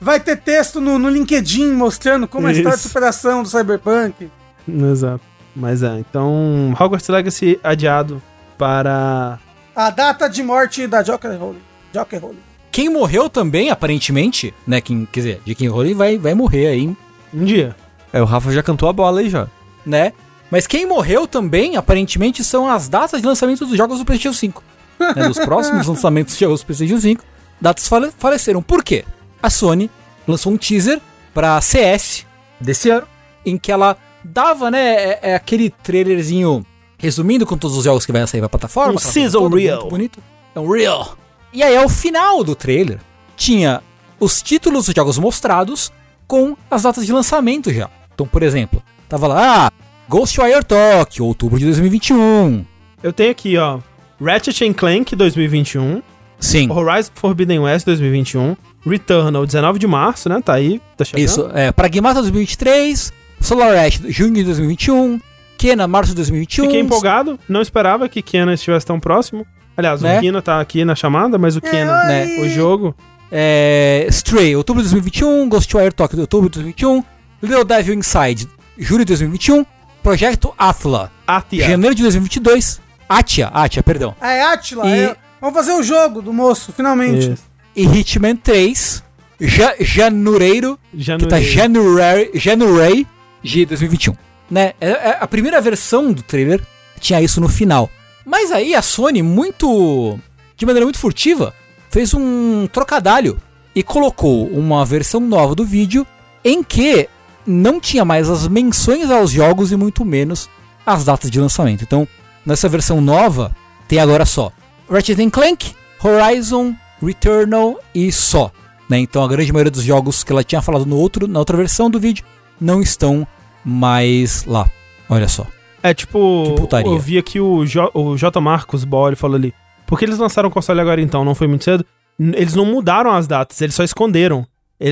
Vai ter texto no, no LinkedIn mostrando como Isso. é a história de superação do Cyberpunk. Exato. Mas é, então Hogwarts Legacy adiado para... A data de morte da Joker Rowling. J.K. Rowling. Quem morreu também, aparentemente, né? Quem, quer dizer, J.K. Rowling vai, vai morrer aí um dia. É, o Rafa já cantou a bola aí já. Né? Mas quem morreu também, aparentemente, são as datas de lançamento dos jogos do PlayStation 5. né, dos próximos lançamentos de jogos do PlayStation 5, datas fale faleceram. Por quê? A Sony lançou um teaser pra CS desse ano, em que ela dava, né, é, é aquele trailerzinho resumindo com todos os jogos que vai sair pra plataforma. Um sizzle reel. Muito bonito. É um real. E aí, ao final do trailer, tinha os títulos dos jogos mostrados com as datas de lançamento já. Então, por exemplo, tava lá, ah, Ghostwire Tokyo, outubro de 2021. Eu tenho aqui, ó, Ratchet Clank 2021, Sim. Horizon Forbidden West 2021, Returnal 19 de março, né? Tá aí, tá chegando. Isso, é, Pragmata 2023, Solar Ash junho de 2021, Kena março de 2021. Fiquei empolgado, não esperava que Kena estivesse tão próximo. Aliás, Né? o Kena tá aqui na chamada, mas o Kena, né, o jogo, É, Stray, outubro de 2021, Ghostwire Tokyo, outubro de 2021, Little Devil Inside, julho de 2021, Projeto Athla, Atia. janeiro de 2022, Atia, Atia, perdão, Ah, é Atila. E- é- Vamos fazer o jogo do moço, finalmente. Isso. e Hitman 3, ja, janureiro, Já que tá January, January de 2021. Né? É- é- a primeira versão do trailer tinha isso no final. Mas aí a Sony, muito. de maneira muito furtiva, fez um trocadalho e colocou uma versão nova do vídeo em que não tinha mais as menções aos jogos e muito menos as datas de lançamento. Então, nessa versão nova, tem agora só Ratchet Clank, Horizon, Returnal e só. né? Então a grande maioria dos jogos que ela tinha falado no outro, na outra versão do vídeo não estão mais lá. Olha só. É tipo, eu vi aqui o, J, o J. Marcos ele falou ali. Por que eles lançaram o console agora então? Não foi muito cedo? Eles não mudaram as datas, eles só esconderam.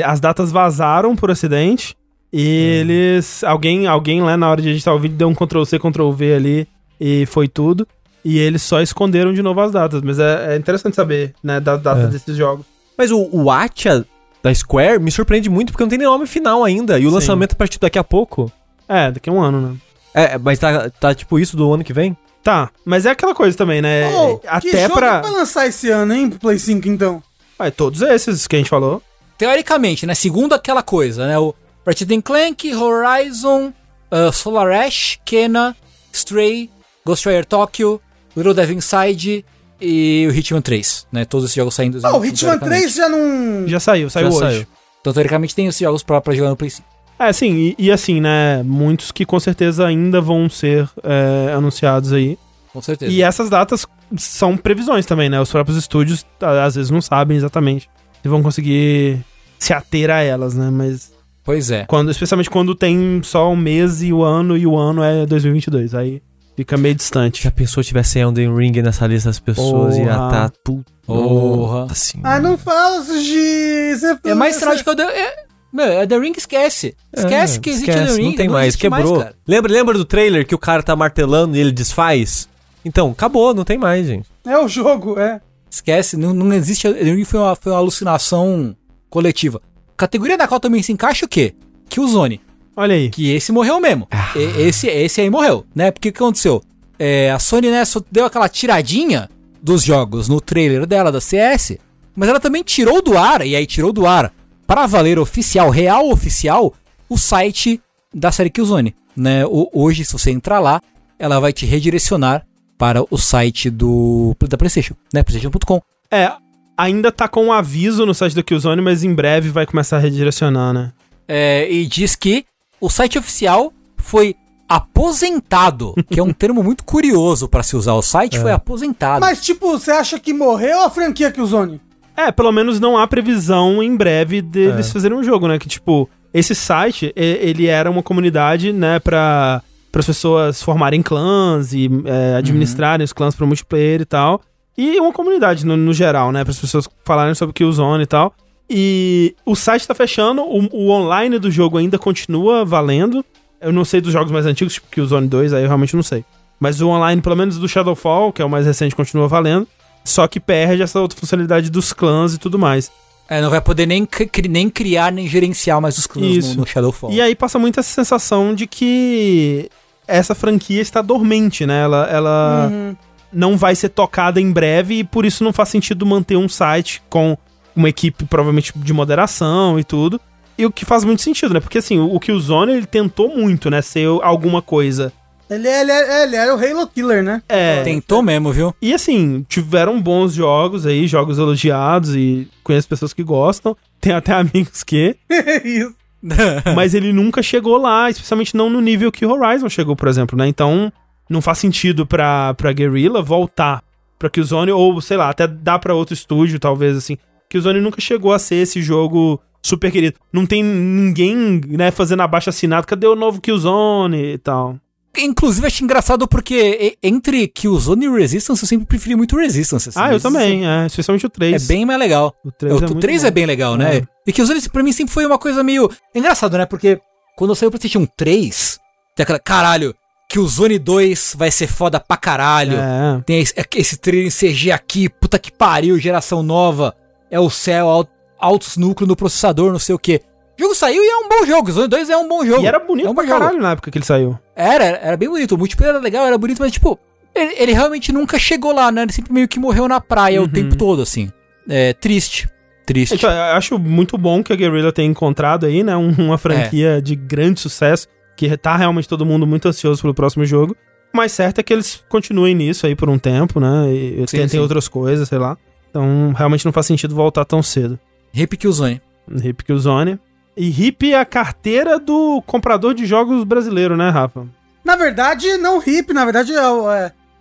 As datas vazaram por acidente e eles. Alguém, alguém lá na hora de editar o vídeo deu um Ctrl C, Ctrl V ali e foi tudo. E eles só esconderam de novo as datas. Mas é, é interessante saber, né, das datas É. desses jogos. Mas o, o Atia da Square me surpreende muito porque não tem nem nome final ainda. E o Sim. lançamento a partir daqui a pouco. É, daqui a um ano, né? É, mas tá, tá tipo isso do ano que vem? Tá, mas é aquela coisa também, né? Que Até jogo pra. que vai lançar esse ano, hein, pro Play 5, então? É, todos esses que a gente falou. Teoricamente, né? Segundo aquela coisa, né? O Ratchet Clank, Horizon, uh, Solar Ash, Kena, Stray, Ghostwire Tokyo, Little Devil Inside e o Hitman 3, né? Todos esses jogos saindo. Ah, o Hitman 3 já não... Já saiu, saiu Já hoje. saiu. Então, teoricamente, tem esses jogos pra, pra jogar no Play 5. É, sim, e, e assim, né? Muitos que com certeza ainda vão ser é, anunciados aí. Com certeza. E essas datas são previsões também, né? Os próprios estúdios a- às vezes não sabem exatamente se vão conseguir se ater a elas, né? Mas Pois é. quando, especialmente quando tem só um mês e o ano e o ano é 2022, aí fica meio distante. Já pensou se tivesse Elden Ring nessa lista das pessoas? Ia Porra. tá. Puta Porra. assim. Ah, não fala, Sugi! Você- É mais trágico que The... É, meu, é The Ring esquece. Esquece que existe esquece, The Ring. Não tem mais, existe quebrou. cara. lembra, lembra do trailer que o cara tá martelando e ele desfaz? Então, acabou, não tem mais, gente. É o jogo, é. Esquece, não, não existe. The Ring foi uma, foi uma alucinação coletiva. Categoria na qual também se encaixa o quê? Killzone. Olha aí. Que esse morreu mesmo. E- esse, esse aí morreu, né? Porque o que aconteceu? É, a Sony, né, só deu aquela tiradinha dos jogos no trailer dela, da CS, mas ela também tirou do ar, e aí tirou do ar, para valer oficial, real oficial, o site da série Killzone. Né? O- hoje, se você entrar lá, ela vai te redirecionar para o site do da PlayStation, né? PlayStation.com. É, ainda tá com um aviso no site do Killzone, mas em breve vai começar a redirecionar, né? É, e diz que o site oficial foi aposentado, que é um termo muito curioso para se usar. O site foi aposentado. Mas, tipo, você acha que morreu a franquia Killzone? É, pelo menos não há previsão em breve deles fazerem um jogo, né? Que, tipo, esse site, ele era uma comunidade, né, pra, as pessoas formarem clãs e é, administrarem os clãs pro multiplayer e tal. E uma comunidade no, no geral, né, para as pessoas falarem sobre Killzone e tal. E o site tá fechando, o, o online do jogo ainda continua valendo. Eu não sei dos jogos mais antigos, tipo Killzone 2, aí eu realmente não sei. Mas o online, pelo menos do Shadowfall, que é o mais recente, continua valendo. Só que perde essa outra funcionalidade dos clãs e tudo mais. É, não vai poder nem, cri- nem criar nem gerenciar mais os clãs Isso. no, no Shadowfall. E aí passa muito essa sensação de que essa franquia está dormente, né? Ela, ela Uhum. não vai ser tocada em breve e por isso não faz sentido manter um site com uma equipe provavelmente de moderação e tudo. E o que faz muito sentido, né? Porque assim, o, o Killzone ele tentou muito, né? Ser alguma coisa Ele, é- ele, é- ele era o Halo Killer, né? É. Tentou mesmo, viu? E assim, tiveram bons jogos aí, jogos elogiados e conheço pessoas que gostam. Tem até amigos que. Isso. mas ele nunca chegou lá, especialmente não no nível que Horizon chegou, por exemplo, né? Então, não faz sentido pra, pra Guerrilla voltar pra Killzone, ou sei lá, até dá pra outro estúdio, talvez, assim. Killzone nunca chegou a ser esse jogo super querido. Não tem ninguém, né, fazendo abaixo assinado, cadê o novo Killzone e tal. Inclusive, achei engraçado porque entre Killzone e Resistance, eu sempre preferi muito Resistance. assim. Ah, eu Resistance também, é, especialmente o 3. É bem mais legal. O O 3 é, o muito 3 bom. é bem legal, né? É. E Killzone, pra mim, sempre foi uma coisa meio... Engraçado, né? Porque quando saiu o PlayStation 3, tem aquela... Caralho, Killzone 2 vai ser foda pra caralho. É. Tem esse, esse trailer em CG aqui, puta que pariu, geração nova. É o céu, al- altos núcleos no processador, não sei o quê. O jogo saiu e é um bom jogo. Zone 2 é um bom jogo. E era bonito é um pra jogo. caralho na época que ele saiu. Era, era, bem bonito. O multiplayer era legal, era bonito, mas tipo, ele, ele realmente nunca chegou lá, né? Ele sempre meio que morreu na praia o Uhum. tempo todo, assim. É triste. Triste. Então, eu acho muito bom que a Guerrilla tenha encontrado aí, né, um- uma franquia de grande sucesso, que tá realmente todo mundo muito ansioso pelo próximo jogo. Mas certo é que eles continuem nisso aí por um tempo, né, e Sim, tentem sim. outras coisas, sei lá. Então, realmente não faz sentido voltar tão cedo. Hip Killzone. Hip Killzone. E Hip é a carteira do comprador de jogos brasileiro, né, Rafa? Na verdade, não hip, na verdade,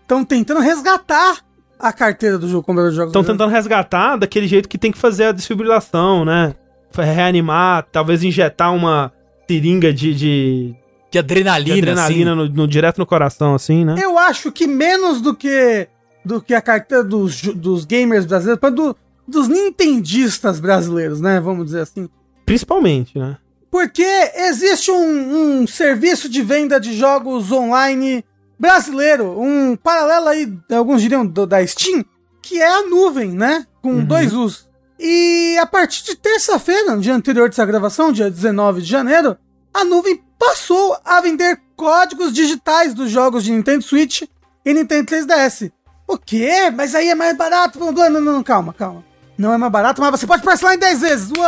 estão tentando resgatar a carteira do jogo comprador de jogos. Estão tentando resgatar daquele jeito que tem que fazer a desfibrilação, né? Reanimar, talvez injetar uma seringa de, de, De de adrenalina, adrenalina assim. no, no- direto no coração, assim, né? Eu acho que menos do que do que a carteira dos, dos gamers brasileiros, mas do, dos nintendistas brasileiros, né? Vamos dizer assim. Principalmente, né? Porque existe um, um serviço de venda de jogos online brasileiro, um paralelo aí, alguns diriam, do- da Steam, que é a nuvem, né? Com dois U's. E a partir de terça-feira, no dia anterior dessa gravação, dia 19 de janeiro, a nuvem passou a vender códigos digitais dos jogos de Nintendo Switch e Nintendo 3DS. O quê? Mas aí é mais barato? Blá, blá. Não, não, não, calma, calma. Não é mais barato, mas você pode parcelar em 10 vezes. Uou!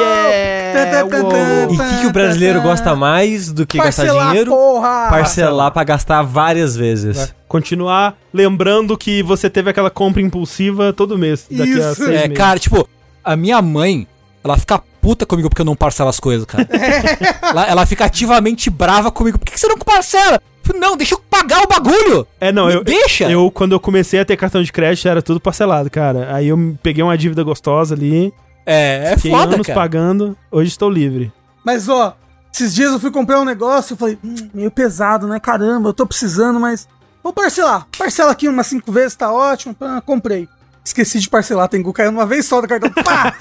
Yeah! Uou! E o que, que o brasileiro gosta mais do que gastar Parcelar, dinheiro? porra! Parcelar pra gastar várias vezes. Continuar lembrando que você teve aquela compra impulsiva todo mês. Daqui a Isso. seis É, meses. cara, tipo, a minha mãe, ela fica puta comigo porque eu não parcelo as coisas, cara. ela, ela fica ativamente brava comigo. Por que que você não parcela? Não, deixa eu pagar o bagulho. É, não, Me eu, deixa. eu, quando eu comecei a ter cartão de crédito, era tudo parcelado, cara. Aí eu peguei uma dívida gostosa ali, É, é fiquei foda, anos cara. pagando, hoje estou livre. Mas ó, esses dias eu fui comprar um negócio, eu falei, hum, meio pesado, né? Caramba, eu tô precisando, mas vou parcelar. Parcela aqui umas cinco vezes, tá ótimo. Pá, comprei. Esqueci de parcelar, Tengu. Caiu uma vez só do cartão. Pá!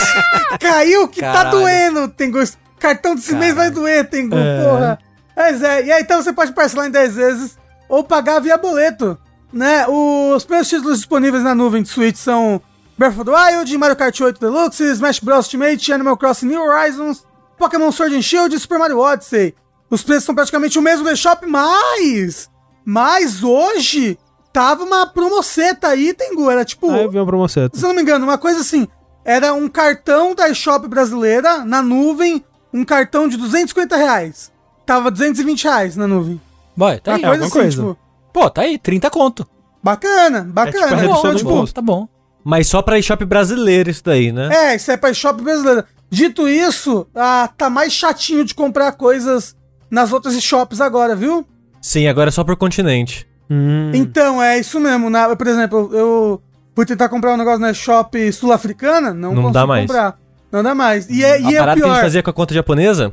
Caiu que tá Caralho. doendo, Tengu. Cartão desse mês vai doer, Tengu, É. porra. Mas é, e aí então você pode parcelar em 10 vezes ou pagar via boleto, né? Os primeiros títulos disponíveis na nuvem de Switch são Breath of the Wild, Mario Kart 8 Deluxe, Smash Bros Ultimate, Animal Crossing New Horizons, Pokémon Sword and Shield e Super Mario Odyssey. Os preços são praticamente o mesmo do eShop, mas... Mas hoje tava uma promoceta aí, Tengu. Era tipo... Aí eu vi uma promoção. Se eu não me engano, uma coisa assim. Era um cartão da eShop brasileira na nuvem, um cartão de 250 reais. Tava 220 reais na nuvem. Vai, tá Uma aí. é, coisa alguma assim, coisa. tipo, Pô, tá aí, 30 conto. bacana, tipo a bacana. redução tipo, imposto. tá bom. Mas só pra eShop brasileiro isso daí, né? É, isso é pra eShop brasileira. Dito isso, ah, tá mais chatinho de comprar coisas nas outras eShops agora, viu? Sim, agora é só por continente. Hum. Então, é isso mesmo. Na, por exemplo, eu fui tentar comprar um negócio na eShop sul-africana, não, Não consigo dá mais. comprar. Não dá mais. E é, a e é parada que a pior. gente fazia com a conta japonesa,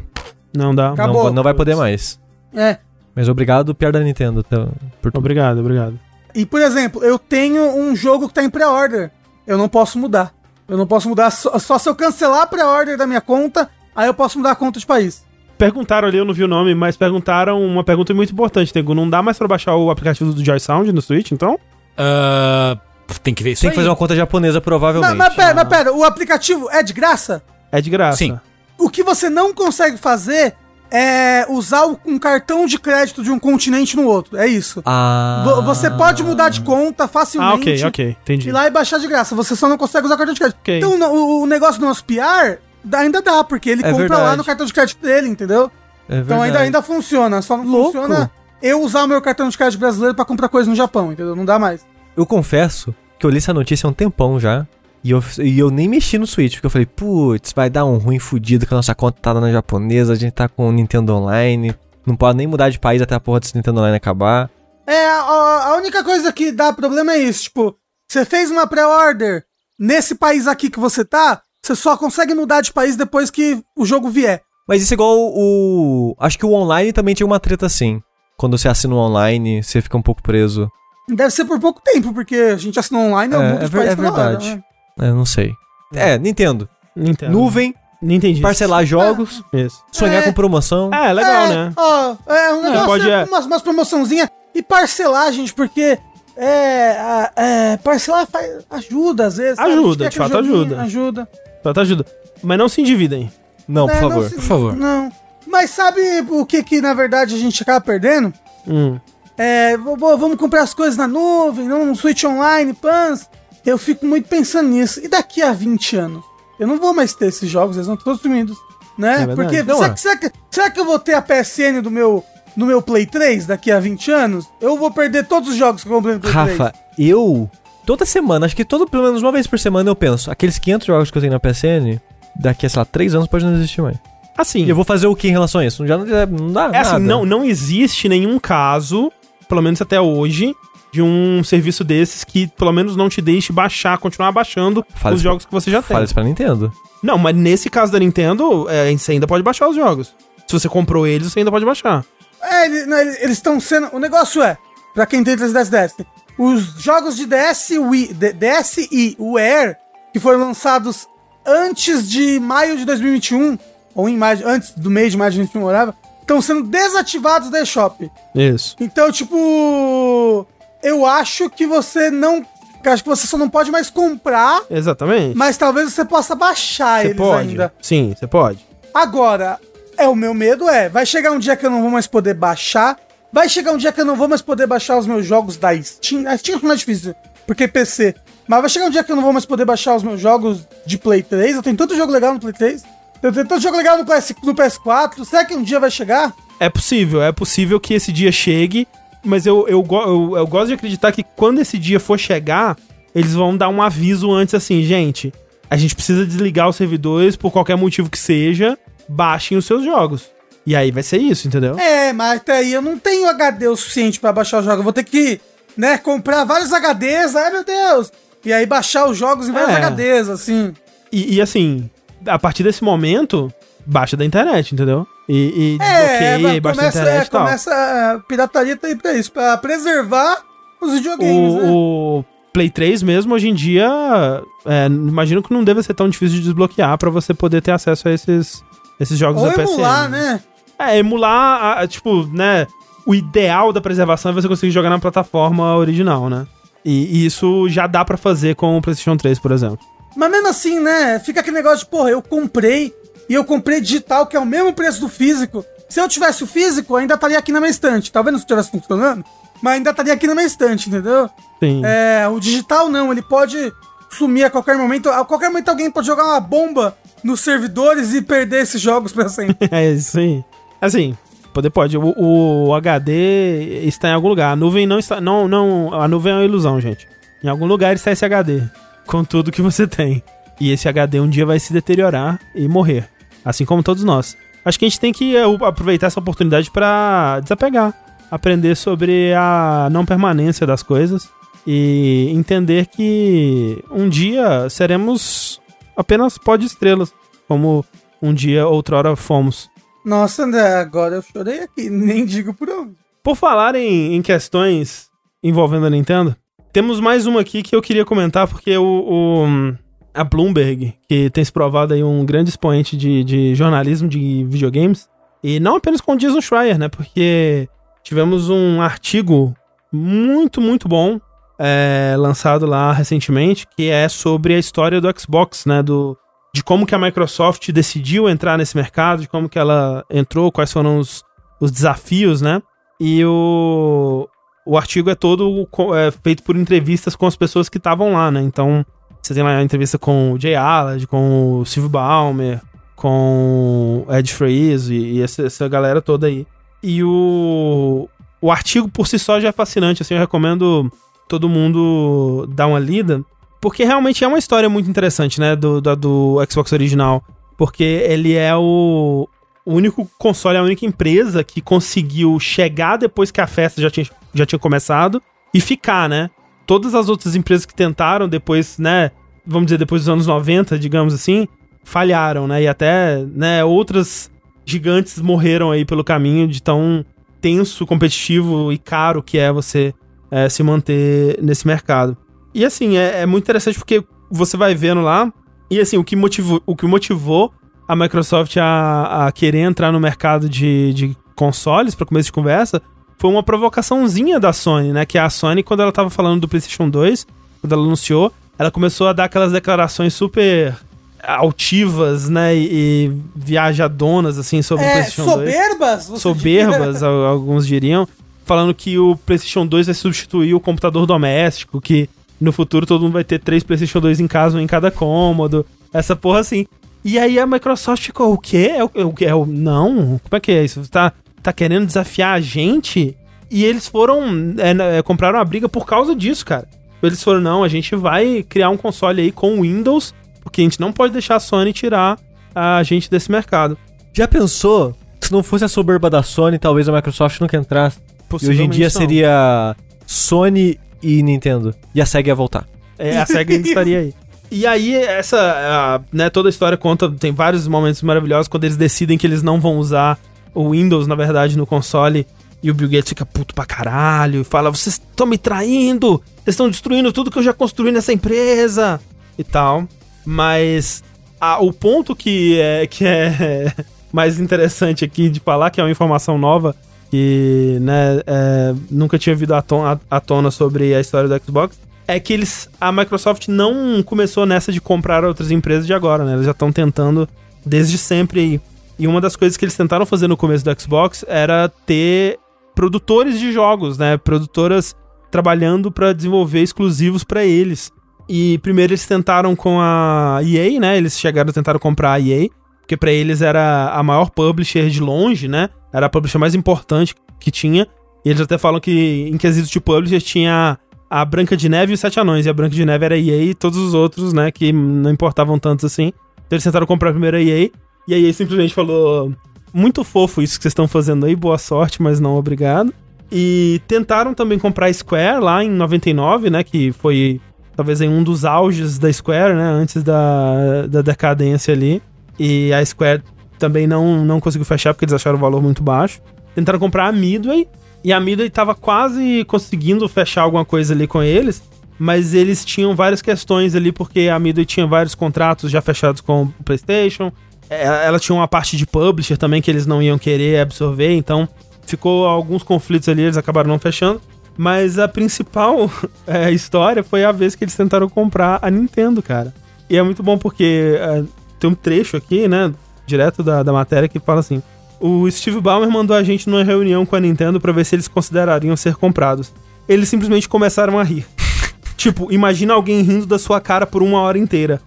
Não dá. Acabou. não, não vai poder mais. É. Mas obrigado, pior da Nintendo, por tudo. Obrigado, obrigado. E, por exemplo, eu tenho um jogo que tá em pré-order. Eu não posso mudar. Eu não posso mudar só, só se eu cancelar a pré-order da minha conta, aí eu posso mudar a conta de país. Perguntaram ali, eu não vi o nome, mas perguntaram uma pergunta muito importante, Tengu. Não dá mais pra baixar o aplicativo do Joy Sound no Switch, então? Ah, tem que ver isso Tem que fazer uma conta japonesa, provavelmente. mas pera, mas pera, o aplicativo é de graça? É de graça. Sim. O que você não consegue fazer é usar um cartão de crédito de um continente no outro. É isso. Ah. Vo- Você pode mudar de conta facilmente. Ah, ok, ok. Entendi. Ir lá e baixar de graça. Você só não consegue usar o cartão de crédito. Ok. Então o, o negócio do nosso PR ainda dá, porque ele É compra lá verdade. no cartão de crédito dele, entendeu? É Então ainda, ainda funciona. Só não Louco. funciona eu usar o meu cartão de crédito brasileiro pra comprar coisa no Japão, entendeu? Não dá mais. Eu confesso que eu li essa notícia há um tempão já. E eu, e eu nem mexi no Switch, porque eu falei, putz, vai dar um ruim fudido que a nossa conta tá na japonesa, a gente tá com o Nintendo Online, não pode nem mudar de país até a porra desse Nintendo Online acabar. É, a, a única coisa que dá problema é isso, tipo, você fez uma pré-order nesse país aqui que você tá, você só consegue mudar de país depois que o jogo vier. Mas isso é igual o. Acho que o online também tinha uma treta assim. Quando você assina o online, você fica um pouco preso. Deve ser por pouco tempo, porque a gente assinou online, eu É, mudo é de país é toda hora, verdade. né? É, não sei. É, Nintendo. Nintendo. Nuvem, Entendi. parcelar jogos, Isso. sonhar É. com promoção. É, legal, é, né? Ó, é um negócio, pode, é, é. umas, umas promoçãozinhas e parcelar, gente, porque é, é, parcelar faz- ajuda às vezes. Ajuda, de fato joguinho, ajuda. Ajuda. Só tá ajuda. Mas não se endividem. Não, por É, favor. se- por favor. Não. Mas sabe o que que na verdade a gente acaba perdendo? Hum. É, v- vamos comprar as coisas na nuvem, não no Switch Online, pans. Eu fico muito pensando nisso. E daqui a 20 anos? Eu não vou mais ter esses jogos, eles vão todos sumidos. Né? verdade. Porque Não, será, é. que, será, que, será que eu vou ter a PSN do meu, no meu Play 3 daqui a 20 anos? Eu vou perder todos os jogos que eu comprei no Play 3. Rafa, eu. Toda semana, acho que todo, pelo menos uma vez por semana eu penso, aqueles 500 jogos que eu tenho na PSN, daqui a, sei lá, 3 anos pode não existir mais. Assim, E eu vou fazer o que em relação a isso? Já não, não dá é assim, nada. não, não existe nenhum caso, pelo menos até hoje, de um serviço desses que pelo menos não te deixe baixar, continuar baixando Fala os jogos que você já tem. Fala isso pra Nintendo. Não, mas nesse caso da Nintendo, é, você ainda pode baixar os jogos. Se você comprou eles, você ainda pode baixar. É, eles estão sendo. O negócio é, pra quem tem 3DS DS, os jogos de DS, Wii, DS e Air, que foram lançados antes de maio de 2021, ou em maio, antes do mês de maio de 2021, whatever, estão sendo desativados da eShop. Isso. Então, tipo. Eu acho que você não. Acho que você só não pode mais comprar, Exatamente. mas talvez você possa baixar Você eles pode. ainda. Sim, você pode. Agora, é o meu medo é, vai chegar um dia que eu não vou mais poder baixar, vai chegar um dia que eu não vou mais poder baixar os meus jogos da Steam. A Steam é mais difícil, porque é PC. Mas vai chegar um dia que eu não vou mais poder baixar os meus jogos de Play 3. Eu tenho tanto jogo legal no Play 3. Eu tenho tanto jogo legal no, PS, no PS4. Será que um dia vai chegar? É possível, é possível que esse dia chegue, mas eu, eu, eu, eu gosto de acreditar que quando esse dia for chegar, eles vão dar um aviso antes assim, gente, a gente precisa desligar os servidores por qualquer motivo que seja, baixem os seus jogos. E aí vai ser isso, entendeu? É, mas até aí eu não tenho HD o suficiente pra baixar os jogos. Eu vou ter que, né, comprar vários HDs. Ai, meu Deus! E aí baixar os jogos em vários É. HDs, assim. E, e, assim, a partir desse momento, baixa da internet, entendeu? E, e É, desbloqueia, baixa da começa, internet é, tal. começa a pirataria tá aí pra isso, pra preservar os videogames, né? O, o Play 3 mesmo, hoje em dia, é, imagino que não deve ser tão difícil de desbloquear pra você poder ter acesso a esses, esses jogos Ou da PSN. emular, né? É, emular, a- a, tipo, né, o ideal da preservação é você conseguir jogar na plataforma original, né? E, e isso já dá pra fazer com o PlayStation 3, por exemplo. Mas mesmo assim, né? Fica aquele negócio de, porra, eu comprei e eu comprei digital, que é o mesmo preço do físico. Se eu tivesse o físico, ainda estaria aqui na minha estante. Talvez não estivesse funcionando, mas ainda estaria aqui na minha estante, entendeu? Sim. É, o digital não, ele pode sumir a qualquer momento. A qualquer momento alguém pode jogar uma bomba nos servidores e perder esses jogos pra sempre. É isso aí. Assim, poder pode. O, o HD está em algum lugar. A nuvem não está. Não, não. A nuvem é uma ilusão, gente. Em algum lugar está esse HD. Com tudo que você tem. E esse HD um dia vai se deteriorar e morrer. Assim como todos nós. Acho que a gente tem que é, aproveitar essa oportunidade para desapegar. Aprender sobre a não permanência das coisas. E entender que um dia seremos apenas pó de estrelas. Como um dia outrora fomos. Nossa, André, agora eu chorei aqui, nem digo por onde. Por falar em, em questões envolvendo a Nintendo, temos mais uma aqui que eu queria comentar, porque o, o- a Bloomberg, que tem se provado aí um grande expoente de, de jornalismo de videogames, e não apenas com o Jason Schreier, né? Porque tivemos um artigo muito, muito bom é, lançado lá recentemente, que é sobre a história do Xbox, né? Do, de como que a Microsoft decidiu entrar nesse mercado, de como que ela entrou, quais foram os, os desafios, né? E o, o artigo é todo é, feito por entrevistas com as pessoas que estavam lá, né? Então, você tem lá a entrevista com o Jay Allard, com o Steve Ballmer, com Ed Freeze e, e essa, essa galera toda aí. E o, o artigo por si só já é fascinante, assim, eu recomendo todo mundo dar uma lida, porque realmente é uma história muito interessante, né, do, do, do Xbox original, porque ele é o, único console, a única empresa que conseguiu chegar depois que a festa já tinha, já tinha começado e ficar, né? Todas as outras empresas que tentaram depois, né, vamos dizer, depois dos anos 90, digamos assim, falharam, né? E até, né, outras gigantes morreram aí pelo caminho de tão tenso, competitivo e caro que é você é, se manter nesse mercado. E assim, é, é, muito interessante porque você vai vendo lá, e assim, o que motivou, o que motivou a Microsoft a, a querer entrar no mercado de, de consoles, para começo de conversa, foi uma provocaçãozinha da Sony, né? Que a Sony, quando ela tava falando do PlayStation 2, quando ela anunciou, ela começou a dar aquelas declarações super altivas, né, e, e viajadonas, assim, sobre é, o PlayStation soberbas, 2. Soberbas, alguns diriam. Falando que o PlayStation 2 vai substituir o computador doméstico, que no futuro todo mundo vai ter três PlayStation 2 em casa, um em cada cômodo. Essa porra assim. E aí a Microsoft ficou, o quê? É o, é, é o, não? Como é que é isso? Você tá, tá querendo desafiar a gente? E eles foram. É, é, compraram a briga por causa disso, cara. Eles foram, não, a gente vai criar um console aí com Windows porque a gente não pode deixar a Sony tirar a gente desse mercado. Já pensou? Se não fosse a soberba da Sony, talvez a Microsoft nunca entrasse. E hoje em dia não. seria Sony e Nintendo. E a SEGA ia voltar. É, a SEGA ainda estaria aí. E aí, essa, a, né, toda a história conta, tem vários momentos maravilhosos quando eles decidem que eles não vão usar o Windows, na verdade, no console. E o Bill Gates fica puto pra caralho e fala: Vocês estão me traindo! Vocês estão destruindo tudo que eu já construí nessa empresa! E tal. Mas a, o ponto que é, que é mais interessante aqui de falar, que é uma informação nova, que né, é, nunca tinha vindo à tona, à tona sobre a história do Xbox, é que eles a Microsoft não começou nessa de comprar outras empresas de agora, né? Eles já estão tentando desde sempre. E uma das coisas que eles tentaram fazer no começo do Xbox era ter produtores de jogos, né? Produtoras trabalhando para desenvolver exclusivos para eles. E primeiro eles tentaram com a EA, né? Eles chegaram a tentar comprar a EA, porque para eles era a maior publisher de longe, né? Era a publisher mais importante que tinha. E eles até falam que em quesito de publisher tinha a Branca de Neve e os Sete Anões. E a Branca de Neve era a EA e todos os outros, né? Que não importavam tanto assim. Então eles tentaram comprar primeiro a EA. E a EA simplesmente falou: Muito fofo isso que vocês estão fazendo aí, boa sorte, mas não obrigado. E tentaram também comprar a Square lá em 99, né? Que foi talvez em um dos auges da Square, né? Antes da, da decadência ali. E a Square também não, não conseguiu fechar porque eles acharam o valor muito baixo. Tentaram comprar a Midway. E a Midway tava quase conseguindo fechar alguma coisa ali com eles. Mas eles tinham várias questões ali, porque a Midway tinha vários contratos já fechados com o PlayStation. É, ela tinha uma parte de publisher também que eles não iam querer absorver, então ficou alguns conflitos ali, eles acabaram não fechando. Mas a principal é, história foi a vez que eles tentaram comprar a Nintendo, cara. E é muito bom porque é, tem um trecho aqui, né? Direto da, da matéria que fala assim: O Steve Ballmer mandou a gente numa reunião com a Nintendo para ver se eles considerariam ser comprados. Eles simplesmente começaram a rir. tipo, imagina alguém rindo da sua cara por uma hora inteira.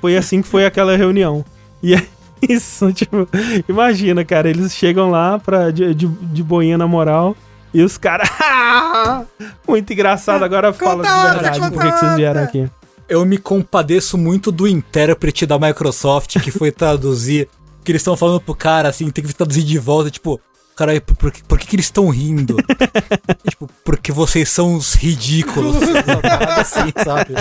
Foi assim que foi aquela reunião. E é isso, tipo, imagina, cara, eles chegam lá pra, de, de, de boinha na moral. E os caras. Muito engraçado. Agora fala de verdade por que vocês vieram aqui. Eu me compadeço muito do intérprete da Microsoft que foi traduzir. Que eles estão falando pro cara assim, tem que traduzir de volta, tipo, cara, por, por, por que, que eles estão rindo? tipo, porque vocês são os ridículos. assim, sabe?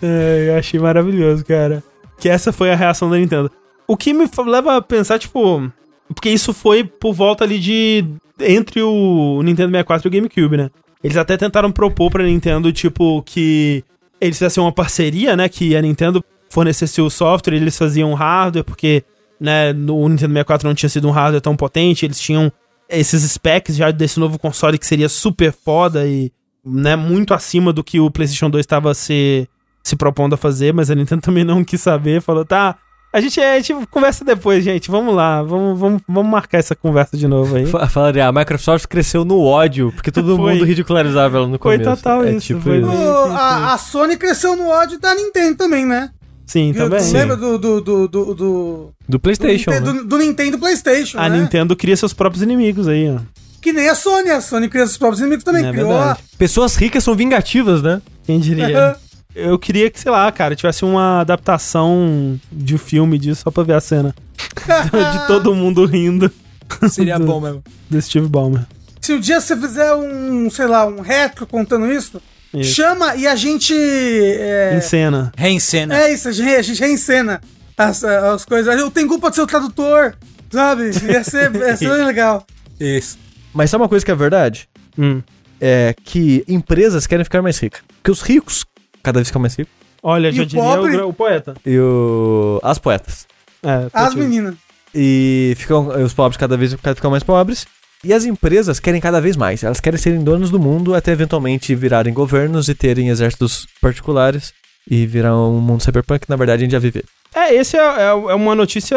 É, eu achei maravilhoso, cara. Que essa foi a reação da Nintendo. O que me leva a pensar, tipo. Porque isso foi por volta ali de entre o Nintendo 64 e o GameCube, né? Eles até tentaram propor pra Nintendo, tipo, que eles fizessem uma parceria, né? Que a Nintendo fornecesse o software e eles faziam hardware, porque, né, no Nintendo 64 não tinha sido um hardware tão potente, eles tinham esses specs já desse novo console que seria super foda e, né, muito acima do que o PlayStation 2 estava se, se propondo a fazer, mas a Nintendo também não quis saber, falou, tá, a gente, a gente conversa depois, gente. Vamos lá. Vamos, vamos, vamos marcar essa conversa de novo aí. Falaria, a Microsoft cresceu no ódio, porque todo foi. mundo ridicularizava ela no começo. Foi total é, isso. Tipo foi isso. a, a, Sony cresceu no ódio da Nintendo também, né? Sim, também. Você lembra do do, do, do, do, do PlayStation? Do, né? do, do, Nintendo PlayStation. A né? Nintendo cria seus próprios inimigos aí, ó. Que nem a Sony. A Sony cria seus próprios inimigos também. É criou verdade. Pessoas ricas são vingativas, né? Quem diria? Eu queria que, sei lá, cara, tivesse uma adaptação de um filme disso só pra ver a cena. de todo mundo rindo Seria bom mesmo. do Steve Ballmer. Se um dia você fizer um, sei lá, um retro contando isso, Isso. chama e a gente. É, Em cena. Reencena. é isso, a gente, a gente reencena as, as coisas. O Tengu pode ser o tradutor, sabe? Ia ser, ia ser bem legal. Isso. Mas sabe uma coisa que é verdade? Hum. É que empresas querem ficar mais ricas. Porque os ricos cada vez ficam mais ricos. Olha, E já o diria pobre? o, o poeta. E o... as poetas. É, As meninas. E ficam, os pobres cada vez ficam mais pobres. E as empresas querem cada vez mais. Elas querem serem donos do mundo até eventualmente virarem governos e terem exércitos particulares e virar um mundo cyberpunk que na verdade a gente já vive. É, esse é, é, é uma notícia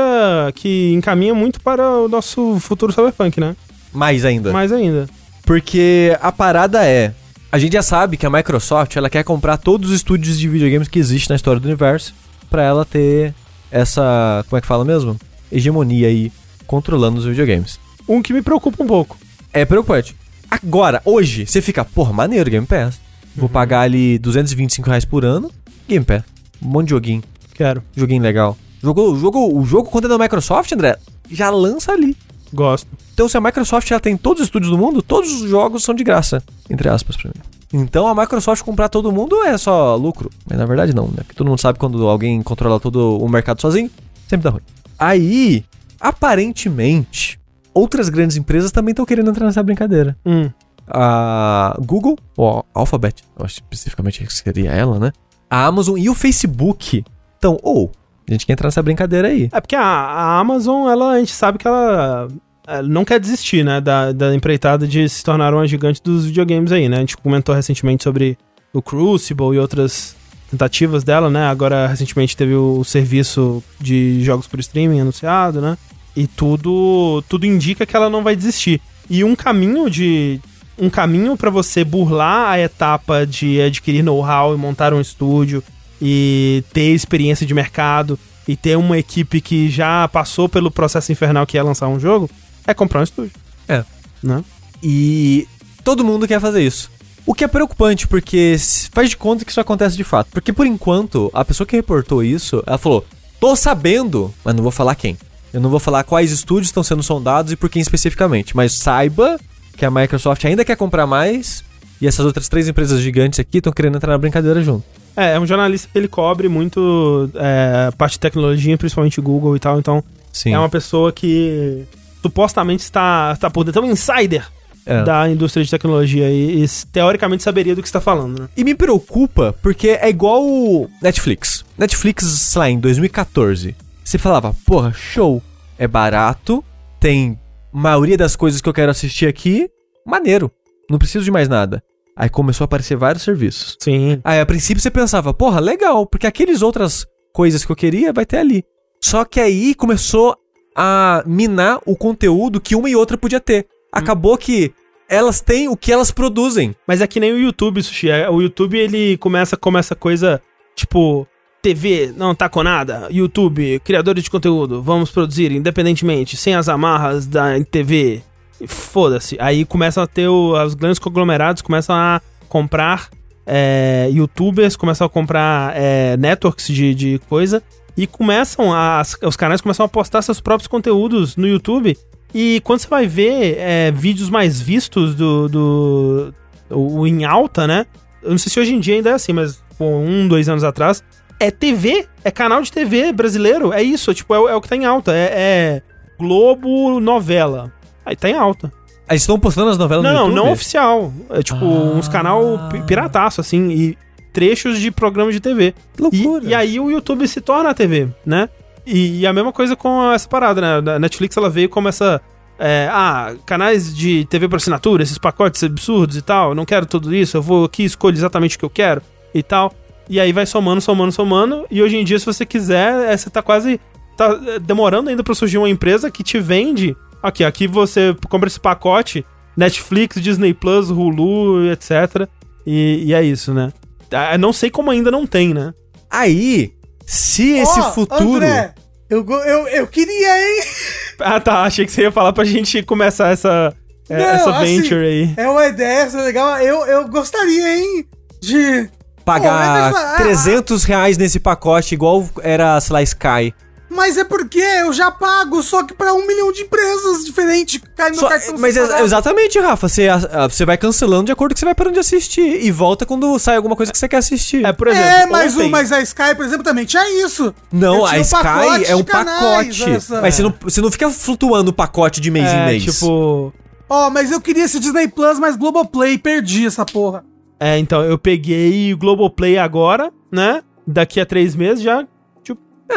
que encaminha muito para o nosso futuro cyberpunk, né? Mais ainda. Mais ainda. Porque a parada é. A gente já sabe que a Microsoft ela quer comprar todos os estúdios de videogames que existem na história do universo pra ela ter essa. Como é que fala mesmo? Hegemonia aí controlando os videogames. Um que me preocupa um pouco. É preocupante. Agora, hoje, você fica, porra, maneiro, Game Pass. Vou pagar ali 225 reais por ano. Game Pass. Um monte de joguinho. Quero. Joguinho legal. Jogo, o jogo, o jogo quando é da Microsoft, André, já lança ali. Gosto. Então, se a Microsoft já tem todos os estúdios do mundo, todos os jogos são de graça, entre aspas, pra mim. Então, a Microsoft comprar todo mundo é só lucro. Mas na verdade, não, né? Porque todo mundo sabe quando alguém controla todo o mercado sozinho, sempre dá ruim. Aí, aparentemente, outras grandes empresas também estão querendo entrar nessa brincadeira. Hum. A Google, ou a Alphabet, eu acho que especificamente seria ela, né? A Amazon e o Facebook. Então, ou, a gente quer entrar nessa brincadeira aí. É porque a, a Amazon, ela, a gente sabe que ela, ela não quer desistir, né? Da, da empreitada de se tornar uma gigante dos videogames aí, né? A gente comentou recentemente sobre o Crucible e outras tentativas dela, né? Agora, recentemente, teve o serviço de jogos por streaming anunciado, né? E tudo, tudo indica que ela não vai desistir. E um caminho de. Um caminho para você burlar a etapa de adquirir know-how e montar um estúdio e ter experiência de mercado e ter uma equipe que já passou pelo processo infernal que é lançar um jogo, é comprar um estúdio. É. Né? E todo mundo quer fazer isso. O que é preocupante, porque faz de conta que isso acontece de fato. Porque por enquanto, a pessoa que reportou isso, ela falou: tô sabendo, mas não vou falar quem. Eu não vou falar quais estúdios estão sendo sondados e por quem especificamente. Mas saiba que a Microsoft ainda quer comprar mais e essas outras três empresas gigantes aqui estão querendo entrar na brincadeira junto. É, é um jornalista que ele cobre muito é, parte de tecnologia, principalmente Google e tal, então Sim. é uma pessoa que supostamente está, está por dentro, é um insider É. da indústria de tecnologia e, e teoricamente saberia do que está falando, né? E me preocupa porque é igual o Netflix. Netflix, sei lá, em 2014. Você falava, porra, show. É barato, tem maioria das coisas que eu quero assistir aqui, maneiro. Não preciso de mais nada. Aí começou a aparecer vários serviços. Sim. Aí a princípio você pensava, porra, legal, porque aqueles outras coisas que eu queria vai ter ali. Só que aí começou a minar o conteúdo que uma e outra podia ter. Acabou que elas têm o que elas produzem. Mas é que nem o YouTube, Sushi. É, O YouTube, ele começa como essa coisa, tipo, TV, não tá com nada. YouTube, criadores de conteúdo, vamos produzir independentemente, sem as amarras da TV. Foda-se. Aí começam a ter o- os grandes conglomerados, começam a comprar é, youtubers, começam a comprar é, networks de, de coisa. E começam a, os canais começam a postar seus próprios conteúdos no YouTube. E quando você vai ver é, vídeos mais vistos do, do, o em alta, né? Eu não sei se hoje em dia ainda é assim, mas pô, um, dois anos atrás, é TV, é canal de TV brasileiro, é isso, tipo, é, é o que tá em alta, é, é Globo novela. Aí tá em alta. Eles estão postando as novelas Não, no não, YouTube? não oficial. É tipo Ah. uns canal pi- pirataço, assim, e trechos de programas de TV. Que loucura. E, e aí o YouTube se torna a TV, né? E, e a mesma coisa com essa parada, né? A Netflix ela veio como essa. é, ah, canais de TV por assinatura, esses pacotes absurdos e tal. Não quero tudo isso, eu vou aqui escolho exatamente o que eu quero e tal. E aí vai somando, somando, somando. E hoje em dia, se você quiser, é, você tá quase. Tá demorando ainda pra surgir uma empresa que te vende. Aqui, aqui você compra esse pacote: Netflix, Disney Plus, Hulu, etc. E, e é isso, né? Ah, Não sei como ainda não tem, né? Aí, se esse futuro. André, eu, go- eu, eu queria, hein? Ah, tá. Achei que você ia falar pra gente começar essa, é, Não, essa assim, venture aí. É uma ideia, essa é legal. Eu, eu gostaria, hein, de... Pagar Pô, mas- ah, 300 reais nesse pacote, igual era, sei lá, Sky. Mas é porque eu já pago, só que pra um milhão de empresas diferentes. Cai no Só- cartão mas é- exatamente, Rafa. Você, a- você vai cancelando de acordo com que você vai parando de assistir. E volta quando sai alguma coisa que você quer assistir. É, por exemplo, É, mas, ontem- o, mas a Sky, por exemplo, também tinha isso. Não, a um Sky é um canais, pacote. essa- Mas você não, você não fica flutuando o pacote de mês em é, mês. tipo... Ó, mas eu queria esse Disney Plus, mas Globoplay, perdi essa porra. É, então, eu peguei o Globoplay agora, né? Daqui a três meses já,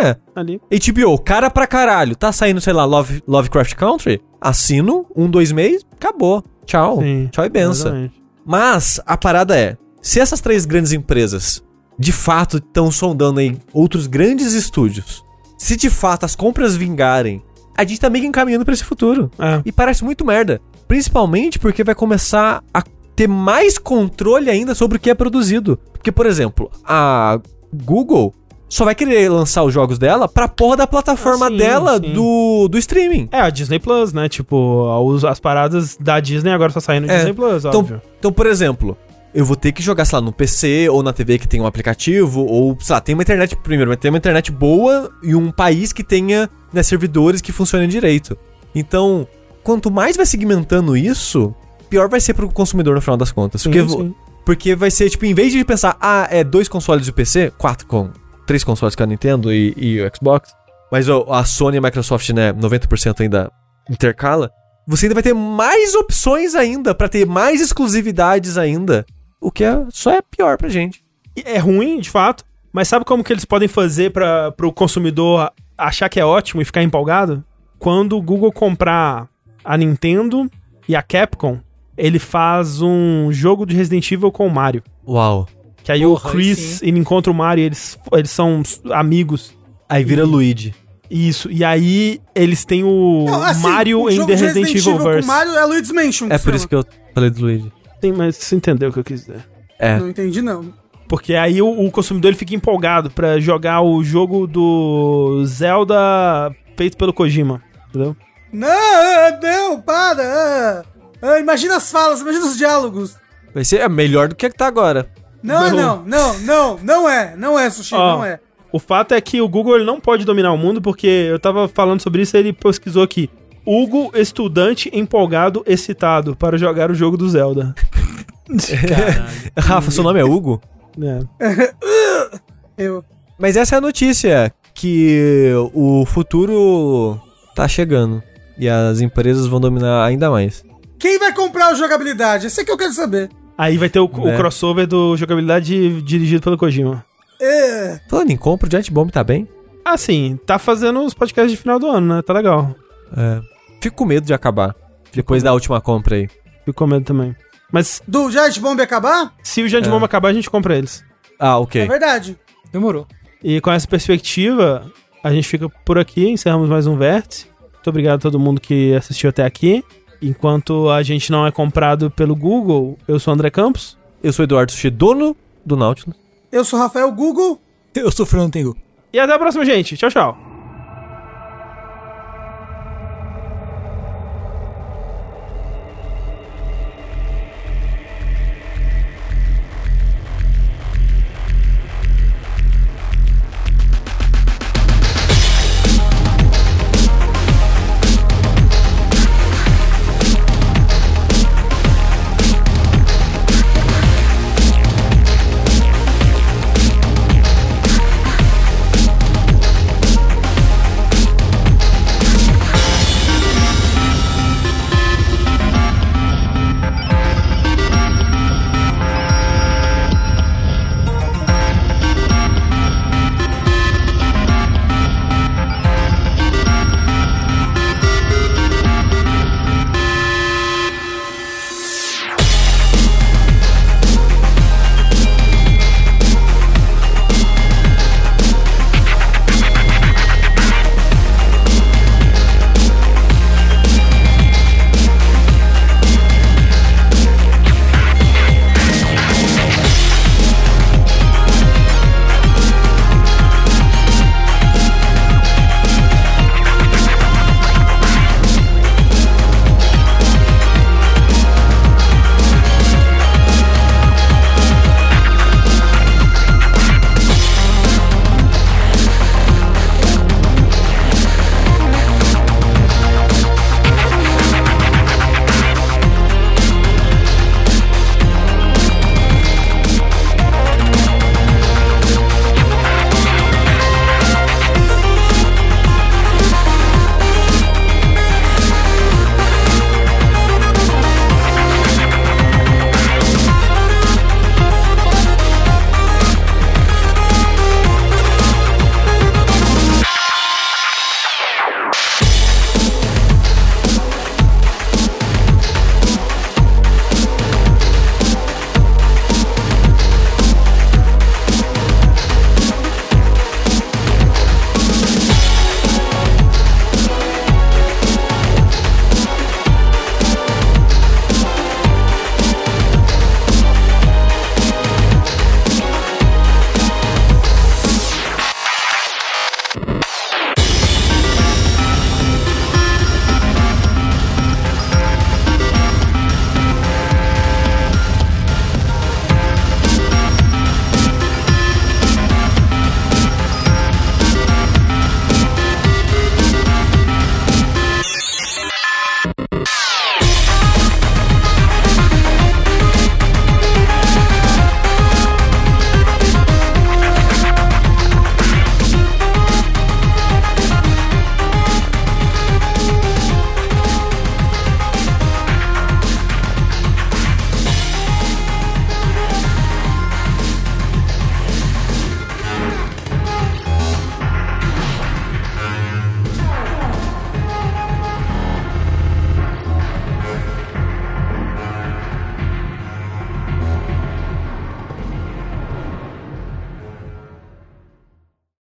É. ali. HBO, cara pra caralho. Tá saindo, sei lá, Love, Lovecraft Country? Assino, um, dois meses, acabou. Tchau. Sim, Tchau e benção. exatamente. Mas a parada é, se essas três grandes empresas de fato estão sondando aí outros grandes estúdios, se de fato as compras vingarem, a gente tá meio que encaminhando pra esse futuro. É. E parece muito merda. Principalmente porque vai começar a ter mais controle ainda sobre o que é produzido. Porque, por exemplo, a Google só vai querer lançar os jogos dela pra porra da plataforma Ah, sim, dela sim. Do, do streaming. É, a Disney Plus, né? Tipo, as paradas da Disney agora tá saindo no É. Disney Plus, Então, óbvio. então, por exemplo, eu vou ter que jogar, sei lá, no PC ou na TV que tem um aplicativo, ou, sei lá, tem uma internet, primeiro, vai ter uma internet boa e um país que tenha né, servidores que funcionem direito. Então, quanto mais vai segmentando isso, pior vai ser pro consumidor no final das contas. Sim, porque, sim. porque vai ser, tipo, em vez de pensar, ah, é dois consoles de PC, quatro com. Três consoles com a Nintendo e, e o Xbox. Mas ó, a Sony e a Microsoft, né, 90% ainda intercala. Você ainda vai ter mais opções ainda, pra ter mais exclusividades ainda. O que é, só é pior pra gente. É ruim, de fato, mas sabe como que eles podem fazer para o consumidor achar que é ótimo e ficar empolgado? Quando o Google comprar a Nintendo e a Capcom, ele faz um jogo de Resident Evil com o Mario. Uau. Que aí Porra, o Chris, ele encontra o Mario, eles, eles são amigos. Aí vira Luigi. Isso, e aí eles têm o Não, assim, Mario o em The de Resident, Evil Verse. Mario é Luigi's Mansion. É por isso que eu falei do Luigi. Sim, mas você entendeu o que eu quis dizer. É. Não entendi, não. Porque aí o, o consumidor ele fica empolgado pra jogar o jogo do Zelda feito pelo Kojima, entendeu? Não, não, para. Ah, imagina as falas, imagina os diálogos. Vai ser é melhor do que tá agora. Não, Não. não, não, não, não é, não é, Sushi, Ó, não é. O fato é que o Google ele não pode dominar o mundo, porque eu tava falando sobre isso e ele pesquisou aqui. Hugo, estudante empolgado, excitado para jogar o jogo do Zelda. Rafa, seu nome é Hugo? É. Eu. Mas essa é a notícia, que o futuro tá chegando. E as empresas vão dominar ainda mais. Quem vai comprar o jogabilidade? Esse é que eu quero saber. Aí vai ter o, o É. crossover do jogabilidade dirigido pelo Kojima. É. Falando em compra, o Giant Bomb tá bem? Assim, tá fazendo os podcasts de final do ano, né? Tá legal. É. Fico com medo de acabar. Depois da última compra aí. Fico com medo também. Mas Do Giant Bomb acabar? se o Giant É. Bomb acabar, a gente compra eles. Ah, É ok. verdade. Demorou. E com essa perspectiva, a gente fica por aqui, encerramos mais um vértice. Muito obrigado a todo mundo que assistiu até aqui. Enquanto a gente não é comprado pelo Google, eu sou o André Campos. Eu sou o Eduardo Sushi, dono do Nautilus. Eu sou Rafael Google. Eu sou o Fernando Tengu. E até a próxima, gente. Tchau, tchau.